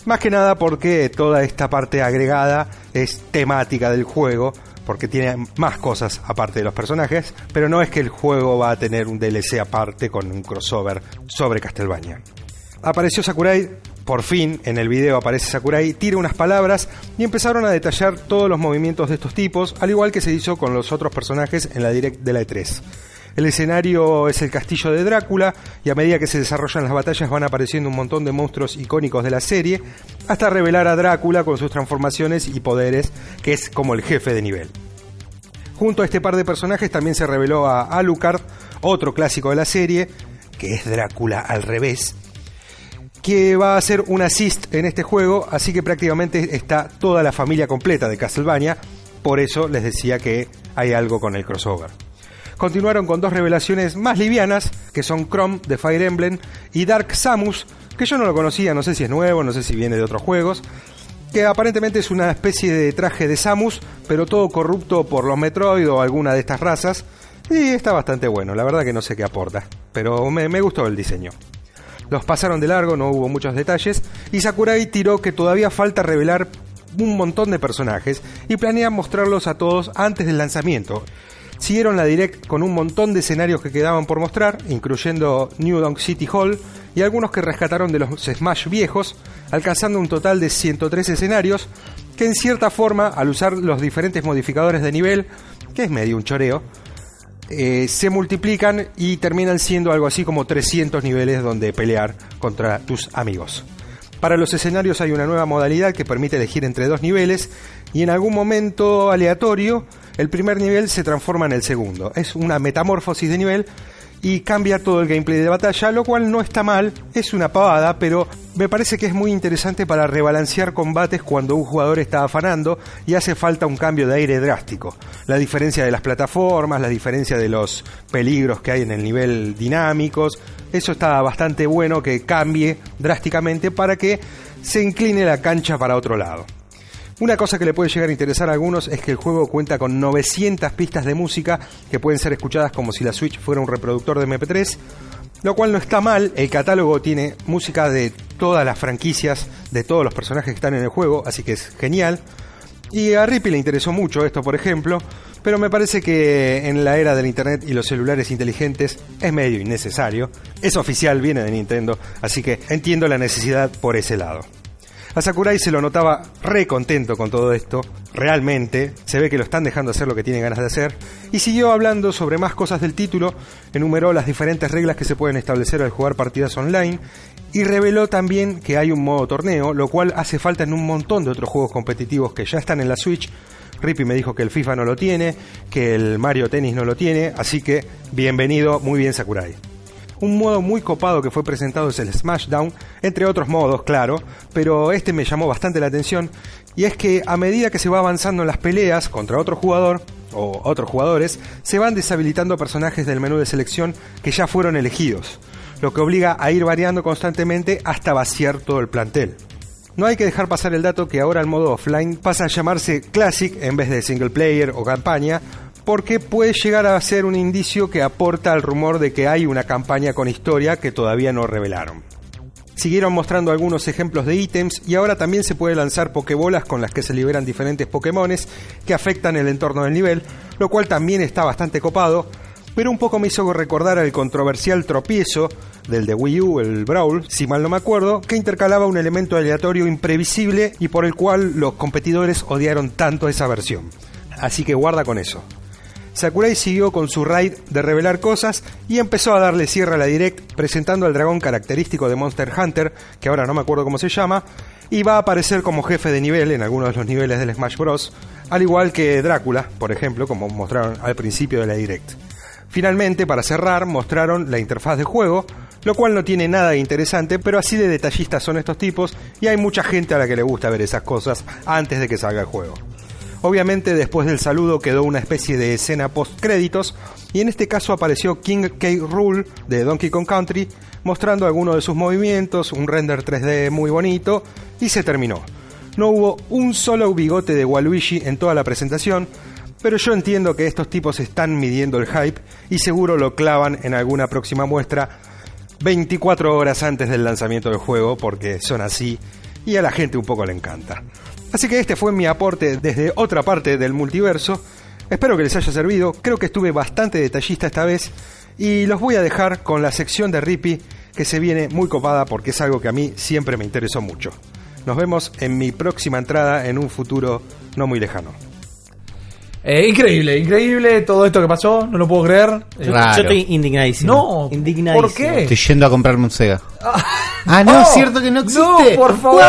[SPEAKER 4] más que nada porque toda esta parte agregada es temática del juego, porque tiene más cosas aparte de los personajes, pero no es que el juego va a tener un DLC aparte con un crossover sobre Castlevania. Apareció Sakurai, por fin en el video aparece Sakurai, tira unas palabras y empezaron a detallar todos los movimientos de estos tipos, al igual que se hizo con los otros personajes en la direct de la E3. El escenario es el castillo de Drácula y a medida que se desarrollan las batallas van apareciendo un montón de monstruos icónicos de la serie hasta revelar a Drácula con sus transformaciones y poderes, que es como el jefe de nivel. Junto a este par de personajes también se reveló a Alucard, otro clásico de la serie, que es Drácula al revés, que va a ser un assist en este juego, así que prácticamente está toda la familia completa de Castlevania, por eso les decía que hay algo con el crossover. Continuaron con dos revelaciones más livianas, que son Chrome de Fire Emblem y Dark Samus, que yo no lo conocía, no sé si es nuevo, no sé si viene de otros juegos, que aparentemente es una especie de traje de Samus, pero todo corrupto por los Metroid o alguna de estas razas, y está bastante bueno, la verdad que no sé qué aporta, pero me, gustó el diseño. Los pasaron de largo, no hubo muchos detalles, y Sakurai tiró que todavía falta revelar un montón de personajes y planean mostrarlos a todos antes del lanzamiento. Siguieron la direct con un montón de escenarios que quedaban por mostrar, incluyendo New Donk City Hall y algunos que rescataron de los Smash viejos, alcanzando un total de 103 escenarios que en cierta forma, al usar los diferentes modificadores de nivel, que es medio un choreo, eh, se multiplican y terminan siendo algo así como 300 niveles donde pelear contra tus amigos. Para los escenarios hay una nueva modalidad que permite elegir entre dos niveles y en algún momento aleatorio el primer nivel se transforma en el segundo. Es una metamorfosis de nivel y cambia todo el gameplay de batalla, lo cual no está mal, es una pavada, pero me parece que es muy interesante para rebalancear combates cuando un jugador está afanando y hace falta un cambio de aire drástico. La diferencia de las plataformas, la diferencia de los peligros que hay en el nivel dinámicos, eso está bastante bueno que cambie drásticamente para que se incline la cancha para otro lado. Una cosa que le puede llegar a interesar a algunos es que el juego cuenta con 900 pistas de música que pueden ser escuchadas como si la Switch fuera un reproductor de MP3, lo cual no está mal, el catálogo tiene música de todas las franquicias, de todos los personajes que están en el juego, así que es genial. Y a Rippy le interesó mucho esto, por ejemplo, pero me parece que en la era del Internet y los celulares inteligentes es medio innecesario. Es oficial, viene de Nintendo, así que entiendo la necesidad por ese lado. A Sakurai se lo notaba re contento con todo esto, realmente, se ve que lo están dejando hacer lo que tiene ganas de hacer, y siguió hablando sobre más cosas del título, enumeró las diferentes reglas que se pueden establecer al jugar partidas online, y reveló también que hay un modo torneo, lo cual hace falta en un montón de otros juegos competitivos que ya están en la Switch. Rippy me dijo que el FIFA no lo tiene, que el Mario Tennis no lo tiene, así que bienvenido, muy bien Sakurai. Un modo muy copado que fue presentado es el Smashdown, entre otros modos, claro, pero este me llamó bastante la atención, y es que a medida que se va avanzando en las peleas contra otro jugador, o otros jugadores, se van deshabilitando personajes del menú de selección que ya fueron elegidos, lo que obliga a ir variando constantemente hasta vaciar todo el plantel. No hay que dejar pasar el dato que ahora el modo offline pasa a llamarse Classic en vez de single player o campaña, porque puede llegar a ser un indicio que aporta al rumor de que hay una campaña con historia que todavía no revelaron. Siguieron mostrando algunos ejemplos de ítems y ahora también se puede lanzar pokebolas con las que se liberan diferentes pokémones que afectan el entorno del nivel, lo cual también está bastante copado, pero un poco me hizo recordar al controversial tropiezo del de Wii U, el Brawl, si mal no me acuerdo, que intercalaba un elemento aleatorio imprevisible y por el cual los competidores odiaron tanto esa versión. Así que guarda con eso. Sakurai siguió con su raid de revelar cosas y empezó a darle cierre a la Direct presentando al dragón característico de Monster Hunter, que ahora no me acuerdo cómo se llama, y va a aparecer como jefe de nivel en algunos de los niveles del Smash Bros., al igual que Drácula, por ejemplo, como mostraron al principio de la Direct. Finalmente, para cerrar, mostraron la interfaz de juego, lo cual no tiene nada de interesante, pero así de detallistas son estos tipos y hay mucha gente a la que le gusta ver esas cosas antes de que salga el juego. Obviamente después del saludo quedó una especie de escena post créditos y en este caso apareció King K. Rule de Donkey Kong Country mostrando algunos de sus movimientos, un render 3D muy bonito y se terminó. No hubo un solo bigote de Waluigi en toda la presentación, pero yo entiendo que estos tipos están midiendo el hype y seguro lo clavan en alguna próxima muestra 24 horas antes del lanzamiento del juego porque son así y a la gente un poco le encanta. Así que este fue mi aporte desde otra parte del multiverso. Espero que les haya servido, creo que estuve bastante detallista esta vez y los voy a dejar con la sección de Rippy que se viene muy copada porque es algo que a mí siempre me interesó mucho. Nos vemos en mi próxima entrada en un futuro no muy lejano.
[SPEAKER 1] Eh, increíble, increíble todo esto que pasó, no lo puedo creer.
[SPEAKER 2] Yo,
[SPEAKER 3] Raro.
[SPEAKER 2] yo estoy indignadísimo.
[SPEAKER 1] No,
[SPEAKER 2] indignadísimo.
[SPEAKER 1] ¿por qué?
[SPEAKER 3] Estoy yendo a comprarme un Sega. Ah, no,
[SPEAKER 1] Oh,
[SPEAKER 3] es cierto que no existe.
[SPEAKER 1] No, por favor.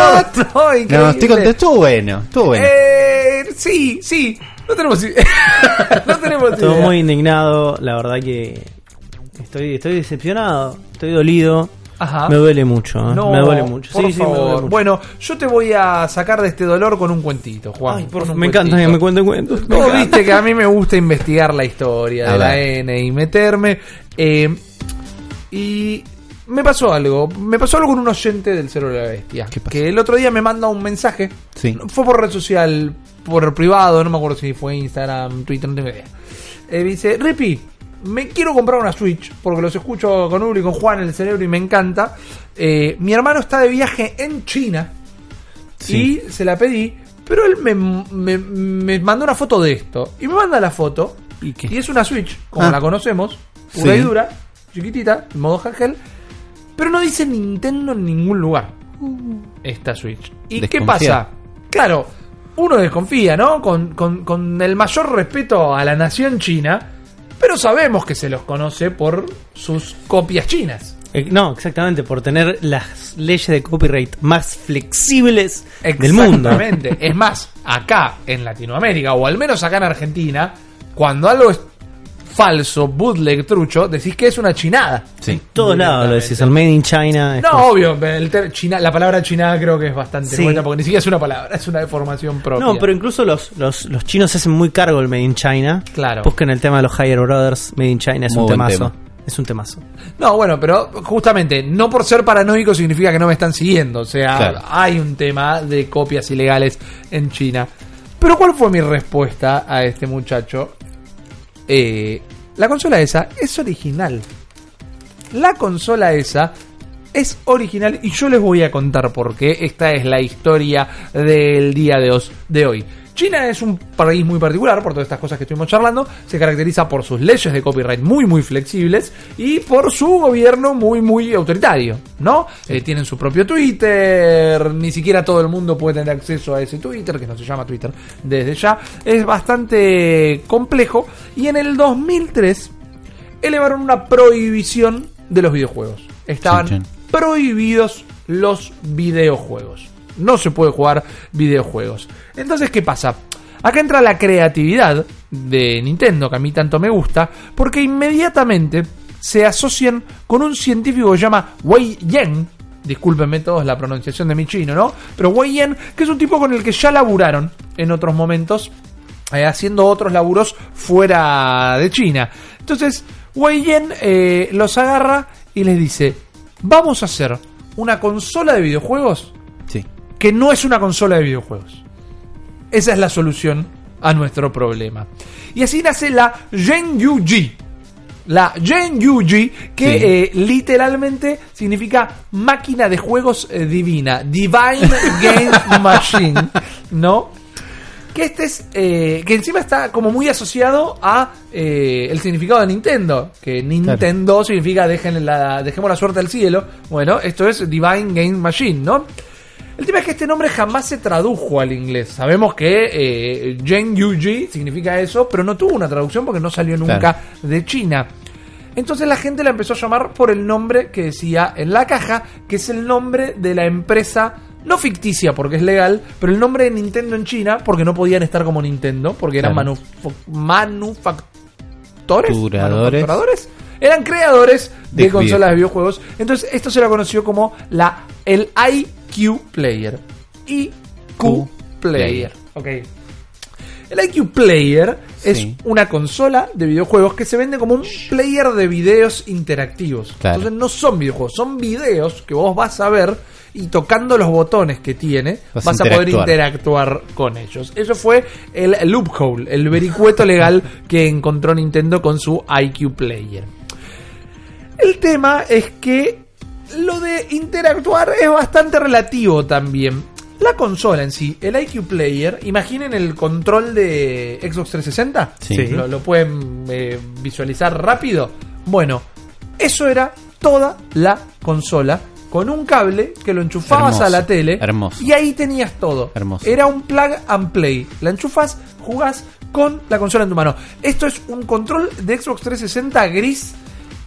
[SPEAKER 1] No, increíble.
[SPEAKER 3] No, estoy contento. Estuvo bueno, estuvo bueno.
[SPEAKER 1] Eh, sí, sí. No tenemos no tenemos
[SPEAKER 2] Estoy muy indignado, la verdad que estoy, estoy decepcionado, estoy dolido.
[SPEAKER 1] Ajá.
[SPEAKER 2] Me duele mucho, ¿eh?
[SPEAKER 1] No,
[SPEAKER 2] me duele mucho.
[SPEAKER 1] por
[SPEAKER 2] sí, sí, me
[SPEAKER 1] favor.
[SPEAKER 2] duele mucho.
[SPEAKER 1] Bueno, yo te voy a sacar de este dolor con un cuentito, Juan.
[SPEAKER 2] Ay, por
[SPEAKER 1] con
[SPEAKER 2] favor,
[SPEAKER 1] un
[SPEAKER 2] me encanta que
[SPEAKER 1] cuentito.
[SPEAKER 2] me cuenten cuentos.
[SPEAKER 1] Vos viste que a mí me gusta investigar la historia
[SPEAKER 3] A
[SPEAKER 1] de la. N y meterme. eh, y me pasó algo. Me pasó algo con un oyente del Cero de la Bestia. Que el otro día me manda un mensaje.
[SPEAKER 3] Sí.
[SPEAKER 1] Fue por red social, por privado, no me acuerdo si fue Instagram, Twitter, no tengo idea. Eh, dice, Ripi, me quiero comprar una Switch porque los escucho con Uri y con Juan en el cerebro y me encanta. Eh, mi hermano está de viaje en China
[SPEAKER 3] Sí.
[SPEAKER 1] y se la pedí, pero él me, me- me mandó una foto de esto. Y me manda la foto
[SPEAKER 2] ¿Y qué?
[SPEAKER 1] es una Switch, como
[SPEAKER 3] Ah.
[SPEAKER 1] la conocemos, pura
[SPEAKER 3] Sí.
[SPEAKER 1] y dura, chiquitita, en modo handheld, pero no dice Nintendo en ningún lugar. Esta Switch. ¿Y qué pasa? Claro, uno desconfía, ¿no? Con, con- con el mayor respeto a la nación china, pero sabemos que se los conoce por sus copias chinas.
[SPEAKER 2] Eh, No, exactamente, por tener las leyes de copyright más flexibles del mundo.
[SPEAKER 1] Exactamente. es más, acá en Latinoamérica, o al menos acá en Argentina, cuando algo es falso, bootleg, trucho, decís que es una chinada.
[SPEAKER 3] Sí.
[SPEAKER 2] Todos lados lo decís, el Made in China. es
[SPEAKER 1] No, obvio, el ter- china- la palabra china creo que es bastante
[SPEAKER 2] Sí.
[SPEAKER 1] buena porque ni siquiera es una palabra, es una deformación propia.
[SPEAKER 2] No, pero incluso los, los, los chinos se hacen muy cargo del Made in China.
[SPEAKER 1] Claro.
[SPEAKER 2] Busquen el tema de los Higher Brothers, Made in China, es
[SPEAKER 3] Muy
[SPEAKER 2] un temazo.
[SPEAKER 3] tema.
[SPEAKER 2] Es un temazo.
[SPEAKER 1] No, bueno, pero justamente, no por ser paranoico significa que no me están siguiendo. O sea,
[SPEAKER 3] Claro.
[SPEAKER 1] hay un tema de copias ilegales en China. Pero ¿cuál fue mi respuesta a este muchacho? Eh, la consola esa es original. La consola esa es original y yo les voy a contar por qué. Esta es la historia del día de, os- de hoy. China es un país muy particular por todas estas cosas que estuvimos charlando. Se caracteriza por sus leyes de copyright muy, muy flexibles y por su gobierno muy, muy autoritario, ¿no? Eh, tienen su propio Twitter, ni siquiera todo el mundo puede tener acceso a ese Twitter, que no se llama Twitter desde ya. Es bastante complejo y en el 2003 elevaron una prohibición de los videojuegos. Estaban prohibidos los videojuegos. No se puede jugar videojuegos. Entonces, ¿qué pasa? Acá entra la creatividad de Nintendo, que a mí tanto me gusta, porque inmediatamente se asocian con un científico que se llama Wei Yen. Discúlpenme todos la pronunciación de mi chino, ¿no? Pero Wei Yen, que es un tipo con el que ya laburaron en otros momentos eh, haciendo otros laburos fuera de China. Entonces, Wei Yen eh, los agarra y les dice, vamos a hacer una consola de videojuegos. Que no es una consola de videojuegos. Esa es la solución a nuestro problema. Y así nace la Gen G. La Gen G, que
[SPEAKER 3] Sí.
[SPEAKER 1] eh, literalmente significa máquina de juegos eh, divina. Divine Game Machine. ¿No? Que este es. eh, que encima está como muy asociado a el significado de Nintendo. Que Nintendo significa dejen la, dejemos la suerte al cielo. Bueno, esto es Divine Game Machine, ¿no? El tema es que este nombre jamás se tradujo al inglés. Sabemos que eh, Yuji significa eso, pero no tuvo una traducción porque no salió nunca
[SPEAKER 3] Claro.
[SPEAKER 1] de China. Entonces la gente la empezó a llamar por el nombre que decía en la caja, que es el nombre de la empresa, no ficticia porque es legal, pero el nombre de Nintendo en China porque no podían estar como Nintendo, porque eran
[SPEAKER 3] Claro.
[SPEAKER 1] manufactores,
[SPEAKER 3] Manufacturadores.
[SPEAKER 1] Eran creadores de
[SPEAKER 3] De
[SPEAKER 1] consolas de videojuegos. Entonces esto se lo conoció como la el IQ Player. IQ
[SPEAKER 3] Q
[SPEAKER 1] Player. Ok. El IQ Player es
[SPEAKER 3] Sí.
[SPEAKER 1] una consola de videojuegos que se vende como un player de videos interactivos.
[SPEAKER 3] Claro.
[SPEAKER 1] Entonces no son videojuegos, son videos que vos vas a ver y tocando los botones que tiene
[SPEAKER 3] Vas
[SPEAKER 1] vas,
[SPEAKER 3] a
[SPEAKER 1] poder
[SPEAKER 3] interactuar.
[SPEAKER 1] interactuar con ellos. Eso fue el loophole, el vericueto legal que encontró Nintendo con su IQ Player. El tema es que lo de interactuar es bastante relativo también. La consola en sí, el IQ Player, imaginen el control de Xbox 360.
[SPEAKER 3] Sí.
[SPEAKER 1] Lo, lo pueden eh, visualizar rápido. Bueno, eso era toda la consola con un cable que lo enchufabas
[SPEAKER 3] Hermoso,
[SPEAKER 1] a la tele
[SPEAKER 3] hermoso.
[SPEAKER 1] y ahí tenías todo.
[SPEAKER 3] Hermoso.
[SPEAKER 1] Era un plug and play. La enchufas, jugás con la consola en tu mano. Esto es un control de Xbox 360 gris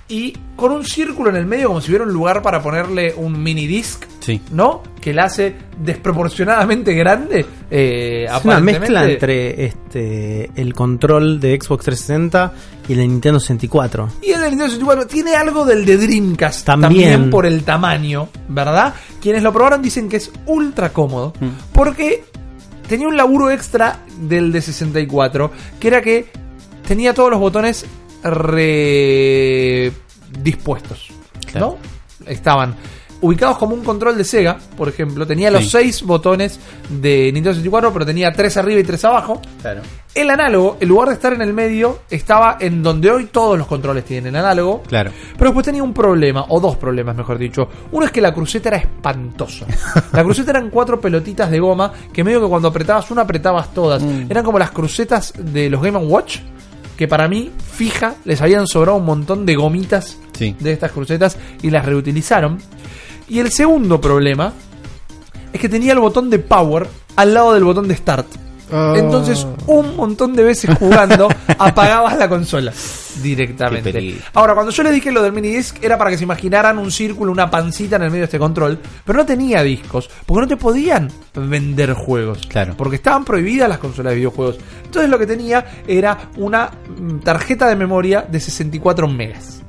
[SPEAKER 1] y con un círculo en el medio como si hubiera un lugar para ponerle un mini disc,
[SPEAKER 3] Sí.
[SPEAKER 1] ¿no? Que la hace desproporcionadamente grande. eh,
[SPEAKER 2] Es una mezcla entre este el control de Xbox 360 y el de Nintendo 64.
[SPEAKER 1] Y el de Nintendo 64 tiene algo del de Dreamcast
[SPEAKER 2] También.
[SPEAKER 1] también. por el tamaño, ¿verdad? Quienes lo probaron dicen que es ultra cómodo
[SPEAKER 3] Mm.
[SPEAKER 1] porque tenía un laburo extra del de 64, que era que tenía todos los botones redispuestos,
[SPEAKER 3] Claro.
[SPEAKER 1] ¿no? Estaban ubicados como un control de Sega, por ejemplo, tenía los
[SPEAKER 3] Sí.
[SPEAKER 1] seis botones de Nintendo 64, pero tenía tres arriba y tres abajo.
[SPEAKER 3] Claro.
[SPEAKER 1] El análogo, en lugar de estar en el medio, estaba en donde hoy todos los controles tienen análogo.
[SPEAKER 3] Claro.
[SPEAKER 1] Pero después tenía un problema, o dos problemas, mejor dicho. Uno es que la cruceta era espantosa. La cruceta eran cuatro pelotitas de goma que medio que cuando apretabas una apretabas todas. Eran como las crucetas de los Game Watch, que para mí, fija, les habían sobrado un montón de gomitas
[SPEAKER 3] Sí.
[SPEAKER 1] de estas crucetas y las reutilizaron. Y el segundo problema es que tenía el botón de power al lado del botón de start.
[SPEAKER 3] Oh.
[SPEAKER 1] Entonces, un montón de veces jugando, apagabas la consola directamente. Ahora, cuando yo le dije lo del mini disc, era para que se imaginaran un círculo, una pancita en el medio de este control, pero no tenía discos, porque no te podían vender juegos.
[SPEAKER 3] Claro.
[SPEAKER 1] Porque estaban prohibidas las consolas de videojuegos. Entonces, lo que tenía era una mm, tarjeta de memoria de 64 megas,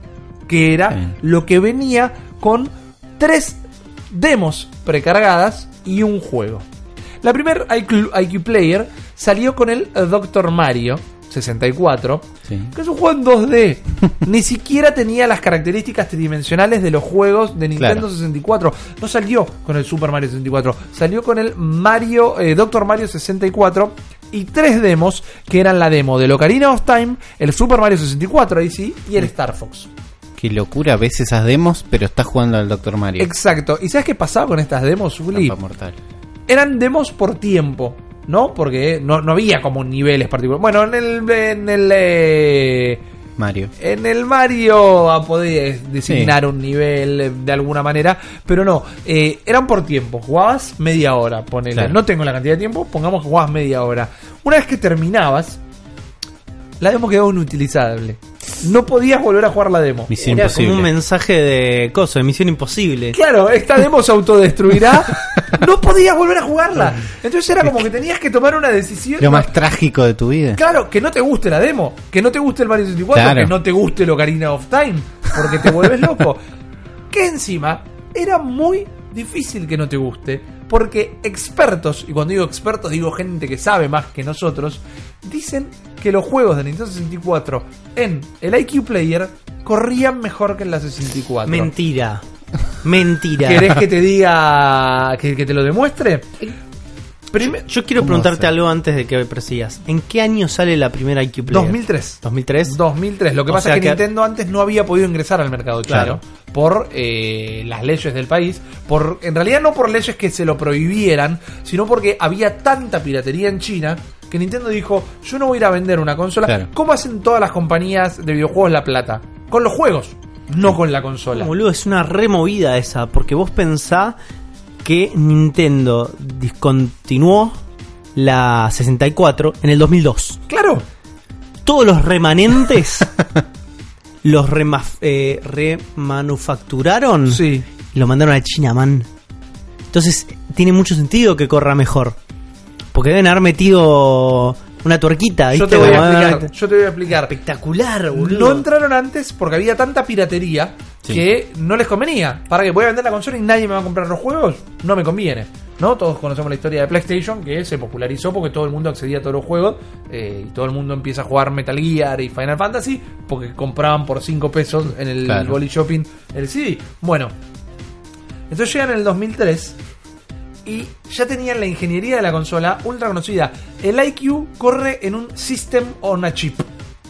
[SPEAKER 1] que era
[SPEAKER 3] Sí.
[SPEAKER 1] lo que venía con tres demos precargadas y un juego. La primer IQ, IQ Player salió con el Dr. Mario 64,
[SPEAKER 3] Sí.
[SPEAKER 1] que es un juego en 2D. Ni siquiera tenía las características tridimensionales de los juegos de Nintendo
[SPEAKER 3] Claro.
[SPEAKER 1] 64. No salió con el Super Mario 64, salió con el Mario eh, Dr. Mario 64 y tres demos que eran la demo del Ocarina of Time, el Super Mario 64 ahí sí y el Star Fox.
[SPEAKER 3] Qué locura, ves esas demos, pero estás jugando al Dr. Mario.
[SPEAKER 1] Exacto. ¿Y sabes qué pasaba con estas demos, Uli?
[SPEAKER 3] Trampa mortal.
[SPEAKER 1] Eran demos por tiempo, ¿no? Porque no, no había como niveles particulares. Bueno, en el en el eh,
[SPEAKER 3] Mario.
[SPEAKER 1] en el Mario ah, podías designar un nivel de alguna manera, pero no, eh, eran por tiempo. Jugabas media hora, ponele.
[SPEAKER 3] Claro.
[SPEAKER 1] No tengo la cantidad de tiempo, pongamos que jugabas media hora. Una vez que terminabas, la demo quedó inutilizable. No podías volver a jugar la demo.
[SPEAKER 3] Misión
[SPEAKER 2] Era como un mensaje de coso, de Misión Imposible.
[SPEAKER 1] Claro, esta demo se autodestruirá. No podías volver a jugarla. Entonces era como que tenías que tomar una decisión.
[SPEAKER 3] Lo más trágico de tu vida.
[SPEAKER 1] Claro, que no te guste la demo, que no te guste el Mario 64,
[SPEAKER 3] Claro.
[SPEAKER 1] que no te guste el Ocarina of Time, porque te vuelves loco. Que encima era muy difícil que no te guste, porque expertos, y cuando digo expertos digo gente que sabe más que nosotros, dicen que los juegos de Nintendo 64 en el IQ Player corrían mejor que en la 64.
[SPEAKER 2] Mentira. Mentira.
[SPEAKER 1] ¿Querés que te diga, que, que te lo demuestre?
[SPEAKER 2] Yo quiero
[SPEAKER 3] ¿Cómo
[SPEAKER 2] preguntarte algo antes de que prosigas. ¿En qué año sale la primera IQ Player?
[SPEAKER 1] 2003.
[SPEAKER 2] 2003.
[SPEAKER 1] 2003. Lo que
[SPEAKER 2] O
[SPEAKER 1] pasa es que,
[SPEAKER 2] que-
[SPEAKER 1] Nintendo antes no había podido ingresar al mercado chino
[SPEAKER 2] Claro.
[SPEAKER 1] por eh, las leyes del país. Por, en realidad no por leyes que se lo prohibieran, sino porque había tanta piratería en China que Nintendo dijo, yo no voy a ir a vender una consola.
[SPEAKER 3] Claro.
[SPEAKER 1] ¿Cómo hacen todas las compañías de videojuegos la plata? Con los juegos, no con la consola.
[SPEAKER 2] Boludo, es una removida esa, porque vos pensá que Nintendo discontinuó la 64 en el 2002.
[SPEAKER 1] Claro.
[SPEAKER 2] Todos los remanentes los eh, remanufacturaron
[SPEAKER 1] Sí.
[SPEAKER 2] y lo mandaron a China, man. Entonces tiene mucho sentido que corra mejor. Porque deben haber metido una tuerquita, ¿viste?
[SPEAKER 1] Yo te voy a explicar. Yo te voy a explicar.
[SPEAKER 2] Espectacular, boludo.
[SPEAKER 1] No entraron antes porque había tanta piratería
[SPEAKER 3] Sí.
[SPEAKER 1] que no les convenía. Para que voy a vender la consola y nadie me va a comprar los juegos, no me conviene. ¿No? Todos conocemos la historia de PlayStation que se popularizó porque todo el mundo accedía a todos los juegos eh, y todo el mundo empieza a jugar Metal Gear y Final Fantasy porque compraban por 5 pesos en el
[SPEAKER 3] Claro.
[SPEAKER 1] Boli Shopping el CD. Bueno, entonces llegan en el 2003 y ya tenían la ingeniería de la consola ultra conocida. El IQ corre en un System on a Chip.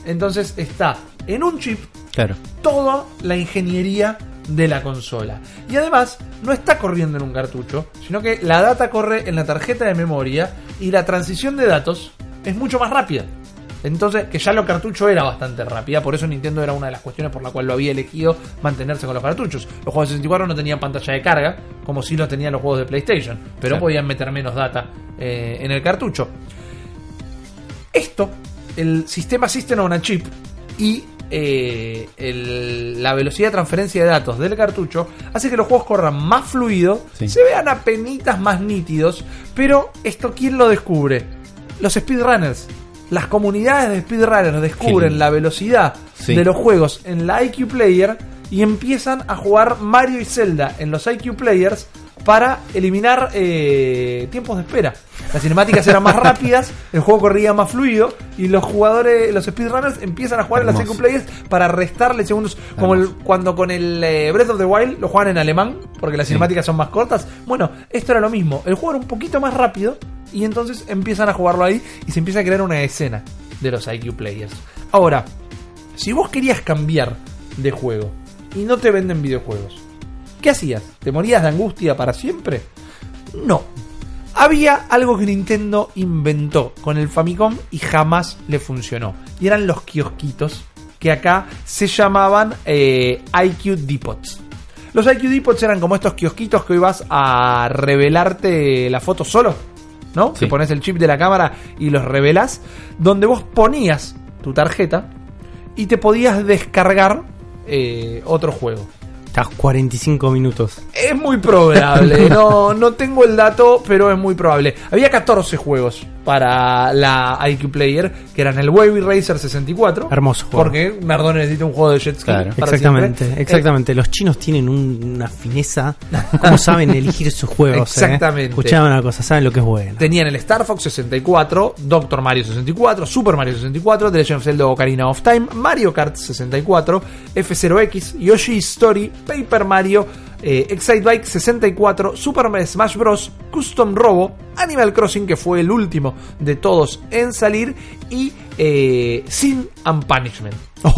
[SPEAKER 1] Entonces está en un chip
[SPEAKER 3] Claro.
[SPEAKER 1] toda la ingeniería de la consola. Y además, no está corriendo en un cartucho, sino que la data corre en la tarjeta de memoria y la transición de datos es mucho más rápida. Entonces, que ya lo cartucho era bastante rápida, por eso Nintendo era una de las cuestiones por la cual lo había elegido mantenerse con los cartuchos. Los juegos de 64 no tenían pantalla de carga, como si lo tenían los juegos de PlayStation, pero
[SPEAKER 3] Claro.
[SPEAKER 1] podían meter menos data eh, en el cartucho. Esto, el sistema System on a Chip y eh, el- la velocidad de transferencia de datos del cartucho hace que los juegos corran más fluido,
[SPEAKER 3] Sí.
[SPEAKER 1] se vean apenitas más nítidos, pero esto ¿quién lo descubre? Los speedrunners. Las comunidades de speedrunners descubren la velocidad
[SPEAKER 3] Sí.
[SPEAKER 1] de los juegos en la IQ Player y empiezan a jugar Mario y Zelda en los IQ Players para eliminar eh, tiempos de espera. Las cinemáticas eran más rápidas, el juego corría más fluido y los jugadores, los speedrunners empiezan a jugar en las. IQ Players para restarle segundos, como el- cuando con el eh, Breath of the Wild lo juegan en alemán, porque las
[SPEAKER 3] Sí.
[SPEAKER 1] cinemáticas son más cortas. Bueno, esto era lo mismo, el juego era un poquito más rápido y entonces empiezan a jugarlo ahí y se empieza a crear una escena de los IQ Players. Ahora, si vos querías cambiar de juego y no te venden videojuegos, ¿qué hacías? ¿Te morías de angustia para siempre? No. Había algo que Nintendo inventó con el Famicom y jamás le funcionó. Y eran los kiosquitos que acá se llamaban eh, IQ Depots. Los IQ Depots eran como estos kiosquitos que hoy vas a revelarte la foto solo, ¿no?
[SPEAKER 3] Sí.
[SPEAKER 1] Que pones el chip de la cámara y los revelas, donde vos ponías tu tarjeta y te podías descargar eh, otro juego.
[SPEAKER 2] Estás 45 minutos.
[SPEAKER 1] Es muy probable, no, no tengo el dato, pero es muy probable. Había 14 juegos para la IQ Player, que eran el Wavy Racer 64.
[SPEAKER 2] Hermoso juego.
[SPEAKER 1] Porque Nardone necesita un juego de jet ski.
[SPEAKER 3] Claro.
[SPEAKER 1] para
[SPEAKER 2] Exactamente,
[SPEAKER 1] siempre.
[SPEAKER 2] exactamente. Los chinos tienen un- una fineza. ¿Cómo saben elegir sus juegos? eh?
[SPEAKER 1] Exactamente.
[SPEAKER 2] Escuchame una cosa, saben lo que es bueno.
[SPEAKER 1] Tenían el Star Fox 64, Doctor Mario 64, Super Mario 64, The Legend of Zelda Ocarina of Time, Mario Kart 64, F0X, Yoshi's Story, Paper Mario, eh, Excite Bike 64, Super Smash Bros, Custom Robo, Animal Crossing, que fue el último de todos en salir, y eh, Sin and Punishment.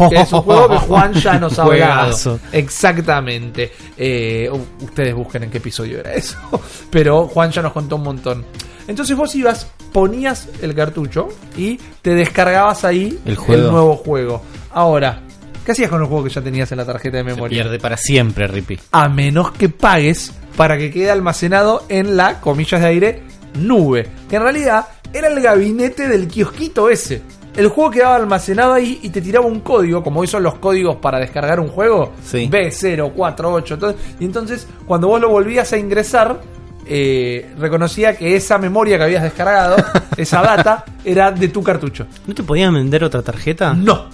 [SPEAKER 1] Que es un juego que Juan ya nos ha hablado. Exactamente. Eh, ustedes busquen en qué episodio era eso. Pero Juan ya nos contó un montón. Entonces vos ibas, ponías el cartucho y te descargabas ahí
[SPEAKER 3] El juego.
[SPEAKER 1] nuevo juego. Ahora, ¿qué hacías con el juego que ya tenías en la tarjeta de
[SPEAKER 3] Se
[SPEAKER 1] memoria?
[SPEAKER 3] pierde para siempre, Rippy.
[SPEAKER 1] A menos que pagues para que quede almacenado en la, comillas de aire, nube. Que en realidad era el gabinete del kiosquito ese. El juego quedaba almacenado ahí y te tiraba un código, como hoy son los códigos para descargar un juego,
[SPEAKER 3] Sí.
[SPEAKER 1] B048. todo- y entonces, cuando vos lo volvías a ingresar, eh, reconocía que esa memoria que habías descargado, esa data, era de tu cartucho.
[SPEAKER 2] ¿No te podían vender otra tarjeta?
[SPEAKER 1] No.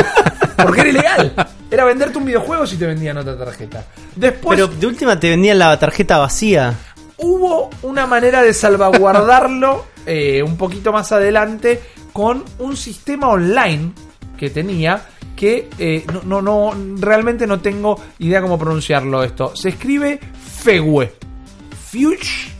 [SPEAKER 1] Porque era ilegal. Era venderte un videojuego si te vendían otra tarjeta. Después
[SPEAKER 2] Pero de última te vendían la tarjeta vacía.
[SPEAKER 1] hubo una manera de salvaguardarlo eh, un poquito más adelante con un sistema online que tenía que eh, no, no, no, realmente no tengo idea cómo pronunciarlo esto. Se escribe Fegue. Fuge.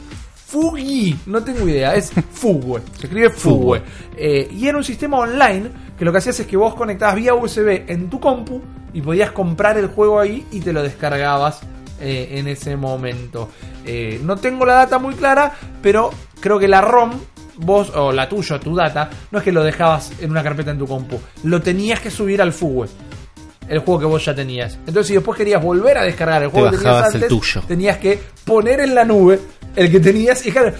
[SPEAKER 1] Fugi, no tengo idea, es Fugue, se escribe Fugue. Eh, y era un sistema online que lo que hacías es que vos conectabas vía USB en tu compu y podías comprar el juego ahí y te lo descargabas eh, en ese momento. Eh, no tengo la data muy clara, pero creo que la ROM, vos, o la tuya, tu data, no es que lo dejabas en una carpeta en tu compu, lo tenías que subir al Fugue. El juego que vos ya tenías. Entonces, si después querías volver a descargar el juego que tenías
[SPEAKER 3] el
[SPEAKER 1] antes,
[SPEAKER 3] tuyo.
[SPEAKER 1] tenías que poner en la nube el que tenías y claro,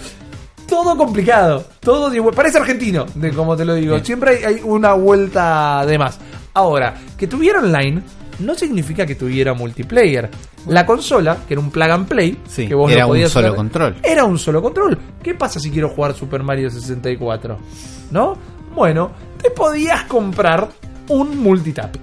[SPEAKER 1] todo complicado, todo parece argentino, de como te lo digo.
[SPEAKER 3] Bien.
[SPEAKER 1] Siempre hay, hay una vuelta de más. Ahora, que tuviera online no significa que tuviera multiplayer. La consola, que era un plug and play,
[SPEAKER 3] Sí,
[SPEAKER 1] que vos
[SPEAKER 3] era
[SPEAKER 1] lo
[SPEAKER 3] un
[SPEAKER 1] podías
[SPEAKER 3] solo control.
[SPEAKER 1] Era un solo control. ¿Qué pasa si quiero jugar Super Mario 64? ¿No? Bueno, te podías comprar un multitap.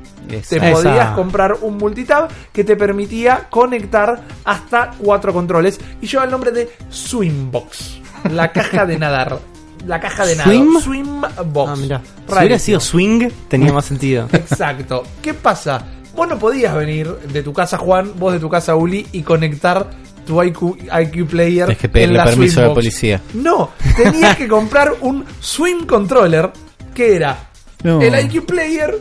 [SPEAKER 1] Te podías comprar un multitap que te permitía conectar hasta cuatro controles y lleva el nombre de Swimbox, la caja de nadar. La caja de
[SPEAKER 2] ¿Swim?
[SPEAKER 1] nado. Swimbox.
[SPEAKER 2] Ah. Si hubiera sido swing, tenía más sentido.
[SPEAKER 1] Exacto. ¿Qué pasa? Vos no podías venir de tu casa, Juan, vos de tu casa, Uli, y conectar tu IQ, IQ Player
[SPEAKER 3] Tenés que pedirle
[SPEAKER 1] en la
[SPEAKER 3] permiso a la policía.
[SPEAKER 1] No, tenías que comprar un Swim Controller que era
[SPEAKER 3] No.
[SPEAKER 1] el IQ Player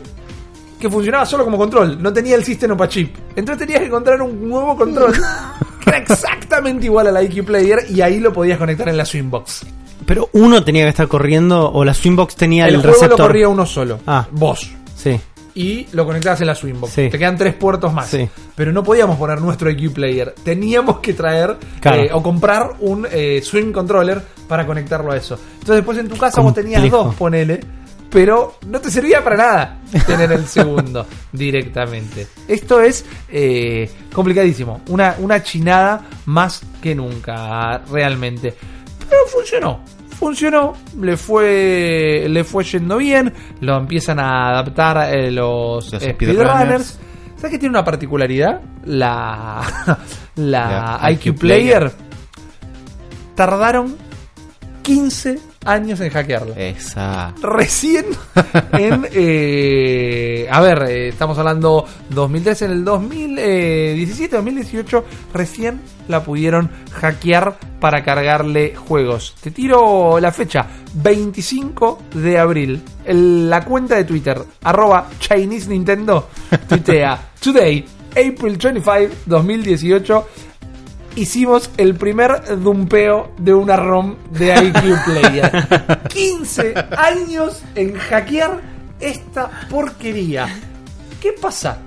[SPEAKER 1] que funcionaba solo como control, no tenía el System Opa Chip. Entonces tenías que encontrar un nuevo control que era exactamente igual al IQ Player y ahí lo podías conectar en la Swimbox.
[SPEAKER 2] Pero uno tenía que estar corriendo o la Swingbox tenía el,
[SPEAKER 1] el juego
[SPEAKER 2] receptor.
[SPEAKER 1] lo corría uno solo,
[SPEAKER 2] Ah.
[SPEAKER 1] vos.
[SPEAKER 2] Sí.
[SPEAKER 1] y lo conectabas en la Swingbox.
[SPEAKER 2] Sí.
[SPEAKER 1] Te quedan tres puertos más.
[SPEAKER 2] Sí.
[SPEAKER 1] Pero no podíamos poner nuestro IQ Player. Teníamos que traer
[SPEAKER 2] Claro.
[SPEAKER 1] eh, o comprar un eh, Swing Controller para conectarlo a eso. Entonces después en tu casa vos tenías dos, ponele. Pero no te servía para nada tener el segundo directamente. Esto es eh, complicadísimo. Una, una chinada más que nunca, realmente. Pero funcionó. Funcionó, le fue, le fue yendo bien, lo empiezan a adaptar eh, los,
[SPEAKER 3] Los
[SPEAKER 1] speedrunners. ¿Sabes que tiene una particularidad? La, la
[SPEAKER 3] La
[SPEAKER 1] IQ,
[SPEAKER 3] IQ
[SPEAKER 1] Player. Tardaron 15 años en hackearla.
[SPEAKER 3] Esa.
[SPEAKER 1] Recién en... eh, a ver, eh, estamos hablando 2013, en el 2017, 2018, recién la pudieron hackear para cargarle juegos. Te tiro la fecha, 25 de abril. El- la cuenta de Twitter, arroba Chinese Nintendo, tuitea, Today, April 25, 2018, hicimos el primer dumpeo de una ROM de IQ Player. 15 años en hackear esta porquería. ¿Qué pasa?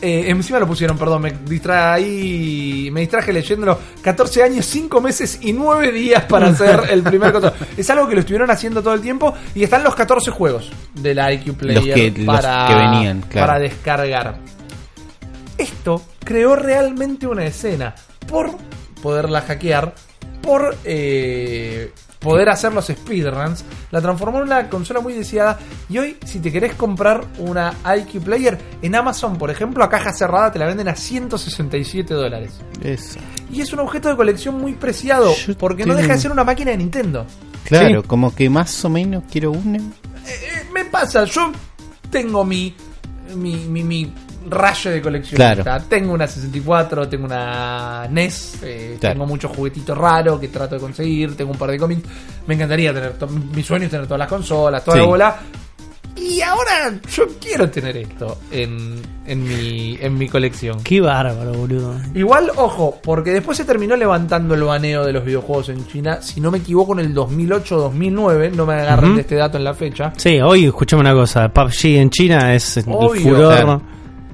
[SPEAKER 1] Eh, encima lo pusieron, perdón, me distraí, me distraje leyéndolo. 14 años, 5 meses y 9 días para hacer el primer control. Es algo que lo estuvieron haciendo todo el tiempo y están los 14 juegos de la IQ Player
[SPEAKER 3] que- los
[SPEAKER 1] para,
[SPEAKER 3] que venían, claro.
[SPEAKER 1] para descargar. Esto creó realmente una escena por poderla hackear, por eh, poder hacer los speedruns, la transformó en una consola muy deseada. Y hoy, si te querés comprar una IQ Player en Amazon, por ejemplo, a caja cerrada te la venden a 167 dólares. Y es un objeto de colección muy preciado,
[SPEAKER 3] Yo
[SPEAKER 1] porque no deja de ser una máquina de Nintendo.
[SPEAKER 3] Claro,
[SPEAKER 2] Sí.
[SPEAKER 3] como que más o menos quiero una.
[SPEAKER 1] Eh, me pasa, yo tengo mi, mi, mi, mi rayo de coleccionista.
[SPEAKER 3] Claro.
[SPEAKER 1] Tengo una 64, tengo una NES, eh,
[SPEAKER 3] Claro.
[SPEAKER 1] tengo muchos juguetitos raros que trato de conseguir, tengo un par de cómics. Me encantaría tener, mi sueño es tener todas las consolas, toda
[SPEAKER 3] Sí.
[SPEAKER 1] la bola. Y ahora yo quiero tener esto en, en, mi, en mi colección.
[SPEAKER 2] Qué bárbaro, boludo.
[SPEAKER 1] Igual, ojo, porque después se terminó levantando el baneo de los videojuegos en China. Si no me equivoco, en el 2008-2009, no me agarren de este dato en la fecha.
[SPEAKER 2] Sí, hoy escuchame una cosa. PUBG en China es el
[SPEAKER 1] Obvio.
[SPEAKER 2] furor.
[SPEAKER 3] Claro.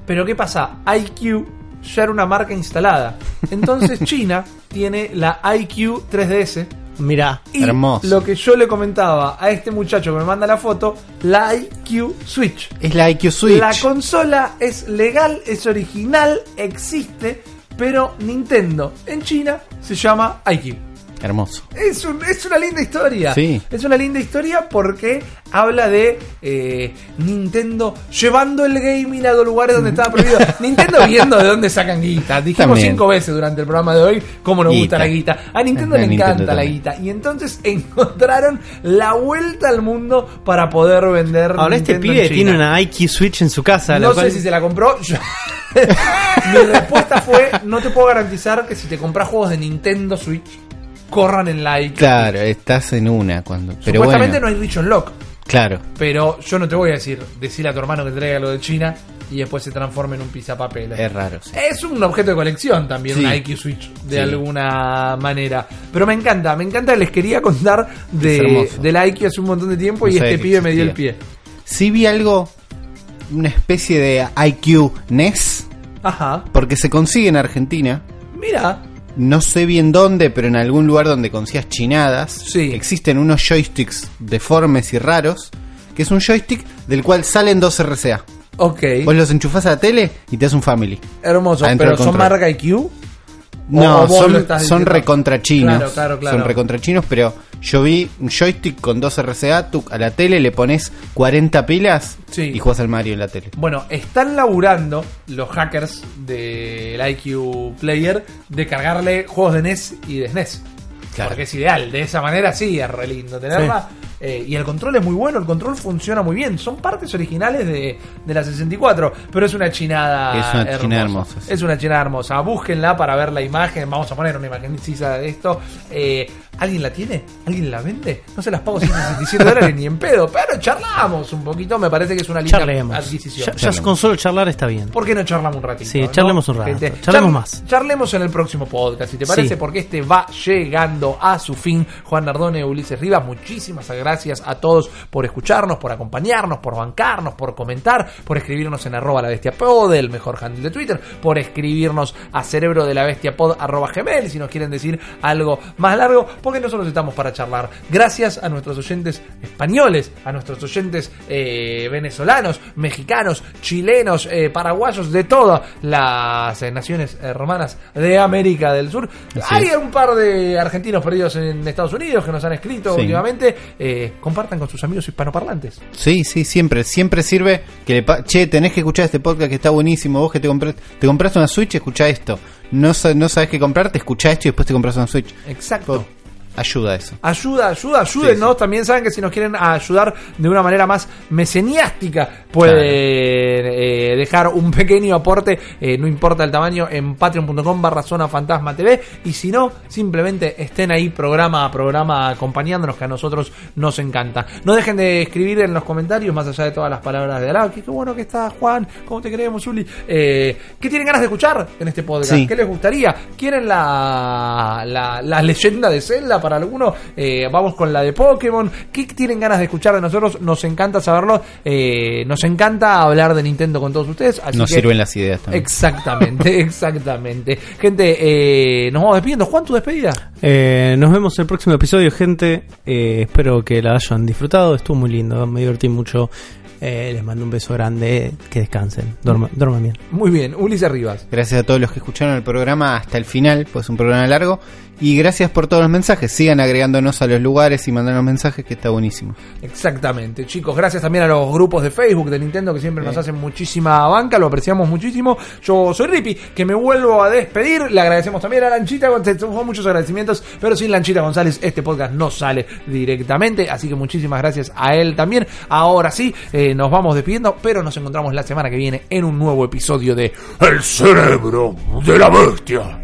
[SPEAKER 1] Pero ¿qué pasa? IQ ya era una marca instalada. Entonces China tiene la IQ 3DS.
[SPEAKER 2] Mirá.
[SPEAKER 1] Y
[SPEAKER 3] Hermoso.
[SPEAKER 1] lo que yo le comentaba a este muchacho que me manda la foto, la IQ Switch.
[SPEAKER 3] Es la IQ Switch.
[SPEAKER 1] La consola es legal, es original, existe, pero Nintendo en China se llama IQ.
[SPEAKER 3] Hermoso.
[SPEAKER 1] Es, un- es una linda historia.
[SPEAKER 3] Sí.
[SPEAKER 1] Es una linda historia porque habla de eh, Nintendo llevando el gaming a los lugares donde estaba prohibido. Nintendo viendo de dónde sacan guita. Dijimos
[SPEAKER 3] También.
[SPEAKER 1] cinco veces durante el programa de hoy cómo nos gusta
[SPEAKER 3] Guita.
[SPEAKER 1] la guita. A Nintendo
[SPEAKER 3] A
[SPEAKER 1] le
[SPEAKER 3] Nintendo
[SPEAKER 1] encanta la guita. Y entonces encontraron la vuelta al mundo para poder vender.
[SPEAKER 2] Ahora este pibe
[SPEAKER 1] en
[SPEAKER 2] tiene una IQ Switch en su casa.
[SPEAKER 1] No
[SPEAKER 2] cual-
[SPEAKER 1] sé si se la compró. Yo- Mi respuesta fue: No te puedo garantizar que si te compras juegos de Nintendo Switch, corran en la IQ.
[SPEAKER 3] Claro, estás en una cuando. Pero
[SPEAKER 1] Supuestamente
[SPEAKER 3] bueno.
[SPEAKER 1] no hay Region Lock.
[SPEAKER 3] Claro.
[SPEAKER 1] Pero yo no te voy a decir, decirle a tu hermano que traiga lo de China y después se transforme en un pizapapeles.
[SPEAKER 3] Es raro. sí.
[SPEAKER 1] Es un objeto de colección también,
[SPEAKER 3] Sí.
[SPEAKER 1] una IQ Switch, de
[SPEAKER 3] Sí.
[SPEAKER 1] alguna manera. Pero me encanta, me encanta, les quería contar de, la IQ hace un montón de tiempo
[SPEAKER 3] No
[SPEAKER 1] y este pibe me dio el pie.
[SPEAKER 3] Sí vi algo una especie de IQ NES,
[SPEAKER 1] Ajá.
[SPEAKER 3] porque se consigue en Argentina.
[SPEAKER 1] Mira.
[SPEAKER 3] No sé bien dónde, pero en algún lugar donde consigas chinadas,
[SPEAKER 1] Sí.
[SPEAKER 3] existen unos joysticks deformes y raros, que es un joystick del cual salen dos RCA.
[SPEAKER 1] Ok.
[SPEAKER 3] Vos los enchufás a la tele y te das un family.
[SPEAKER 1] Hermoso.
[SPEAKER 3] adentro
[SPEAKER 1] Pero son marca IQ.
[SPEAKER 3] No,
[SPEAKER 1] ¿O vos
[SPEAKER 3] son, son recontrachinos.
[SPEAKER 1] Claro, claro, claro.
[SPEAKER 3] Son recontrachinos, pero yo vi un joystick con dos RCA, tú a la tele le pones 40 pilas
[SPEAKER 1] Sí.
[SPEAKER 3] y juegas al Mario en la tele.
[SPEAKER 1] Bueno, están laburando los hackers del IQ Player de cargarle juegos de NES y de SNES.
[SPEAKER 3] Claro.
[SPEAKER 1] Porque es ideal, de esa manera sí, es re lindo tenerla. Eh, y el control es muy bueno, el control funciona muy bien. Son partes originales de, de la 64, pero es una chinada
[SPEAKER 3] Es una chinada hermosa, sí.
[SPEAKER 1] Es una chinada hermosa. Búsquenla para ver la imagen. Vamos a poner una imagen de esto. Eh, ¿Alguien la tiene? ¿Alguien la vende? No se las pago 167 dólares ni en pedo, pero charlamos un poquito. Me parece que es una linda
[SPEAKER 2] Charlemos.
[SPEAKER 1] adquisición.
[SPEAKER 2] Ya, ya con solo charlar está bien.
[SPEAKER 1] ¿Por qué no charlamos un ratito?
[SPEAKER 2] Sí,
[SPEAKER 1] no?
[SPEAKER 2] charlemos un rato. Charlemos más.
[SPEAKER 1] Charlemos en el próximo podcast, si te parece,
[SPEAKER 2] Sí.
[SPEAKER 1] porque este va llegando a su fin. Juan Nardone, Ulises Rivas, muchísimas gracias a todos por escucharnos, por acompañarnos, por bancarnos, por comentar, por escribirnos en arroba la bestia pod, el mejor handle de Twitter, por escribirnos a cerebro de la bestia pod arroba gmail, si nos quieren decir algo más largo, porque nosotros estamos para charlar. Gracias a nuestros oyentes españoles, a nuestros oyentes eh, venezolanos, mexicanos, chilenos, eh, paraguayos, de todas las eh, naciones hermanas de América del Sur. Hay un par de argentinos perdidos en Estados Unidos que nos han escrito
[SPEAKER 3] Sí.
[SPEAKER 1] últimamente. Compartan con sus amigos hispanoparlantes.
[SPEAKER 3] Sí, sí, siempre, siempre sirve que le pa- che, tenés que escuchar este podcast que está buenísimo, vos que te compraste, te compraste una Switch, escucha esto. No, no sabes qué comprarte, escucha esto y después te compras una Switch.
[SPEAKER 1] Exacto.
[SPEAKER 3] Ayuda eso.
[SPEAKER 1] Ayuda, ayuda, ayúdennos.
[SPEAKER 3] Sí, sí.
[SPEAKER 1] También saben que si nos quieren ayudar de una manera más meseniástica, pueden eh, dejar un pequeño aporte, eh, no importa el tamaño, en patreon.com barra zona fantasma TV. Y si no, simplemente estén ahí programa a programa acompañándonos, que a nosotros nos encanta. No dejen de escribir en los comentarios, más allá de todas las palabras de Arau. Que qué bueno que está Juan, ¿cómo te queremos, Uli? Eh, ¿Qué tienen ganas de escuchar en este podcast?
[SPEAKER 3] Sí.
[SPEAKER 1] ¿Qué les gustaría? ¿Quieren la, la, la leyenda de Zelda para alguno? Eh, vamos con la de Pokémon. ¿Qué tienen ganas de escuchar de nosotros? Nos encanta saberlo. Eh, nos encanta hablar de Nintendo con todos ustedes. Así
[SPEAKER 3] Nos
[SPEAKER 1] que-
[SPEAKER 3] sirven las ideas también.
[SPEAKER 1] Exactamente, exactamente. Gente, eh, nos vamos despidiendo. Juan, tu despedida.
[SPEAKER 2] Eh, nos vemos en el próximo episodio, gente. Eh, espero que la hayan disfrutado. Estuvo muy lindo, me divertí mucho. Eh, les mando un beso grande. Que descansen. Duerman, duerman bien.
[SPEAKER 1] Muy bien, Ulises Rivas.
[SPEAKER 3] Gracias a todos los que escucharon el programa hasta el final, pues es un programa largo. Y gracias por todos los mensajes. Sigan agregándonos a los lugares y mandándonos mensajes, que está buenísimo.
[SPEAKER 1] Exactamente, chicos. Gracias también a los grupos de Facebook de Nintendo que siempre nos hacen muchísima banca, lo apreciamos muchísimo. Yo soy Rippy, que me vuelvo a despedir. Le agradecemos también a Lanchita González. Muchos agradecimientos, pero sin Lanchita González este podcast no sale directamente. Así que muchísimas gracias a él también. Ahora sí, eh, nos vamos despidiendo, pero nos encontramos la semana que viene en un nuevo episodio de El cerebro de la bestia.